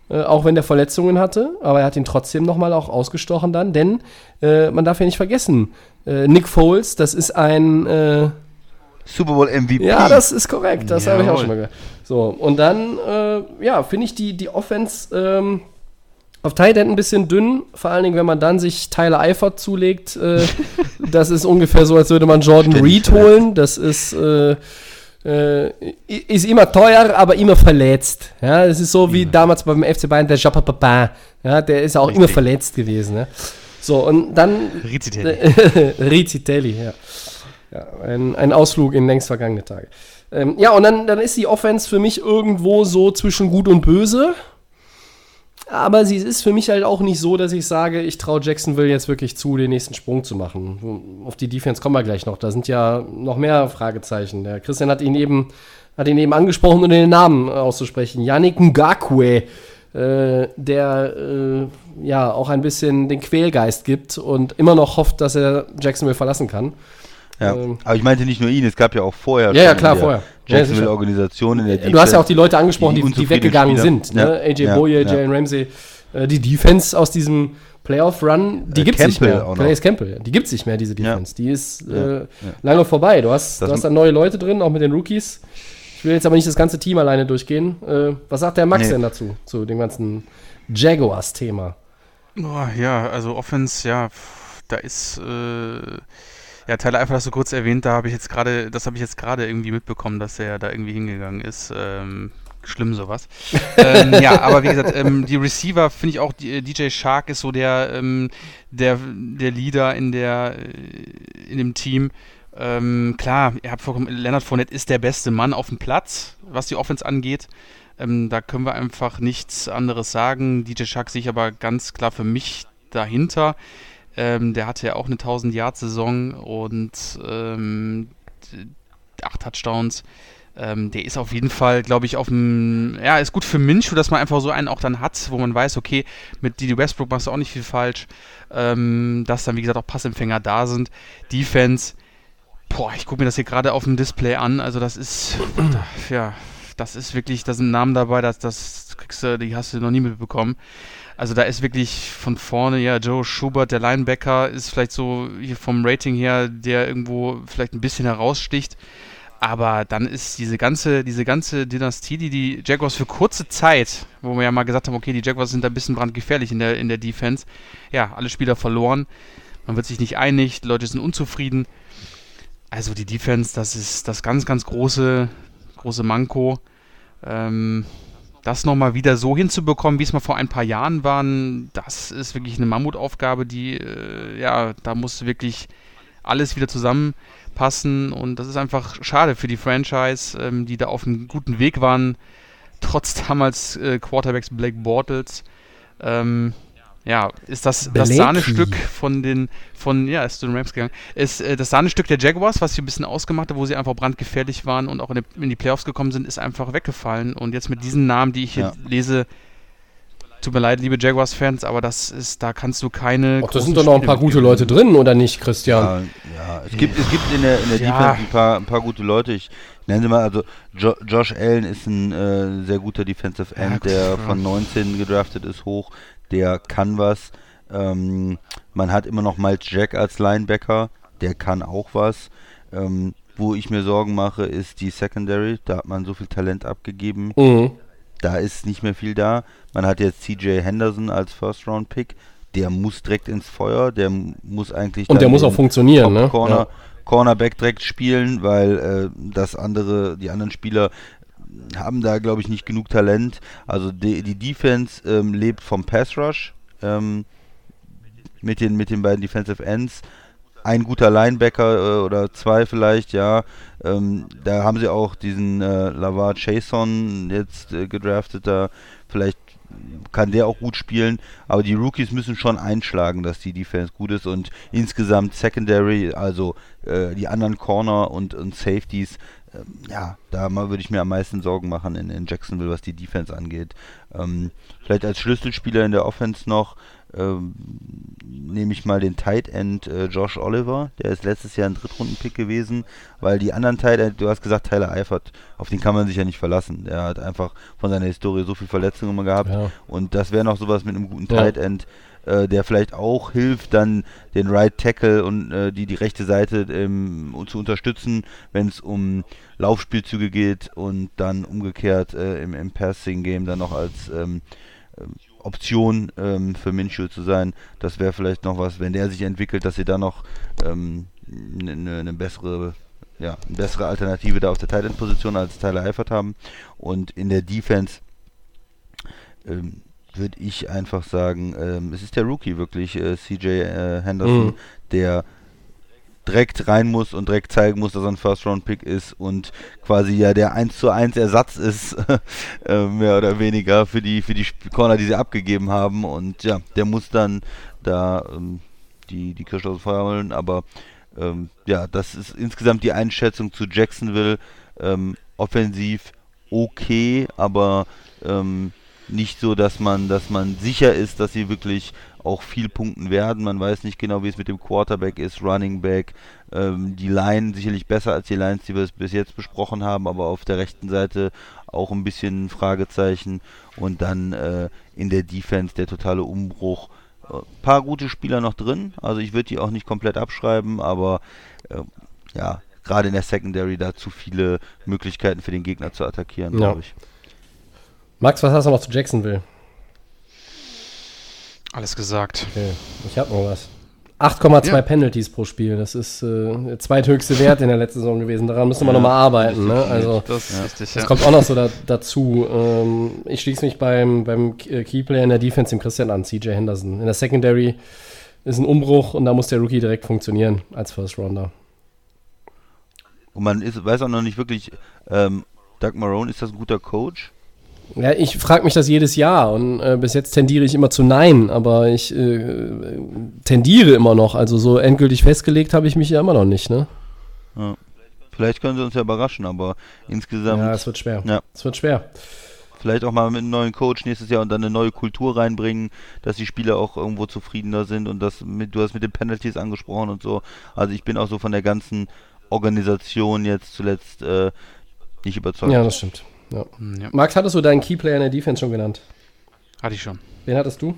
A: äh, auch wenn der Verletzungen hatte, aber er hat ihn trotzdem nochmal auch ausgestochen dann, denn äh, man darf ja nicht vergessen, äh, Nick Foles, das ist ein äh,
B: Super Bowl MVP.
A: ja, das ist korrekt. Das habe ich auch schon mal gehört. So, und dann, äh, ja, finde ich die, die Offense ähm, auf Tight End ein bisschen dünn. Vor allen Dingen, wenn man dann sich Tyler Eifert zulegt. Äh, *laughs* das ist ungefähr so, als würde man Jordan Reed holen. Das ist, äh, äh, ist immer teuer, aber immer verletzt. Ja, das ist so wie damals beim FC Bayern der Japa Papin. Ja, der ist auch immer
C: Richtig.
A: verletzt gewesen. Ja. So, und dann
C: Rizitelli. *laughs*
A: Rizitelli, ja. Ja ein, ein Ausflug in längst vergangene Tage. Ähm, ja, und dann, dann ist die Offense für mich irgendwo so zwischen gut und böse. Aber sie ist für mich halt auch nicht so, dass ich sage, ich traue Jacksonville jetzt wirklich zu, den nächsten Sprung zu machen. Auf die Defense kommen wir gleich noch. Da sind ja noch mehr Fragezeichen. Der Christian hat ihn eben, hat ihn eben angesprochen, um den Namen auszusprechen. Yannick Ngakwe, äh, der äh, ja auch ein bisschen den Quälgeist gibt und immer noch hofft, dass er Jacksonville verlassen kann.
B: Ja.
A: Ähm,
B: Aber ich meinte nicht nur ihn, es gab ja auch vorher
A: Ja, ja, klar, vorher.
B: Jacksonville-Organisation in der
A: Du hast ja auch die Leute angesprochen,
B: die
A: die, die, weggegangen
B: Spieler.
A: sind. Ne? AJ
B: ja,
A: Boye,
B: ja.
A: Jalen Ramsey. Äh, die Defense aus diesem Playoff-Run, die
B: Äh,
A: gibt's nicht
B: Campbell
A: mehr. Calais Campbell, die gibt's nicht mehr, diese
B: Ja.
A: Defense. Die ist
B: Ja,
A: äh,
B: ja.
A: lange vorbei. Du hast,
B: Das
A: du hast da neue Leute drin, auch mit den Rookies. Ich will jetzt aber nicht das ganze Team alleine durchgehen. Äh, was sagt der Max
B: Nee.
A: denn dazu, zu dem ganzen Jaguars-Thema?
C: Oh, ja, also Offense, ja, da ist, äh, ja, Tyler Eifert hast du kurz erwähnt, da habe ich jetzt gerade, das habe ich jetzt gerade irgendwie mitbekommen, dass er da irgendwie hingegangen ist. Ähm, schlimm sowas. *laughs* ähm, ja, aber wie gesagt, ähm, die Receiver finde ich auch, die, äh, DJ Shark ist so der, ähm, der, der Leader in der, äh, in dem Team. Ähm, klar, ihr habt vollkommen, Leonard Fournette ist der beste Mann auf dem Platz, was die Offense angeht. Ähm, da können wir einfach nichts anderes sagen. DJ Shark sehe ich aber ganz klar für mich dahinter. Ähm, der hatte ja auch eine 1000-Yard-Saison und ähm, acht Touchdowns. Ähm, der ist auf jeden Fall, glaube ich, auf dem, ja, ist gut für Minshew, dass man einfach so einen auch dann hat, wo man weiß, okay, mit Didi Westbrook machst du auch nicht viel falsch, ähm, dass dann, wie gesagt, auch Passempfänger da sind. Defense, boah, ich gucke mir das hier gerade auf dem Display an, also das ist, *clears throat* ja, das ist wirklich, da sind Namen dabei, das, das kriegst du, die hast du noch nie mitbekommen. Also da ist wirklich von vorne, ja, Joe Schubert, der Linebacker, ist vielleicht so hier vom Rating her, der irgendwo vielleicht ein bisschen heraussticht. Aber dann ist diese ganze, diese ganze Dynastie, die die Jaguars für kurze Zeit, wo wir ja mal gesagt haben, okay, die Jaguars sind da ein bisschen brandgefährlich in der, in der Defense, ja, alle Spieler verloren. Man wird sich nicht einig, die Leute sind unzufrieden. Also die Defense, das ist das ganz, ganz große, große Manko. Ähm, das nochmal wieder so hinzubekommen, wie es mal vor ein paar Jahren waren, das ist wirklich eine Mammutaufgabe, die, äh, ja, da muss wirklich alles wieder zusammenpassen und das ist einfach schade für die Franchise, ähm, die da auf einem guten Weg waren, trotz damals äh, Quarterbacks Blake Bortles. Ähm, ja, ist das das Sahnestück von den, von, ja, ist zu den Rams gegangen, ist äh, das Sahnestück der Jaguars, was sie ein bisschen ausgemacht hat, wo sie einfach brandgefährlich waren und auch in die, in die Playoffs gekommen sind, ist einfach weggefallen. Und jetzt mit diesen Namen, die ich hier ja. lese, Tut mir leid, liebe Jaguars-Fans, aber das ist, da kannst du keine.
A: Ach, da sind doch noch ein paar gute Leute drin, oder nicht, Christian?
B: Ja, ja. es gibt, es gibt in der, in der ja. Defense ein paar, ein paar gute Leute. Ich nenne sie mal, also jo Josh Allen ist ein äh, sehr guter Defensive End, ja, der von 19 gedraftet ist, hoch. Der kann was. Ähm, man hat immer noch Miles Jack als Linebacker, der kann auch was. Ähm, wo ich mir Sorgen mache, ist die Secondary. Da hat man so viel Talent abgegeben. Mhm. Da ist nicht mehr viel da. Man hat jetzt CJ Henderson als First-Round-Pick. Der muss direkt ins Feuer. Der muss eigentlich.
A: Und der muss auch funktionieren, ne?
B: Corner, ja. Cornerback direkt spielen, weil äh, das andere, die anderen Spieler haben da, glaube ich, nicht genug Talent. Also die, die Defense ähm, lebt vom Pass Rush ähm, mit, den, mit den beiden Defensive Ends ein guter Linebacker äh, oder zwei vielleicht, ja. Ähm, da haben sie auch diesen äh, Lavar Chason jetzt äh, gedraftet, da vielleicht kann der auch gut spielen, aber die Rookies müssen schon einschlagen, dass die Defense gut ist und insgesamt Secondary, also äh, die anderen Corner und, und Safeties, ja, da würde ich mir am meisten Sorgen machen in, in Jacksonville, was die Defense angeht. Ähm, vielleicht als Schlüsselspieler in der Offense noch ähm, nehme ich mal den Tight End äh, Josh Oliver, der ist letztes Jahr ein Drittrunden-Pick gewesen, weil die anderen Tight End, du hast gesagt Tyler Eifert, auf den kann man sich ja nicht verlassen. Der hat einfach von seiner Historie so viel Verletzungen immer gehabt ja. und das wäre noch sowas mit einem guten ja. Tight End, äh, der vielleicht auch hilft, dann den Right Tackle und äh, die, die rechte Seite ähm, zu unterstützen, wenn es um Laufspielzüge geht und dann umgekehrt äh, im, im Passing-Game dann noch als ähm, ähm Option ähm, für Minshew zu sein. Das wäre vielleicht noch was, wenn der sich entwickelt, dass sie da noch ähm, eine ne bessere ja, eine bessere Alternative da auf der Tight End Position als Tyler Eifert haben und in der Defense ähm, würde ich einfach sagen, ähm, es ist der Rookie wirklich, äh, CJ äh, Henderson, mhm. der direkt rein muss und direkt zeigen muss, dass er ein First-Round-Pick ist und quasi ja der 1 zu 1 Ersatz ist, *laughs* äh, mehr oder weniger für die, für die Corner, die sie abgegeben haben. Und ja, der muss dann da ähm, die, die Kirsche aus dem Feuer holen. Aber ähm, ja, das ist insgesamt die Einschätzung zu Jacksonville. Ähm, offensiv okay, aber ähm, nicht so, dass man, dass man sicher ist, dass sie wirklich auch viel punkten werden. Man weiß nicht genau, wie es mit dem Quarterback ist, Running Back, ähm, die Line sicherlich besser als die Lines, die wir bis jetzt besprochen haben, aber auf der rechten Seite auch ein bisschen Fragezeichen und dann äh, in der Defense der totale Umbruch. Ein äh, paar gute Spieler noch drin, also ich würde die auch nicht komplett abschreiben, aber äh, ja, gerade in der Secondary da zu viele Möglichkeiten für den Gegner zu attackieren, ja. glaube ich.
A: Max, was hast du noch zu Jacksonville?
C: Alles gesagt.
A: Okay, ich habe noch was. 8,2 ja. Penalties pro Spiel. Das ist äh, der zweithöchste Wert in der letzten Saison gewesen. Daran müssen wir ja, nochmal arbeiten. Ne? Also, das, ja. richtig, das kommt auch noch so da, dazu. Ähm, ich schließe mich beim, beim Keyplayer in der Defense, dem Christian an, CJ Henderson. In der Secondary ist ein Umbruch und da muss der Rookie direkt funktionieren als First Rounder.
B: Und man ist, weiß auch noch nicht wirklich, ähm, Doug Marone, ist das ein guter Coach?
A: Ja, ich frage mich das jedes Jahr und äh, bis jetzt tendiere ich immer zu Nein, aber ich äh, tendiere immer noch. Also so endgültig festgelegt habe ich mich ja immer noch nicht, ne?
B: Ja. Vielleicht können sie uns ja überraschen, aber insgesamt.
A: Ja, es wird schwer.
B: Ja.
A: Es wird schwer.
B: Vielleicht auch mal mit einem neuen Coach nächstes Jahr und dann eine neue Kultur reinbringen, dass die Spieler auch irgendwo zufriedener sind und das mit, du hast mit den Penalties angesprochen und so. Also ich bin auch so von der ganzen Organisation jetzt zuletzt äh, nicht überzeugt.
A: Ja, das stimmt. Ja.
C: Ja,
A: Max, hattest du deinen Keyplayer in der Defense schon genannt?
C: hatte ich schon.
A: Wen hattest du?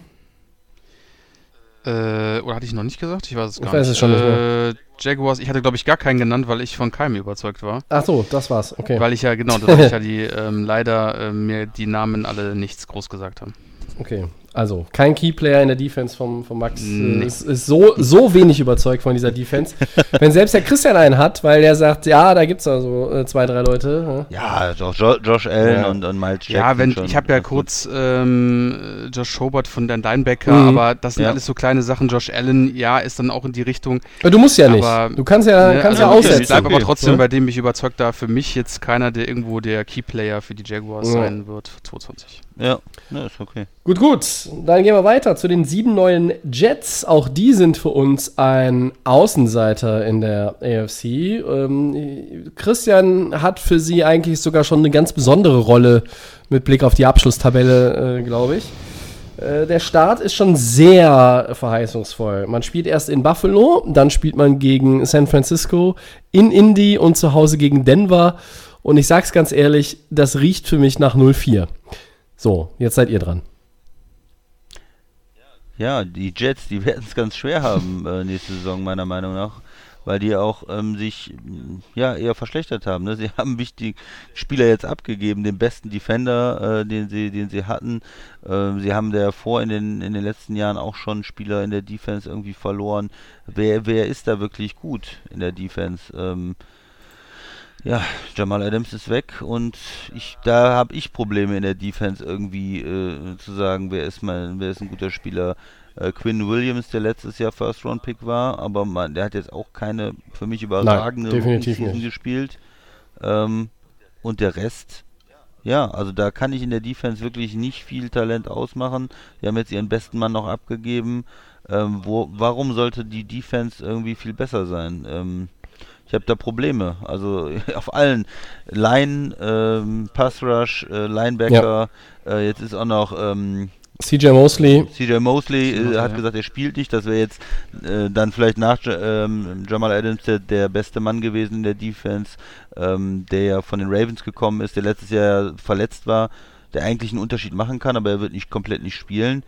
C: Äh, oder hatte ich noch nicht gesagt? Ich weiß es
A: Ich
C: gar
A: weiß
C: nicht.
A: es schon nicht
C: äh, Jaguars, ich hatte glaube ich gar keinen genannt, weil ich von keinem überzeugt war.
A: Ach so, das war's. Okay.
C: Weil ich ja, genau, dass *laughs* ich ja die ähm, leider ähm, mir die Namen alle nichts groß gesagt haben.
A: Okay. Also, kein Keyplayer in der Defense vom, vom Max. Äh,
C: Nee.
A: ist, ist so, so wenig überzeugt von dieser Defense. *laughs* Wenn selbst der Christian einen hat, weil der sagt, ja, da gibt's also äh, zwei, drei Leute.
B: Ja, Josh, Jo- Josh Allen
A: Ja.
B: und, und Miles.
C: Ja, wenn
B: schon
C: ich habe ja kurz ähm, Josh Schobert von den Linebacker,
A: Mhm.
C: aber das sind
B: Ja.
C: alles so kleine Sachen. Josh Allen, ja, ist dann auch in die Richtung.
A: Ja. Du musst ja nicht.
C: Aber,
A: du kannst ja,
C: Ne,
A: kannst
C: also
A: ja
C: Ich
A: aussetzen.
C: bleibe aber trotzdem
A: Ja.
C: bei dem mich überzeugt, da für mich jetzt keiner, der irgendwo der Keyplayer für die Jaguars
A: Ja.
C: sein wird. 22.
B: Ja, ne, ist okay.
A: Gut, gut. Dann gehen wir weiter zu den sieben neuen Jets. Auch die sind für uns ein Außenseiter in der AFC. Ähm, Christian hat für sie eigentlich sogar schon eine ganz besondere Rolle mit Blick auf die Abschlusstabelle, äh, glaube ich. Äh, der Start ist schon sehr verheißungsvoll. Man spielt erst in Buffalo, dann spielt man gegen San Francisco, in Indy und zu Hause gegen Denver. Und ich sag's ganz ehrlich, das riecht für mich nach 0-4. So, jetzt seid ihr dran.
B: Ja, die Jets, die *laughs* werden es ganz schwer haben äh, nächste Saison, meiner Meinung nach, weil die auch ähm, sich mh, ja eher verschlechtert haben. Ne? Sie *laughs* haben wichtige Spieler jetzt abgegeben, den besten Defender, äh, den sie, den sie hatten. Äh, sie haben davor in den in den letzten Jahren auch schon Spieler in der Defense irgendwie verloren. Wer wer ist da wirklich gut in der Defense? Ähm, ja, Jamal Adams ist weg und ich, da habe ich Probleme in der Defense irgendwie äh, zu sagen, wer ist mein, wer ist ein guter Spieler. Äh, Quinn Williams, der letztes Jahr First Round Pick war, aber man, der hat jetzt auch keine für mich überragende Season
A: nicht.
B: gespielt. Ähm, und der Rest, ja, also da kann ich in der Defense wirklich nicht viel Talent ausmachen. Die haben jetzt ihren besten Mann noch abgegeben. Ähm, wo, warum sollte die Defense irgendwie viel besser sein? Ähm, ich habe da Probleme. Also *laughs* auf allen Line, ähm, Pass Rush, äh, Linebacker. Äh, jetzt ist auch noch ähm,
A: CJ Mosley.
B: CJ Mosley äh, hat
C: ja.
B: gesagt, er spielt nicht. Das wäre jetzt äh, dann vielleicht nach Ja- ähm, Jamal Adams der, der beste Mann gewesen in der Defense, ähm, der ja von den Ravens gekommen ist, der letztes Jahr verletzt war, der eigentlich einen Unterschied machen kann, aber er wird nicht komplett nicht spielen.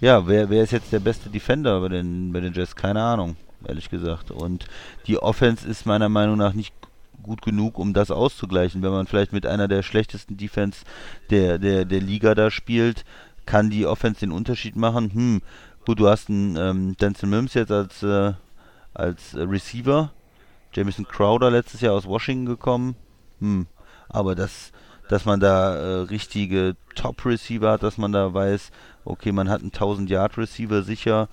B: Ja, wer, wer ist jetzt der beste Defender bei den, bei den Jets? Keine Ahnung, ehrlich gesagt. Und die Offense ist meiner Meinung nach nicht gut genug, um das auszugleichen. Wenn man vielleicht mit einer der schlechtesten Defense der, der, der Liga da spielt, kann die Offense den Unterschied machen. Hm, gut, du hast einen ähm, Denzel Mims jetzt als, äh, als Receiver. Jamison Crowder letztes Jahr aus Washington gekommen. Hm, aber das, dass man da äh, richtige Top-Receiver hat, dass man da weiß, okay, man hat einen 1000-Yard-Receiver sicher.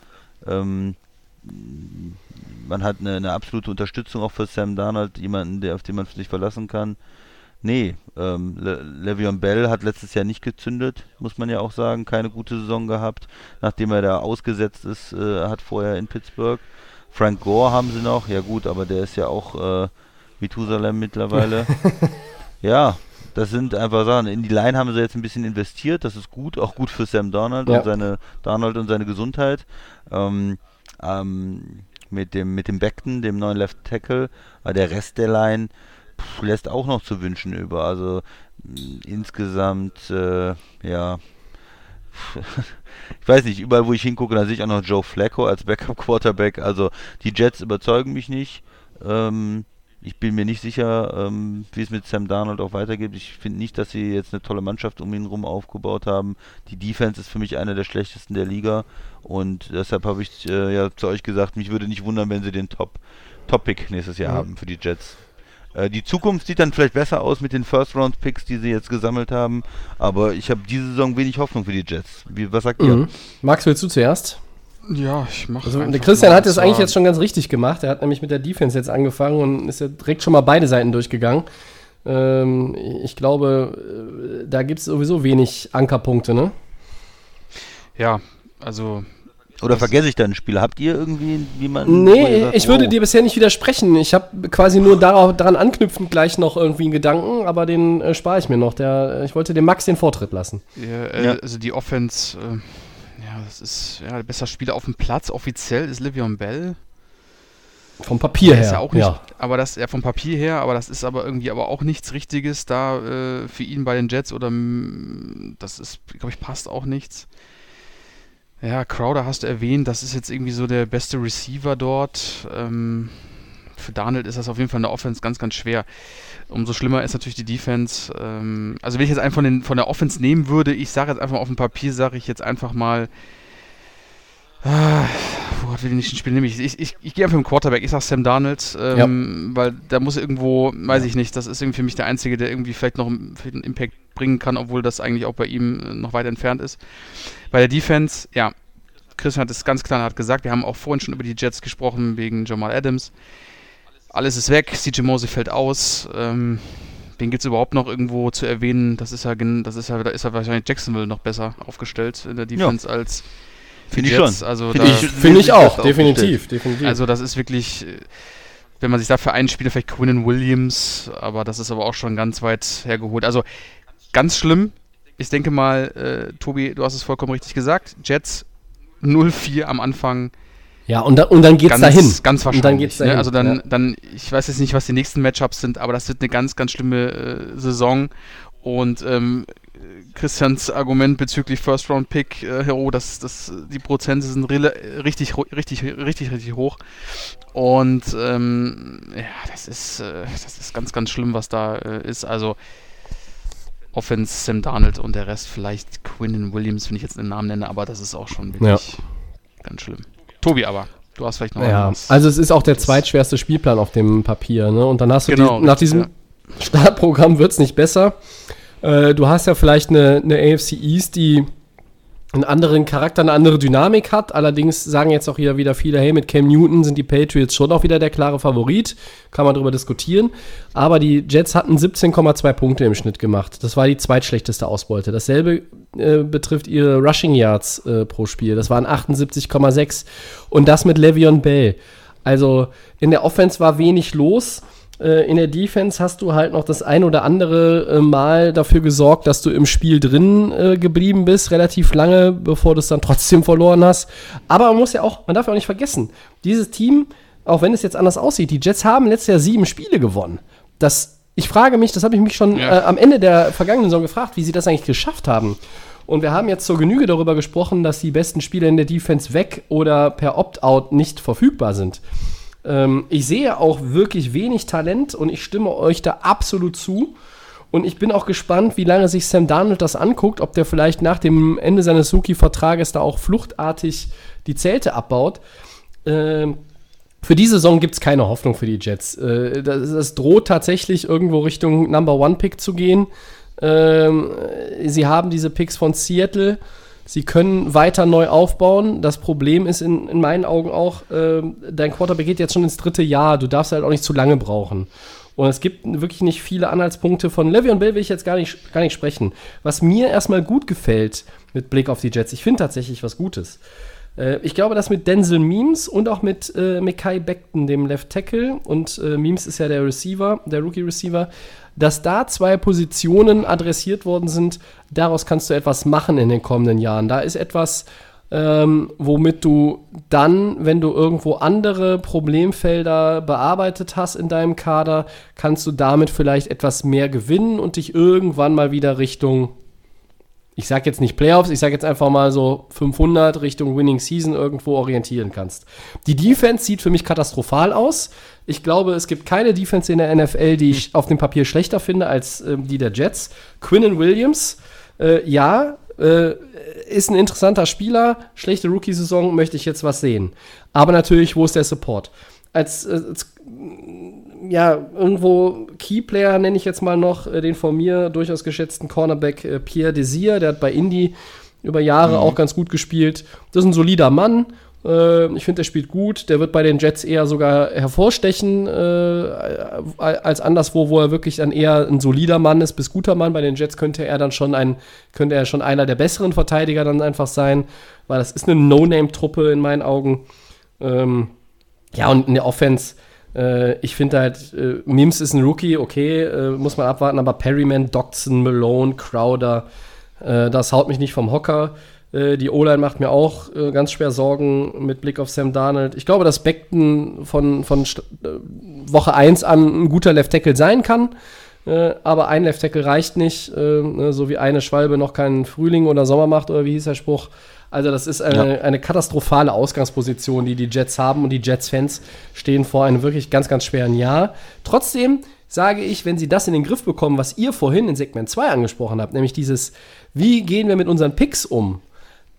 B: Ähm, man hat eine, eine absolute Unterstützung auch für Sam Darnold, jemanden, der, auf den man sich verlassen kann. Nee, ähm, Le Le'Veon Bell hat letztes Jahr nicht gezündet, muss man ja auch sagen, keine gute Saison gehabt, nachdem er da ausgesetzt ist, äh, hat vorher in Pittsburgh. Frank Gore haben sie noch, ja gut, aber der ist ja auch äh, Methusalem mittlerweile. *laughs* ja, das sind einfach Sachen. In die Line haben sie jetzt ein bisschen investiert, das ist gut, auch gut für Sam Darnold
A: Ja.
B: und seine Darnold und seine Gesundheit. Ähm, ähm, mit dem mit dem Beckton, dem neuen Left Tackle, aber der Rest der Line pff, lässt auch noch zu wünschen über. Also mh, insgesamt, äh, ja, *laughs* ich weiß nicht, überall wo ich hingucke, da sehe ich auch noch Joe Flacco als Backup Quarterback. Also die Jets überzeugen mich nicht. Ähm, ich bin mir nicht sicher, ähm, wie es mit Sam Darnold auch weitergeht. Ich finde nicht, dass sie jetzt eine tolle Mannschaft um ihn rum aufgebaut haben. Die Defense ist für mich eine der schlechtesten der Liga und deshalb habe ich äh, ja zu euch gesagt, mich würde nicht wundern, wenn sie den Top Top-Pick nächstes Jahr
A: Ja.
B: haben für die Jets. Äh, die Zukunft sieht dann vielleicht besser aus mit den First-Round-Picks, die sie jetzt gesammelt haben, aber ich habe diese Saison wenig Hoffnung für die Jets. Wie, was sagt ihr?
A: Mhm. Max, willst du zuerst?
C: Ja, ich mache.
A: Also der Christian hat das eigentlich jetzt schon ganz richtig gemacht. Er hat nämlich mit der Defense jetzt angefangen und ist ja direkt schon mal beide Seiten durchgegangen. Ähm, ich glaube, äh, da gibt es sowieso wenig Ankerpunkte, ne?
C: Ja, also
B: Oder vergesse ich da einen Spieler? Habt ihr irgendwie jemanden?
A: Nee,
B: sagt,
A: ich würde
B: oh,
A: dir bisher nicht widersprechen. Ich habe quasi nur darauf, daran anknüpfend gleich noch irgendwie einen Gedanken, aber den äh, spare ich mir noch. Der, ich wollte dem Max den Vortritt lassen.
C: Ja, äh,
B: Ja.
C: Also die Offense, äh, ja, das ist ja der beste Spieler auf dem Platz. Offiziell ist Livion Bell.
A: Vom Papier her.
C: ist ja auch nicht,
A: ja.
C: aber das ja vom Papier her, aber das ist aber irgendwie aber auch nichts Richtiges da äh, für ihn bei den Jets oder das ist, glaube ich, passt auch nichts. Ja, Crowder hast du erwähnt, das ist jetzt irgendwie so der beste Receiver dort. Ähm, für Darnold ist das auf jeden Fall in der Offense ganz, ganz schwer. Umso schlimmer ist natürlich die Defense. Ähm, also wenn ich jetzt einen von, den, von der Offense nehmen würde, ich sage jetzt einfach mal auf dem Papier, sage ich jetzt einfach mal, Ah, wo hat wir den nächsten Spiel? Nämlich, ich, ich, ich gehe einfach im Quarterback. Ich sag Sam Darnold, ähm, weil da muss irgendwo, weiß ich nicht, das ist irgendwie für mich der Einzige, der irgendwie vielleicht noch einen einen Impact bringen kann, obwohl das eigentlich auch bei ihm äh, noch weit entfernt ist. Bei der Defense, ja, Christian hat es ganz klar hat gesagt, wir haben auch vorhin schon über die Jets gesprochen, wegen Jamal Adams. Alles ist weg, CJ Mose fällt aus. Ähm, wen gibt es überhaupt noch irgendwo zu erwähnen? Das ist ja, das ist ja, da ist ja wahrscheinlich Jacksonville noch besser aufgestellt in der Defense als die
B: Finde ich schon.
C: Also
B: Finde ich-
A: Finde ich auch, definitiv, definitiv.
C: also das ist wirklich, wenn man sich dafür einen Spieler, vielleicht Quinnen Williams, aber das ist aber auch schon ganz weit hergeholt. Also ganz schlimm. Ich denke mal, äh, Tobi, du hast es vollkommen richtig gesagt. Jets 0-4 am Anfang.
A: Ja, und, da, und dann geht's
C: ganz,
A: dahin.
C: Ganz
A: Und
C: wahrscheinlich.
A: dann geht's dahin.
C: Ne? Also dann,
A: ja.
C: dann, ich weiß jetzt nicht, was die nächsten Matchups sind, aber das wird eine ganz, ganz schlimme äh, Saison. Und ähm, Christians Argument bezüglich First Round Pick, äh, oh, das, das, die Prozente sind richtig, richtig, richtig, richtig hoch. Und ähm, ja, das ist, äh, das ist ganz, ganz schlimm, was da äh, ist. Also Offense Sam Darnold und der Rest vielleicht Quinnen Williams, wenn ich jetzt den Namen nenne, aber das ist auch schon wirklich ganz schlimm. Tobi aber, du hast vielleicht noch
A: Ja,
C: irgendwas.
A: also es ist auch der zweitschwerste Spielplan auf dem Papier, ne? Und dann hast du
C: Genau,
A: die, nach diesem Startprogramm wird es nicht besser. Äh, du hast ja vielleicht eine, eine AFC East, die einen anderen Charakter, eine andere Dynamik hat. Allerdings sagen jetzt auch hier wieder viele, hey, mit Cam Newton sind die Patriots schon auch wieder der klare Favorit. Kann man darüber diskutieren. Aber die Jets hatten 17,2 Punkte im Schnitt gemacht. Das war die zweitschlechteste Ausbeute. Dasselbe äh, betrifft ihre Rushing Yards äh, pro Spiel. Das waren 78,6. Und das mit Le'Veon Bell. Also in der Offense war wenig los. Äh, In der Defense hast du halt noch das ein oder andere äh, Mal dafür gesorgt, dass du im Spiel drin äh, geblieben bist, relativ lange, bevor du es dann trotzdem verloren hast. Aber man muss ja auch, man darf ja auch nicht vergessen, dieses Team, auch wenn es jetzt anders aussieht, die Jets haben letztes Jahr sieben Spiele gewonnen. Das, ich frage mich, das habe ich mich schon
C: Ja.
A: äh, am Ende der vergangenen Saison gefragt, wie sie das eigentlich geschafft haben. Und wir haben jetzt zur Genüge darüber gesprochen, dass die besten Spieler in der Defense weg oder per Opt-out nicht verfügbar sind. Ähm, ich sehe auch wirklich wenig Talent und ich stimme euch da absolut zu. Und ich bin auch gespannt, wie lange sich Sam Darnold das anguckt, ob der vielleicht nach dem Ende seines Rookie-Vertrages da auch fluchtartig die Zelte abbaut. Ähm, für die Saison gibt es keine Hoffnung für die Jets. Äh, das, das droht tatsächlich irgendwo Richtung Number One Pick zu gehen. Ähm, sie haben diese Picks von Seattle. Sie können weiter neu aufbauen. Das Problem ist in, in meinen Augen auch, ähm, dein Quarterback geht jetzt schon ins dritte Jahr. Du darfst halt auch nicht zu lange brauchen. Und es gibt wirklich nicht viele Anhaltspunkte von Le'Veon Bell will ich jetzt gar nicht, gar nicht sprechen. Was mir erstmal gut gefällt mit Blick auf die Jets, ich finde tatsächlich was Gutes. Äh, ich glaube, dass mit Denzel Memes und auch mit äh, Mekai Beckton, dem Left Tackle, und äh, Memes ist ja der Receiver, der Rookie Receiver, dass da zwei Positionen adressiert worden sind. Daraus kannst du etwas machen in den kommenden Jahren. Da ist etwas, ähm, womit du dann, wenn du irgendwo andere Problemfelder bearbeitet hast in deinem Kader, kannst du damit vielleicht etwas mehr gewinnen und dich irgendwann mal wieder Richtung ich sage jetzt nicht Playoffs, ich sage jetzt einfach mal so 500 Richtung Winning Season irgendwo orientieren kannst. Die Defense sieht für mich katastrophal aus. Ich glaube, es gibt keine Defense in der NFL, die ich auf dem Papier schlechter finde als ähm, die der Jets. Quinnen Williams, äh, ja, äh, ist ein interessanter Spieler. Schlechte Rookie-Saison, möchte ich jetzt was sehen. Aber natürlich, wo ist der Support? Als, äh, als ja, irgendwo Keyplayer nenne ich jetzt mal noch äh, den von mir durchaus geschätzten Cornerback äh, Pierre Desir, der hat bei Indy über Jahre auch ganz gut gespielt. Das ist ein solider Mann, Äh, ich finde, der spielt gut. Der wird bei den Jets eher sogar hervorstechen äh, als anderswo, wo er wirklich dann eher ein solider Mann ist bis guter Mann. Bei den Jets könnte er dann schon ein, könnte er schon einer der besseren Verteidiger dann einfach sein, weil das ist eine No-Name-Truppe in meinen Augen. Ähm, ja, und in der Offense, äh, ich finde halt, äh, Mims ist ein Rookie, okay, äh, muss man abwarten, aber Perryman, Dodson, Malone, Crowder, äh, das haut mich nicht vom Hocker. Äh, die O-Line macht mir auch äh, ganz schwer Sorgen mit Blick auf Sam Darnold. Ich glaube, dass Beckton von, von Woche 1 an ein guter Left Tackle sein kann. aber ein Left Tackle reicht nicht, ne, so wie eine Schwalbe noch keinen Frühling oder Sommer macht, oder wie hieß der Spruch. Also das ist eine, ja. eine katastrophale Ausgangsposition, die die Jets haben und die Jets-Fans stehen vor einem wirklich ganz, ganz schweren Jahr. Trotzdem sage ich, wenn sie das in den Griff bekommen, was ihr vorhin in Segment 2 angesprochen habt, nämlich dieses, wie gehen wir mit unseren Picks um,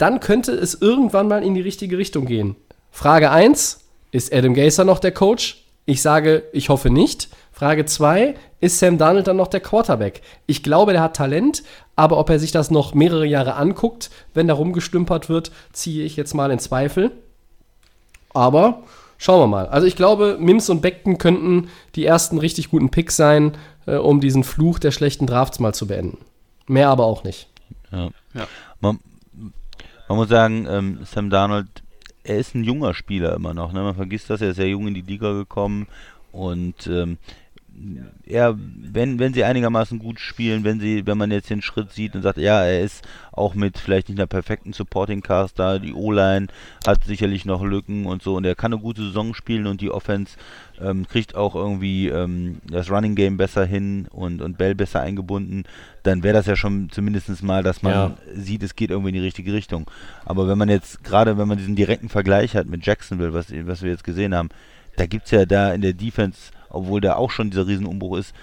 A: dann könnte es irgendwann mal in die richtige Richtung gehen. Frage 1, ist Adam Gaser noch der Coach? Ich sage, ich hoffe nicht. Frage 2, ist Sam Darnold dann noch der Quarterback? Ich glaube, der hat Talent, aber ob er sich das noch mehrere Jahre anguckt, wenn da rumgestümpert wird, ziehe ich jetzt mal in Zweifel. Aber schauen wir mal. Also ich glaube, Mims und Beckton könnten die ersten richtig guten Picks sein, äh, um diesen Fluch der schlechten Drafts mal zu beenden. Mehr aber auch nicht.
B: Ja. ja. Man, man, muss sagen, ähm, Sam Darnold, er ist ein junger Spieler immer noch. Ne? Man vergisst das, er ist sehr jung in die Liga gekommen und ähm, er, wenn, wenn sie einigermaßen gut spielen, wenn sie, wenn man jetzt den Schritt sieht und sagt, ja, er ist auch mit vielleicht nicht einer perfekten Supporting Cast da, die O-Line hat sicherlich noch Lücken und so und er kann eine gute Saison spielen und die Offense ähm, kriegt auch irgendwie ähm, das Running Game besser hin und, und Bell besser eingebunden, dann wäre das ja schon zumindest mal, dass man ja. sieht, es geht irgendwie in die richtige Richtung. Aber wenn man jetzt, gerade wenn man diesen direkten Vergleich hat mit Jacksonville, was, was wir jetzt gesehen haben, da gibt es ja da in der Defense obwohl der auch schon dieser Riesenumbruch ist,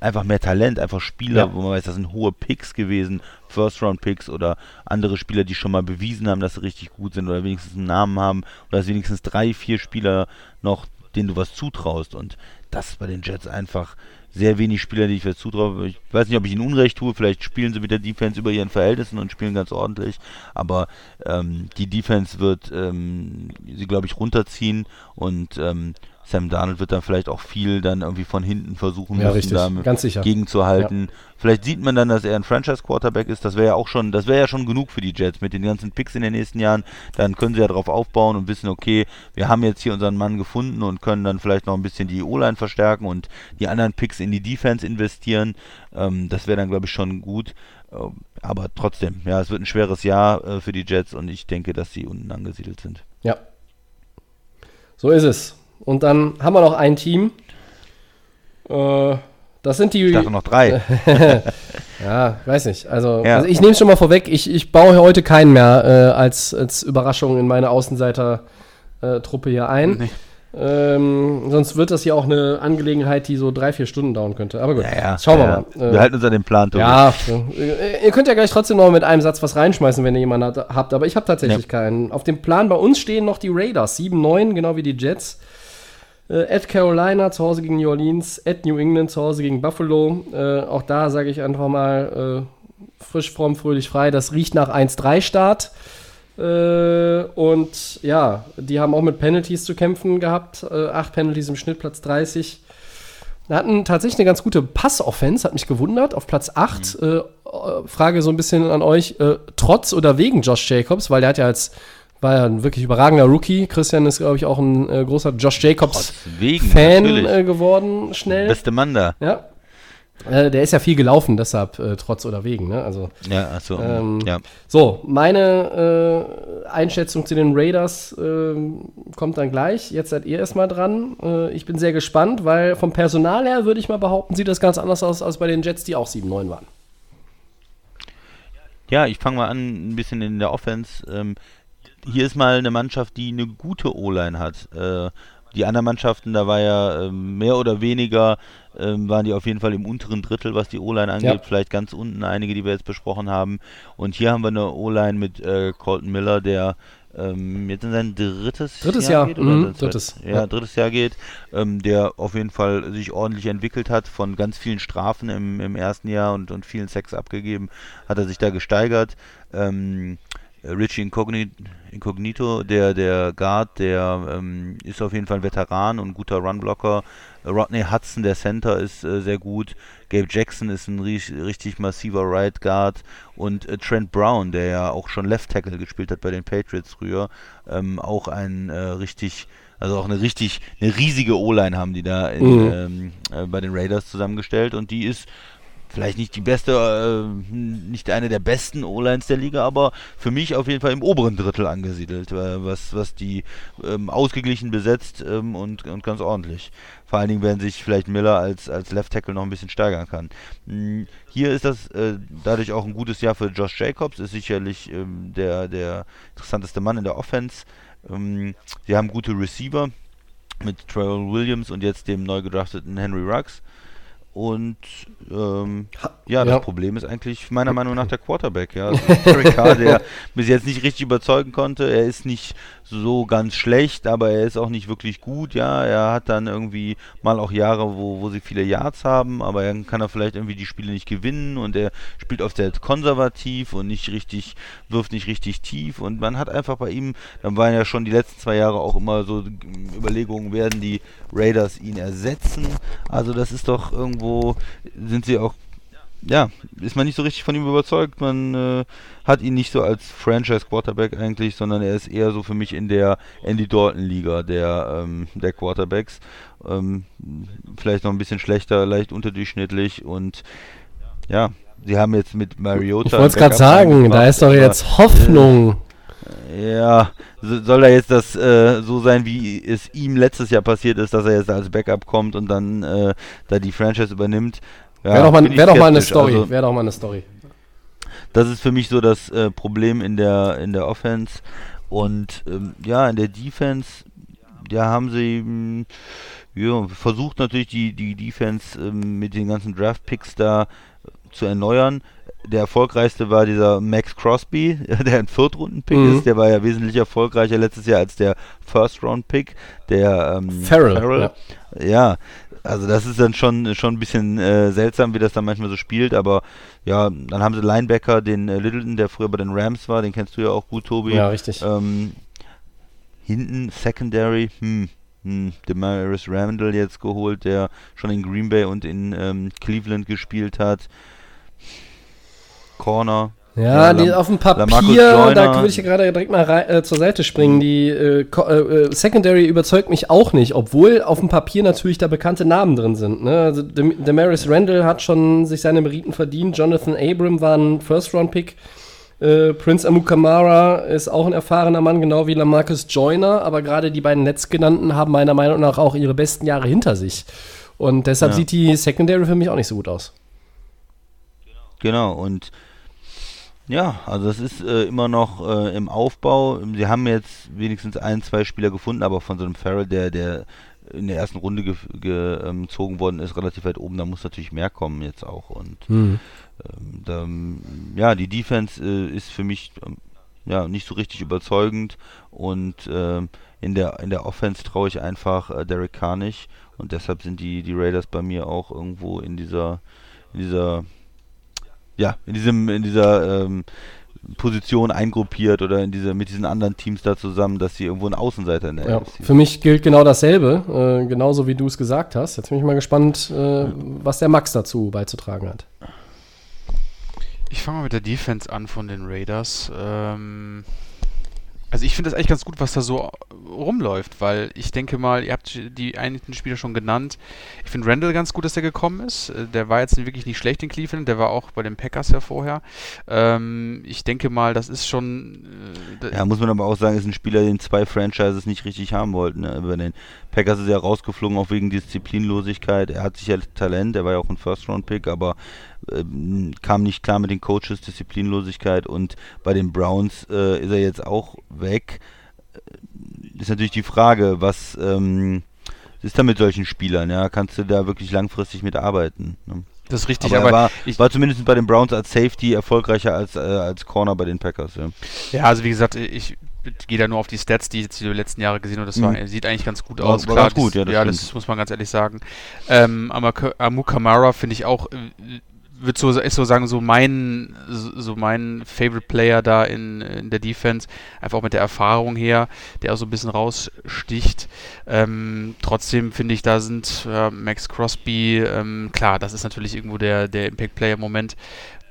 B: einfach mehr Talent, einfach Spieler, ja. wo man weiß, das sind hohe Picks gewesen, First-Round-Picks oder andere Spieler, die schon mal bewiesen haben, dass sie richtig gut sind oder wenigstens einen Namen haben oder dass wenigstens drei, vier Spieler noch, denen du was zutraust und das bei den Jets einfach sehr wenig Spieler, die ich was zutraue. Ich weiß nicht, ob ich ihnen Unrecht tue, vielleicht spielen sie mit der Defense über ihren Verhältnissen und spielen ganz ordentlich, aber ähm, die Defense wird ähm, sie, glaube ich, runterziehen und ähm, Sam Darnold wird dann vielleicht auch viel dann irgendwie von hinten versuchen
A: ja, müssen, da Ganz sicher.
B: gegenzuhalten. Ja. Vielleicht sieht man dann, dass er ein Franchise-Quarterback ist. Das wäre ja auch schon, das wäre ja schon genug für die Jets mit den ganzen Picks in den nächsten Jahren. Dann können sie ja darauf aufbauen und wissen, okay, wir haben jetzt hier unseren Mann gefunden und können dann vielleicht noch ein bisschen die O-Line verstärken und die anderen Picks in die Defense investieren. Ähm, das wäre dann, glaube ich, schon gut. Ähm, aber trotzdem, ja, es wird ein schweres Jahr äh, für die Jets und ich denke, dass sie unten angesiedelt sind.
A: Ja. So ist es. Und dann haben wir noch ein Team. Äh, das sind die.
B: Ich dachte noch drei. *laughs*
A: ja, weiß nicht. Also, ja. also ich nehme es schon mal vorweg. Ich, ich baue heute keinen mehr äh, als, als Überraschung in meine Außenseiter-Truppe hier ein. Nee. Ähm, sonst wird das ja auch eine Angelegenheit, die so drei, vier Stunden dauern könnte. Aber gut,
B: ja, ja, schauen wir mal. Wir halten uns an den Plan,
A: Tobi. Ja, ihr könnt ja gleich trotzdem noch mit einem Satz was reinschmeißen, wenn ihr jemanden habt. Aber ich habe tatsächlich keinen. Auf dem Plan bei uns stehen noch die Raiders, 7-9, genau wie die Jets. Äh, at Carolina zu Hause gegen New Orleans, at New England zu Hause gegen Buffalo. Äh, auch da sage ich einfach mal äh, frisch, fromm, fröhlich, frei. Das riecht nach 1-3-Start. Äh, und ja, die haben auch mit Penalties zu kämpfen gehabt. Äh, acht Penalties im Schnitt, Platz 30. Hatten tatsächlich eine ganz gute Pass-Offense, hat mich gewundert, auf Platz 8. Mhm. Äh, Frage so ein bisschen an euch, trotz oder wegen Josh Jacobs, weil der hat ja als war ja ein wirklich überragender Rookie. Christian ist, glaube ich, auch ein äh, großer Josh Jacobs-Fan äh, geworden, schnell.
B: Beste Mann da.
A: Ja. Äh, der ist ja viel gelaufen, deshalb äh, trotz oder wegen. Ne? Also,
B: ja, achso. Ähm, ja.
A: So, meine äh, Einschätzung zu den Raiders ähm, kommt dann gleich. Jetzt seid ihr erstmal dran. Äh, ich bin sehr gespannt, weil vom Personal her würde ich mal behaupten, sieht das ganz anders aus als bei den Jets, die auch 7-9 waren.
B: Ja, ich fange mal an, ein bisschen in der Offense. Ähm, hier ist mal eine Mannschaft, die eine gute O-Line hat. Äh, die anderen Mannschaften, da war ja äh, mehr oder weniger, äh, waren die auf jeden Fall im unteren Drittel, was die O-Line angeht. Ja. Vielleicht ganz unten einige, die wir jetzt besprochen haben. Und hier haben wir eine O-Line mit äh, Colton Miller, der ähm, jetzt in sein drittes,
A: drittes Jahr, Jahr.
B: geht. Mhm, drittes. Ja, ja, drittes Jahr geht. Ähm, der auf jeden Fall sich ordentlich entwickelt hat, von ganz vielen Strafen im, im ersten Jahr und, und vielen Sex abgegeben, hat er sich da gesteigert. Ähm, äh, Richie Incognito, Incognito, der, der Guard, der ähm, ist auf jeden Fall ein Veteran und ein guter Runblocker. Rodney Hudson, der Center, ist äh, sehr gut. Gabe Jackson ist ein ri- richtig massiver Right Guard. Und äh, Trent Brown, der ja auch schon Left Tackle gespielt hat bei den Patriots früher, ähm, auch ein äh, richtig, also auch eine richtig, eine riesige O-Line haben die da in,
A: Mhm.
B: ähm, äh, bei den Raiders zusammengestellt. Und die ist vielleicht nicht die beste, äh, nicht eine der besten O-Lines der Liga, aber für mich auf jeden Fall im oberen Drittel angesiedelt, äh, was, was die ähm, ausgeglichen besetzt ähm, und, und ganz ordentlich. Vor allen Dingen, wenn sich vielleicht Miller als, als Left Tackle noch ein bisschen steigern kann. Mm, Hier ist das äh, dadurch auch ein gutes Jahr für Josh Jacobs, ist sicherlich ähm, der, der interessanteste Mann in der Offense. Ähm, sie haben gute Receiver mit Trevor Williams und jetzt dem neu gedrafteten Henry Ruggs. Und ähm, ja, das
A: ja.
B: Problem ist eigentlich meiner Meinung nach der Quarterback. Ja, *laughs* also Derek Carr, der bis jetzt nicht richtig überzeugen konnte. Er ist nicht so ganz schlecht, aber er ist auch nicht wirklich gut. Ja, er hat dann irgendwie mal auch Jahre, wo, wo sie viele Yards haben, aber dann kann er vielleicht irgendwie die Spiele nicht gewinnen und er spielt oft sehr konservativ und nicht richtig, wirft nicht richtig tief und man hat einfach bei ihm, dann waren ja schon die letzten zwei Jahre auch immer so Überlegungen, werden die Raiders ihn ersetzen? Also das ist doch irgendwo, sind sie auch ja, ist man nicht so richtig von ihm überzeugt. Man äh, hat ihn nicht so als Franchise-Quarterback eigentlich, sondern er ist eher so für mich in der Andy Dalton-Liga der, ähm, der Quarterbacks. Ähm, vielleicht noch ein bisschen schlechter, leicht unterdurchschnittlich und ja, sie haben jetzt mit Mariota.
A: Ich wollte es gerade sagen, da ist doch jetzt Hoffnung.
B: Ja, so- soll da jetzt das äh, so sein, wie es ihm letztes Jahr passiert ist, dass er jetzt als Backup kommt und dann äh, da die Franchise übernimmt? Ja,
A: Wäre doch, mal- wär doch mal eine. Story.
B: Also,
A: Wäre doch mal eine Story.
B: das ist für mich so das äh, Problem in der in der Offense und ähm, ja in der Defense ja haben sie mh, ja, versucht natürlich die die Defense ähm, mit den ganzen Draft Picks da zu erneuern. Der erfolgreichste war dieser Max Crosby, *laughs* der ein Viertrunden-Pick
A: Mhm.
B: ist. Der war ja wesentlich erfolgreicher letztes Jahr als der First-Round-Pick. Der ähm,
A: Farrell,
B: ja, also das ist dann schon schon ein bisschen äh, seltsam, wie das dann manchmal so spielt, aber ja, dann haben sie Linebacker, den äh, Littleton, der früher bei den Rams war, den kennst du ja auch gut, Tobi.
A: Ja, richtig.
B: Ähm, hinten Secondary, hm, hm, Demaris Randall jetzt geholt, der schon in Green Bay und in ähm, Cleveland gespielt hat. Corner.
A: Ja, die
B: Lam-
A: auf dem Papier, da würde ich ja gerade direkt mal rei- äh, zur Seite springen. Die äh, äh, äh, Secondary überzeugt mich auch nicht, obwohl auf dem Papier natürlich da bekannte Namen drin sind. Ne? Also Dem Demaris Randall hat schon sich seine Meriten verdient. Jonathan Abram war ein First-Round-Pick. Äh, Prince Amukamara ist auch ein erfahrener Mann, genau wie Lamarcus Joyner. Aber gerade die beiden letztgenannten haben meiner Meinung nach auch ihre besten Jahre hinter sich. Und deshalb
B: Ja.
A: sieht die Secondary für mich auch nicht so gut aus.
B: Genau, und ja, also das ist äh, immer noch äh, im Aufbau. Sie haben jetzt wenigstens ein, zwei Spieler gefunden, aber von so einem Farrell, der, der in der ersten Runde ge- ge- ähm, gezogen worden ist, relativ weit oben, da muss natürlich mehr kommen jetzt auch. Und ähm, da, ähm, ja, die Defense äh, ist für mich ähm, ja nicht so richtig überzeugend und ähm, in der in der Offense traue ich einfach äh, Derek Carr nicht und deshalb sind die die Raiders bei mir auch irgendwo in dieser in dieser ja in diesem in dieser ähm, Position eingruppiert oder in diese mit diesen anderen Teams da zusammen, dass sie irgendwo ein Außenseiter in der
A: Ja, für mich gilt genau dasselbe, äh, genauso wie du es gesagt hast. Jetzt bin ich mal gespannt, äh, was der Max dazu beizutragen hat.
C: Ich fange mal mit der Defense an von den Raiders. Ähm, also ich finde das eigentlich ganz gut, was da so rumläuft, weil ich denke mal, ihr habt die einigen Spieler schon genannt. Ich finde Randall ganz gut, dass der gekommen ist. Äh, Der war jetzt wirklich nicht schlecht in Cleveland, der war auch bei den Packers ja vorher. Ähm, ich denke mal, das ist schon... Äh,
B: Ja, muss man aber auch sagen, ist ein Spieler, den zwei Franchises nicht richtig haben wollten. Ne? Bei den Packers ist er rausgeflogen, auch wegen Disziplinlosigkeit. Er hat sicher Talent, er war ja auch ein First-Round-Pick, aber ähm, kam nicht klar mit den Coaches, Disziplinlosigkeit. Und bei den Browns äh, ist er jetzt auch weg. Äh, Ist natürlich die Frage, was ähm, ist da mit solchen Spielern? Ja, kannst du da wirklich langfristig mitarbeiten? Ne?
C: das ist richtig,
B: Aber,
C: aber,
B: er war,
C: ich,
B: war zumindest bei den Browns als Safety erfolgreicher als, äh, als Corner bei den Packers. Ja.
C: Ja, also wie gesagt, ich gehe da nur auf die Stats, die ich jetzt die letzten Jahre gesehen habe. Das war,
B: Mhm.
C: sieht eigentlich ganz gut
B: War-
C: aus.
B: war
C: Klar,
B: ganz gut,
C: das,
B: ja, das
C: das
B: stimmt.
C: muss man ganz ehrlich sagen. Ähm, Amu Kamara finde ich auch, äh, wird so, ist so sagen, so mein, so mein Favorite Player da in, in der Defense, einfach auch mit der Erfahrung her, der auch so ein bisschen raussticht. Ähm, trotzdem finde ich, da sind äh, Max Crosby, ähm, klar, das ist natürlich irgendwo der, der Impact Player Moment.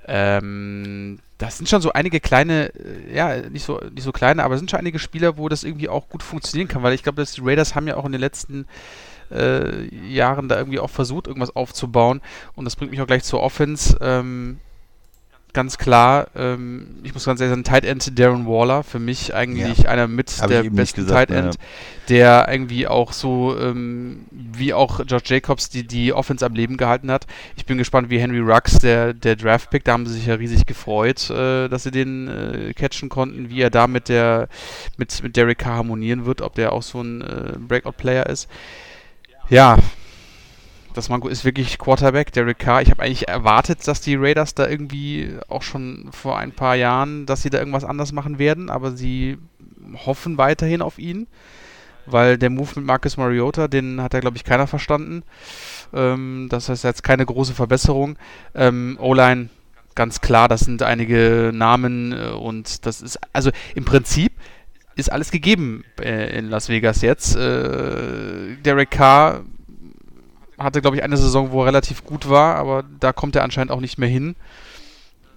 C: Ähm, das sind schon so einige kleine, äh, ja, nicht so, nicht so kleine, aber es sind schon einige Spieler, wo das irgendwie auch gut funktionieren kann, weil ich glaube, dass die Raiders haben ja auch in den letzten äh, Jahren da irgendwie auch versucht, irgendwas aufzubauen. Und das bringt mich auch gleich zur Offense. Ähm, ganz klar, ähm, ich muss ganz ehrlich sagen, Tight End Darren Waller, für mich eigentlich ja. einer mit
B: Hab
C: der besten gesagt, Tight End, ja. der irgendwie auch so, ähm, wie auch George Jacobs, die die Offense am Leben gehalten hat. Ich bin gespannt, wie Henry Rux, der, der Draft-Pick, da haben sie sich ja riesig gefreut, äh, dass sie den äh, catchen konnten, wie er da mit der, mit, mit Derek Carr harmonieren wird, ob der auch so ein äh, Breakout-Player ist. Ja, das Manko ist wirklich Quarterback, Derek Carr. Ich habe eigentlich erwartet, dass die Raiders da irgendwie auch schon vor ein paar Jahren, dass sie da irgendwas anders machen werden, aber sie hoffen weiterhin auf ihn, weil der Move mit Marcus Mariota, den hat ja, glaube ich, keiner verstanden. Ähm, das heißt jetzt keine große Verbesserung. Ähm, O-Line, ganz klar, das sind einige Namen äh, und das ist, also im Prinzip ist alles gegeben äh, in Las Vegas jetzt. Äh, Derek Carr hatte, glaube ich, eine Saison, wo er relativ gut war, aber da kommt er anscheinend auch nicht mehr hin.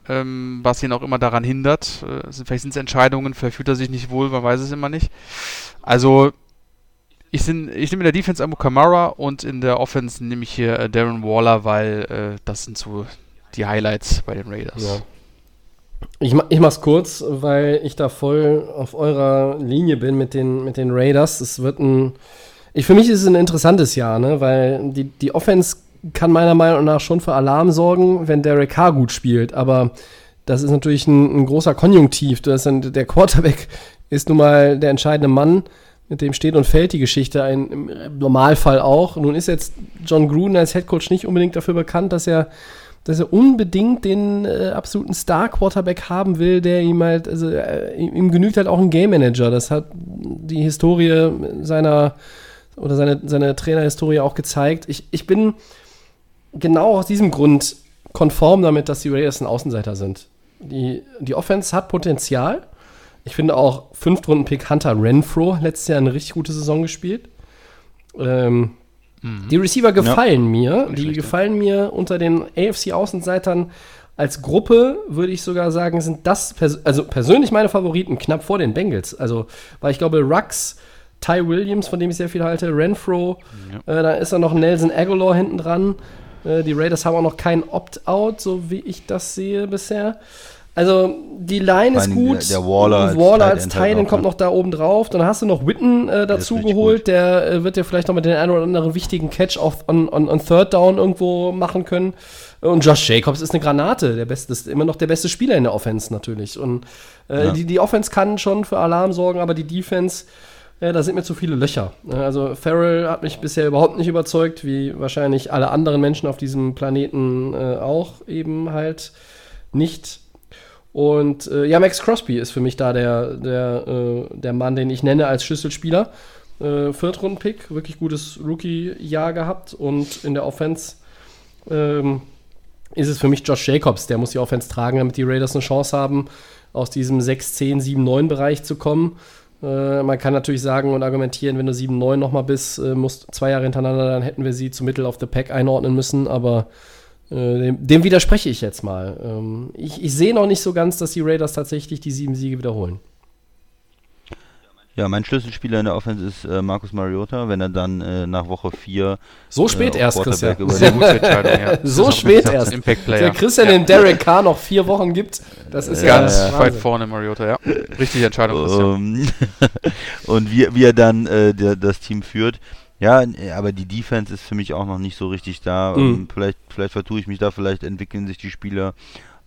C: Ähm, was ihn auch immer daran hindert. Äh, vielleicht sind es Entscheidungen, vielleicht fühlt er sich nicht wohl, man weiß es immer nicht. Also, ich, ich nehme in der Defense Amu Kamara und in der Offense nehme ich hier äh, Darren Waller, weil äh, das sind so die Highlights bei den Raiders. Ja.
A: Ich, ich mach's kurz, weil ich da voll auf eurer Linie bin mit den, mit den Raiders. Es wird ein ich, für mich ist es ein interessantes Jahr, ne? weil die, die Offense kann meiner Meinung nach schon für Alarm sorgen, wenn Derek Carr gut spielt. Aber das ist natürlich ein, ein großer Konjunktiv. Das ist der Quarterback *laughs* ist nun mal der entscheidende Mann, mit dem steht und fällt die Geschichte ein, im Normalfall auch. Nun ist jetzt John Gruden als Headcoach nicht unbedingt dafür bekannt, dass er, dass er unbedingt den äh, absoluten Star-Quarterback haben will, der ihm halt, also äh, ihm genügt halt auch ein Game Manager. Das hat die Historie seiner oder seine, seine Trainerhistorie auch gezeigt. Ich, ich bin genau aus diesem Grund konform damit, dass die Raiders ein Außenseiter sind. Die, die Offense hat Potenzial. Ich finde auch Fünftrunden-Pick Hunter Renfro letztes Jahr eine richtig gute Saison gespielt. Ähm, mhm. Die Receiver gefallen ja. mir. Die gefallen mir unter den AFC-Außenseitern als Gruppe, würde ich sogar sagen, sind das pers also persönlich meine Favoriten knapp vor den Bengals. Also, weil ich glaube, Rux Ty Williams, von dem ich sehr viel halte, Renfro, ja. äh, da ist dann noch Nelson Aguilar hinten dran. Äh, die Raiders haben auch noch kein Opt-out, so wie ich das sehe bisher. Also die Line ist gut.
B: Der Waller,
A: Waller als Teil halt kommt noch da oben drauf. Dann hast du noch Witten äh, dazu geholt. Der äh, wird dir vielleicht noch mit den einen oder anderen wichtigen Catch auf, on, on, on Third Down irgendwo machen können. Und Josh Jacobs ist eine Granate. Der beste, ist immer noch der beste Spieler in der Offense natürlich. Und äh, ja. die, die Offense kann schon für Alarm sorgen, aber die Defense ja, da sind mir zu viele Löcher. Also Farrell hat mich bisher überhaupt nicht überzeugt, wie wahrscheinlich alle anderen Menschen auf diesem Planeten äh, auch eben halt nicht. Und äh, ja, Max Crosby ist für mich da der, der, äh, der Mann, den ich nenne als Schlüsselspieler. Äh, Viertrunden-Pick, wirklich gutes Rookie-Jahr gehabt und in der Offense ähm, ist es für mich Josh Jacobs, der muss die Offense tragen, damit die Raiders eine Chance haben, aus diesem 6, 10, 7, 9 Bereich zu kommen. Äh, man kann natürlich sagen und argumentieren, wenn du 7-9 nochmal bist, äh, musst zwei Jahre hintereinander, dann hätten wir sie zu Middle of the Pack einordnen müssen, aber dem, dem, widerspreche ich jetzt mal. Ähm, ich, ich sehe noch nicht so ganz, dass die Raiders tatsächlich die sieben Siege wiederholen.
B: Ja, mein Schlüsselspieler in der Offense ist äh, Markus Mariota, wenn er dann äh, nach Woche 4
A: So spät äh, erst, Christian. Sehr gute Entscheidung, ja. *laughs* so spät erst.
C: Impact Player. Der
A: Christian ja. dem Derek Carr noch vier Wochen gibt, das ist ja,
C: ganz ja, weit vorne Mariota, ja. Richtige Entscheidung,
B: Christian. *laughs* und wie, wie er dann äh, der, das Team führt. Ja, aber die Defense ist für mich auch noch nicht so richtig da. Mhm. Ähm, vielleicht, vielleicht vertue ich mich da, vielleicht entwickeln sich die Spieler.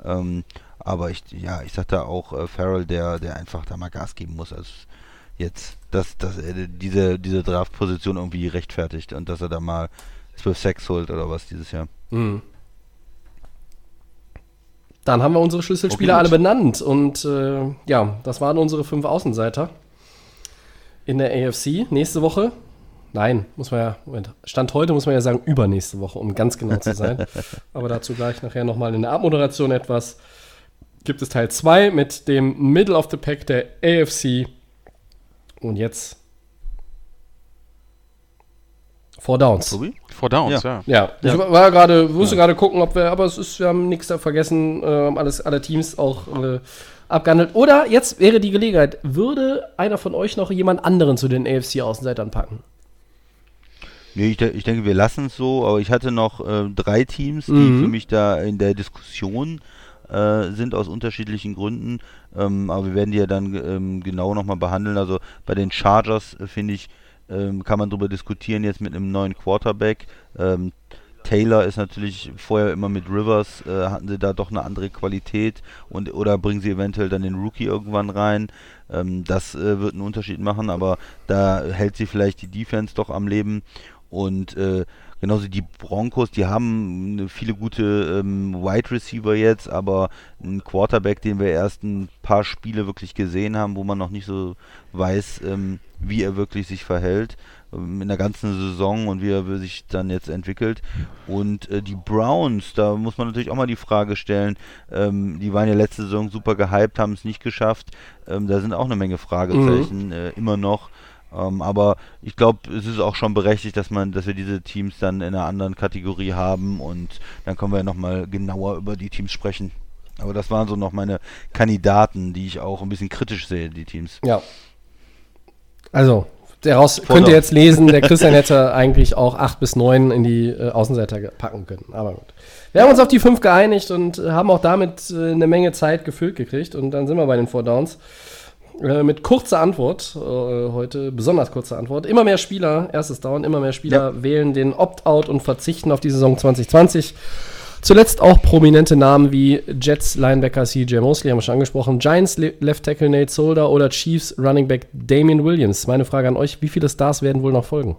B: Ähm, aber ich, ja, ich sag da auch äh, Farrell, der, der einfach da mal Gas geben muss. Also jetzt, dass, dass er diese, diese Draft-Position irgendwie rechtfertigt und dass er da mal 12 Sex holt oder was dieses Jahr. Mhm.
A: Dann haben wir unsere Schlüsselspieler okay, alle benannt und äh, ja, das waren unsere fünf Außenseiter in der AFC. Nächste Woche Nein, muss man ja, Moment, Stand heute muss man ja sagen, übernächste Woche, um ganz genau zu sein. *laughs* Aber dazu gleich nachher nochmal in der Abmoderation etwas. Gibt es Teil 2 mit dem Middle of the Pack der AFC. Und jetzt Four Downs.
C: Four Downs, ja.
A: Ja, ich
B: Ja.
A: war war gerade, musste gerade gucken, ob wir, aber es ist, wir haben nichts da vergessen, äh, haben alles, alle Teams auch äh, abgehandelt. Oder jetzt wäre die Gelegenheit, würde einer von euch noch jemand anderen zu den AFC-Außenseitern packen?
B: Nee, ich, ich denke, wir lassen es so, aber ich hatte noch äh, drei Teams, die
A: Mhm.
B: für mich da in der Diskussion äh, sind aus unterschiedlichen Gründen. Ähm, aber wir werden die ja dann ähm, genau nochmal behandeln. Also bei den Chargers äh, finde ich, ähm, kann man darüber diskutieren jetzt mit einem neuen Quarterback. Ähm, Taylor ist natürlich vorher immer mit Rivers, äh, hatten sie da doch eine andere Qualität und oder bringen sie eventuell dann den Rookie irgendwann rein. Ähm, das äh, wird einen Unterschied machen, aber da hält sie vielleicht die Defense doch am Leben. Und äh, genauso die Broncos, die haben ne- viele gute ähm, Wide Receiver jetzt, aber ein Quarterback, den wir erst ein paar Spiele wirklich gesehen haben, wo man noch nicht so weiß, ähm, wie er wirklich sich verhält ähm, in der ganzen Saison und wie er sich dann jetzt entwickelt. Und äh, die Browns, da muss man natürlich auch mal die Frage stellen, ähm, die waren ja letzte Saison super gehypt, haben es nicht geschafft. Ähm, da sind auch eine Menge Fragezeichen äh, immer noch. Ähm, aber ich glaube, es ist auch schon berechtigt, dass man, dass wir diese Teams dann in einer anderen Kategorie haben und dann können wir nochmal genauer über die Teams sprechen. Aber das waren so noch meine Kandidaten, die ich auch ein bisschen kritisch sehe, die Teams.
A: Ja. Also, daraus
B: Four
A: könnt ihr jetzt lesen, der Christian *laughs* hätte eigentlich auch 8 bis 9 in die äh, Außenseiter packen können. Aber gut. Wir haben uns auf die 5 geeinigt und haben auch damit äh, eine Menge Zeit gefüllt gekriegt. Und dann sind wir bei den Four Downs. Äh, mit kurzer Antwort, äh, heute besonders kurze Antwort. Immer mehr Spieler, erstes Down, immer mehr Spieler wählen den Opt-out und verzichten auf die Saison 2020. Zuletzt auch prominente Namen wie Jets Linebacker CJ Mosley, haben wir schon angesprochen, Giants Le Left Tackle Nate Solder oder Chiefs Running Back Damian Williams. Meine Frage an euch, wie viele Stars werden wohl noch folgen?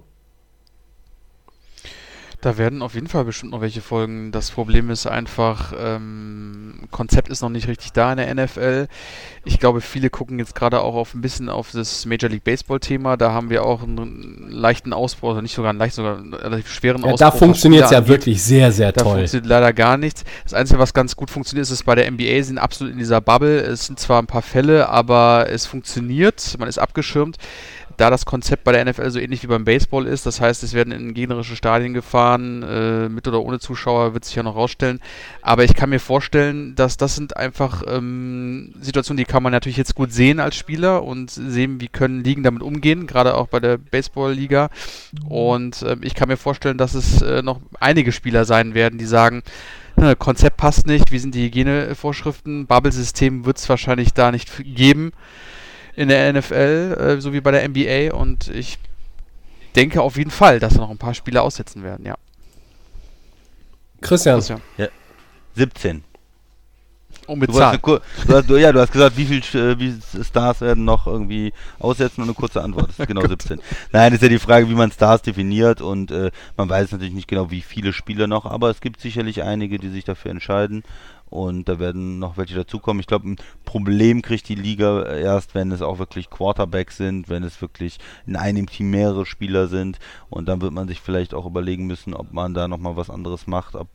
C: Da werden auf jeden Fall bestimmt noch welche folgen. Das Problem ist einfach, ähm, Konzept ist noch nicht richtig da in der NFL. Ich glaube, viele gucken jetzt gerade auch auf ein bisschen auf das Major League Baseball Thema. Da haben wir auch einen leichten Ausbruch, also nicht sogar einen leichten, sogar einen relativ schweren
A: Ja,
C: Ausbruch.
A: da funktioniert es ja
C: angeht.
A: wirklich sehr, sehr
C: Da
A: toll.
C: funktioniert leider gar nichts. Das Einzige, was ganz gut funktioniert, ist, ist bei der NBA, sie sind absolut in dieser Bubble. Es sind zwar ein paar Fälle, aber es funktioniert. Man ist abgeschirmt. Da das Konzept bei der NFL so ähnlich wie beim Baseball ist, das heißt, es werden in gegnerische Stadien gefahren, äh, mit oder ohne Zuschauer, wird sich ja noch rausstellen. Aber ich kann mir vorstellen, dass das sind einfach ähm, Situationen, die kann man natürlich jetzt gut sehen als Spieler und sehen, wie können Ligen damit umgehen, gerade auch bei der Baseball-Liga. Und ähm, ich kann mir vorstellen, dass es äh, noch einige Spieler sein werden, die sagen, "Hm, Konzept passt nicht, wie sind die Hygienevorschriften, Bubble-System wird es wahrscheinlich da nicht geben in der NFL, äh, so wie bei der NBA. Und ich denke auf jeden Fall, dass da noch ein paar Spieler aussetzen werden, ja.
A: Christian,
C: Christian.
B: 17.
C: Und mit
B: Du, du, hast, du, ja, du hast gesagt, wie viele äh, wie Stars werden noch irgendwie aussetzen und eine kurze Antwort. Das ist *laughs* genau 17. Nein, das ist ja die Frage, wie man Stars definiert und äh, man weiß natürlich nicht genau, wie viele Spieler noch, aber es gibt sicherlich einige, die sich dafür entscheiden und da werden noch welche dazukommen. Ich glaube, ein Problem kriegt die Liga erst, wenn es auch wirklich Quarterbacks sind, wenn es wirklich in einem Team mehrere Spieler sind und dann wird man sich vielleicht auch überlegen müssen, ob man da nochmal was anderes macht, ob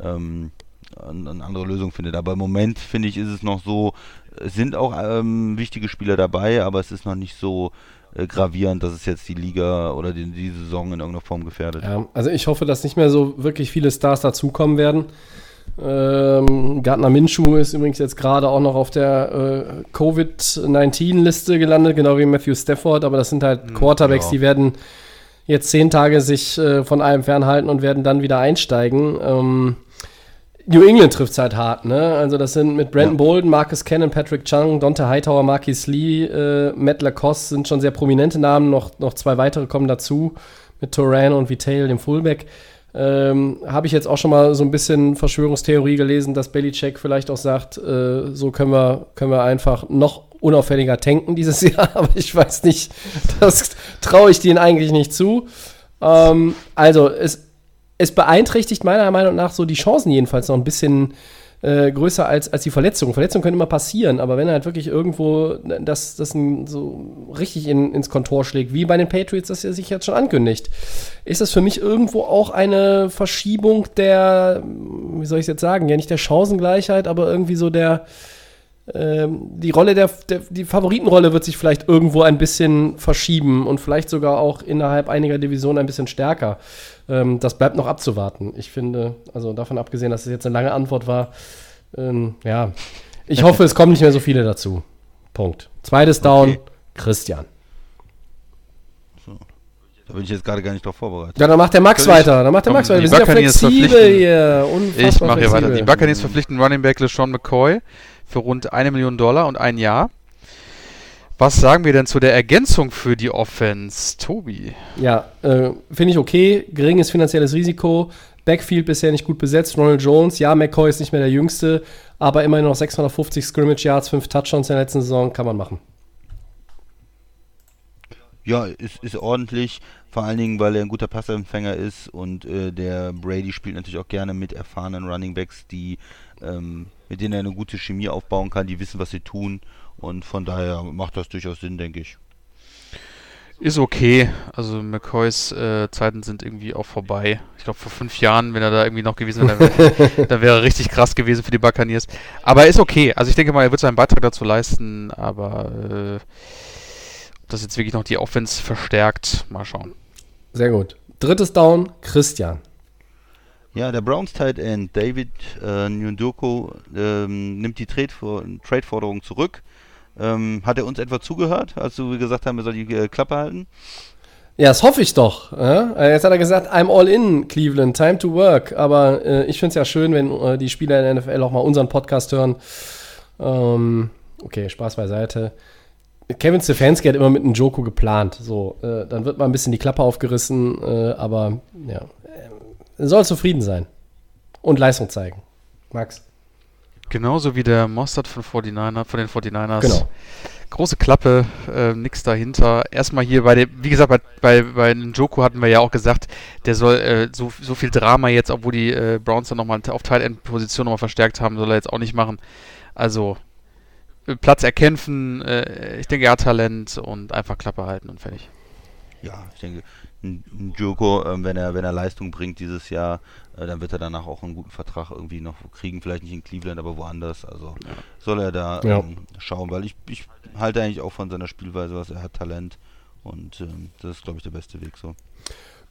B: ähm, eine andere Lösung findet. Aber im Moment finde ich, ist es noch so, es sind auch ähm, wichtige Spieler dabei, aber es ist noch nicht so äh, gravierend, dass es jetzt die Liga oder die, die Saison in irgendeiner Form gefährdet.
A: Ja, also ich hoffe, dass nicht mehr so wirklich viele Stars dazukommen werden. Ähm, Gardner Minshew ist übrigens jetzt gerade auch noch auf der äh, Covid-19-Liste gelandet, genau wie Matthew Stafford, aber das sind halt Quarterbacks,
B: ja.
A: die werden jetzt zehn Tage sich äh, von allem fernhalten und werden dann wieder einsteigen. Ähm, New England trifft es halt hart, ne? Also das sind mit Brandon Bolden, Marcus Cannon, Patrick Chung, Dante Hightower, Marquis Lee, äh, Matt Lacoste sind schon sehr prominente Namen, noch, noch zwei weitere kommen dazu mit Toran und Vitail, dem Fullback. Ähm, Habe ich jetzt auch schon mal so ein bisschen Verschwörungstheorie gelesen, dass Belichick vielleicht auch sagt, äh, so können wir, können wir einfach noch unauffälliger tanken dieses *laughs* Jahr, aber ich weiß nicht, das traue ich denen eigentlich nicht zu. Ähm, also es, es beeinträchtigt meiner Meinung nach so die Chancen jedenfalls noch ein bisschen äh, größer als, als die Verletzungen. Verletzungen können immer passieren, aber wenn er halt wirklich irgendwo das, das so richtig in, ins Kontor schlägt, wie bei den Patriots, das er sich jetzt schon ankündigt, ist das für mich irgendwo auch eine Verschiebung der, wie soll ich es jetzt sagen, ja nicht der Chancengleichheit, aber irgendwie so der, ähm, die Rolle der, der, die Favoritenrolle wird sich vielleicht irgendwo ein bisschen verschieben und vielleicht sogar auch innerhalb einiger Divisionen ein bisschen stärker. Ähm, das bleibt noch abzuwarten. Ich finde, also davon abgesehen, dass es jetzt eine lange Antwort war, ähm, ja, ich hoffe, es kommen nicht mehr so viele dazu. Punkt. Zweites Down, okay. Christian.
B: Da bin ich jetzt gerade gar nicht drauf vorbereitet.
A: Ja, dann macht der Max weiter. Dann macht der Max weiter.
C: Wir sind ja flexibel hier. ich mache hier weiter. Die Buccaneers verpflichten Running Back LeSean McCoy für rund eine Million Dollar und ein Jahr. Was sagen wir denn zu der Ergänzung für die Offense, Tobi?
A: Ja, äh, finde ich okay. Geringes finanzielles Risiko. Backfield bisher nicht gut besetzt. Ronald Jones, ja, McCoy ist nicht mehr der Jüngste, aber immerhin noch 650 Scrimmage Yards, 5 Touchdowns in der letzten Saison, kann man machen.
B: Ja, ist, ist ordentlich, vor allen Dingen, weil er ein guter Passempfänger ist und äh, der Brady spielt natürlich auch gerne mit erfahrenen Running Backs, die ähm, mit denen er eine gute Chemie aufbauen kann, die wissen, was sie tun und von daher macht das durchaus Sinn, denke ich.
C: Ist okay. Also McCoys äh, Zeiten sind irgendwie auch vorbei. Ich glaube, vor fünf Jahren, wenn er da irgendwie noch gewesen wäre, *laughs* dann wäre er richtig krass gewesen für die Buccaneers. Aber ist okay. Also ich denke mal, er wird seinen Beitrag dazu leisten, aber äh, ob das jetzt wirklich noch die Offense verstärkt, mal schauen.
A: Sehr gut. Drittes Down, Christian.
B: Ja, der Browns Tight End David äh, Nyundoko ähm, nimmt die Trade-Forderung zurück. Ähm, hat er uns etwa zugehört, als du gesagt haben, er soll die äh, Klappe halten?
A: Ja, das hoffe ich doch. Ja? Äh, jetzt hat er gesagt, I'm all in, Cleveland, time to work. Aber äh, ich finde es ja schön, wenn äh, die Spieler in der NFL auch mal unseren Podcast hören. Ähm, okay, Spaß beiseite. Kevin Stefanski hat immer mit einem Joko geplant. So, äh, dann wird mal ein bisschen die Klappe aufgerissen, äh, aber ja, soll zufrieden sein und Leistung zeigen. Max.
C: Genauso wie der Mostert von, 49er, von den 49ers. Genau. Große Klappe, äh, nix dahinter. Erstmal hier bei dem, wie gesagt, bei, bei, bei Njoku hatten wir ja auch gesagt, der soll äh, so, so viel Drama jetzt, obwohl die äh, Browns dann nochmal auf Tight End Position nochmal verstärkt haben, soll er jetzt auch nicht machen. Also äh, Platz erkämpfen, äh, ich denke, er hat Talent und einfach Klappe halten und fertig.
B: Ja, ich denke, Joko, ähm, wenn er wenn er Leistung bringt dieses Jahr, äh, dann wird er danach auch einen guten Vertrag irgendwie noch kriegen, vielleicht nicht in Cleveland, aber woanders. Also soll er da ja. ähm, schauen, weil ich, ich halte eigentlich auch von seiner Spielweise was. Er hat Talent und ähm, das ist, glaube ich, der beste Weg so.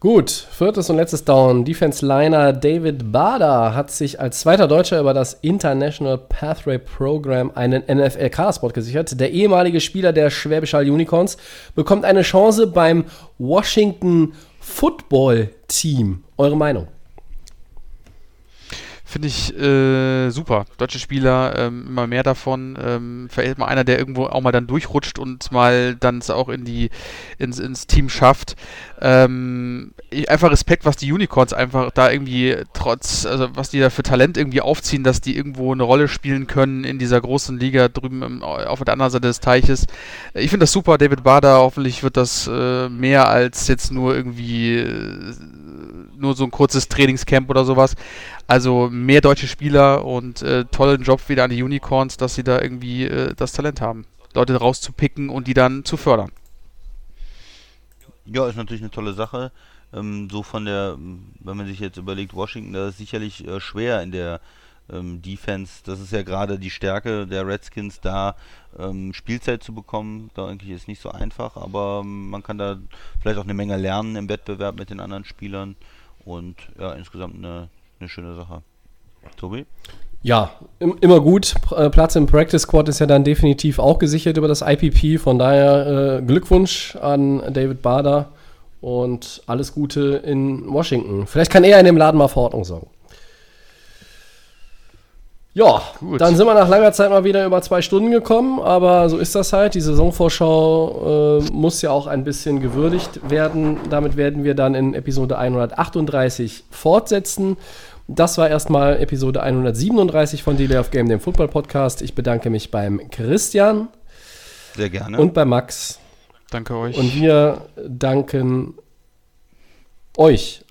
A: Gut, viertes und letztes Down. Defense Liner David Bader hat sich als zweiter Deutscher über das International Pathway Program einen NFL-Kaderspot gesichert. Der ehemalige Spieler der Schwäbisch Hall Unicorns bekommt eine Chance beim Washington Football Team. Eure Meinung?
C: Finde ich äh, super. Deutsche Spieler, ähm, immer mehr davon. Ähm, verhält mal einer, der irgendwo auch mal dann durchrutscht und mal dann es auch in die, ins, ins Team schafft. Ähm, ich, einfach Respekt, was die Unicorns einfach da irgendwie trotz, also was die da für Talent irgendwie aufziehen, dass die irgendwo eine Rolle spielen können in dieser großen Liga drüben im, auf der anderen Seite des Teiches. Ich finde das super, David Bader. Hoffentlich wird das äh, mehr als jetzt nur irgendwie äh, nur so ein kurzes Trainingscamp oder sowas. Also mehr deutsche Spieler und äh, tollen Job wieder an die Unicorns, dass sie da irgendwie äh, das Talent haben, Leute rauszupicken und die dann zu fördern.
B: Ja, ist natürlich eine tolle Sache. Ähm, so von der, wenn man sich jetzt überlegt, Washington, da ist sicherlich äh, schwer in der ähm, Defense. Das ist ja gerade die Stärke der Redskins, da ähm, Spielzeit zu bekommen. Da denke ich, ist nicht so einfach, aber ähm, man kann da vielleicht auch eine Menge lernen im Wettbewerb mit den anderen Spielern. Und ja, insgesamt eine, eine schöne Sache. Tobi?
A: Ja, immer gut. Äh, Platz im Practice Squad ist ja dann definitiv auch gesichert über das IPP. Von daher äh, Glückwunsch an David Bader und alles Gute in Washington. Vielleicht kann er in dem Laden mal für Ordnung sorgen. Ja, Gut. dann sind wir nach langer Zeit mal wieder über zwei Stunden gekommen, aber so ist das halt. Die Saisonvorschau äh, muss ja auch ein bisschen gewürdigt werden. Damit werden wir dann in Episode 138 fortsetzen. Das war erstmal Episode 137 von Delay of Game, dem Football Podcast. Ich bedanke mich beim Christian.
B: Sehr gerne.
A: Und bei Max.
C: Danke euch.
A: Und wir danken euch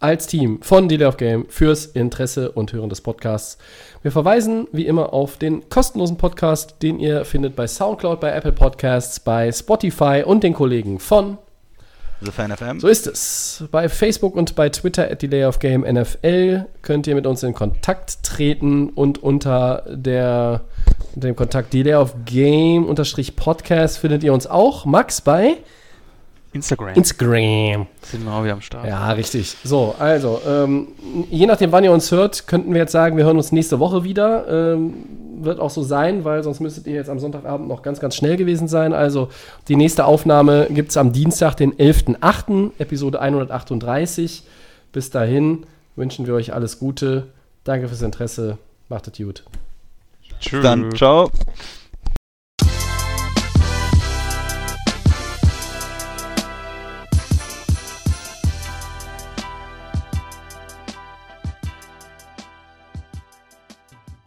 A: als Team von Delay of Game fürs Interesse und Hören des Podcasts. Wir verweisen wie immer auf den kostenlosen Podcast, den ihr findet bei Soundcloud, bei Apple Podcasts, bei Spotify und den Kollegen von
B: The Fan FM.
A: so ist es. Bei Facebook und bei Twitter at Delay of Game NFL könnt ihr mit uns in Kontakt treten und unter der, dem Kontakt Delay of Game unterstrich Podcast findet ihr uns auch. Max bei
C: Instagram.
A: Instagram.
C: sind wir auch wieder am Start.
A: Ja, richtig. So, also, ähm, je nachdem, wann ihr uns hört, könnten wir jetzt sagen, wir hören uns nächste Woche wieder. Ähm, wird auch so sein, weil sonst müsstet ihr jetzt am Sonntagabend noch ganz, ganz schnell gewesen sein. Also, die nächste Aufnahme gibt es am Dienstag, den 11.08., Episode 138. Bis dahin wünschen wir euch alles Gute. Danke fürs Interesse. Macht es gut.
C: Tschüss.
B: Dann ciao.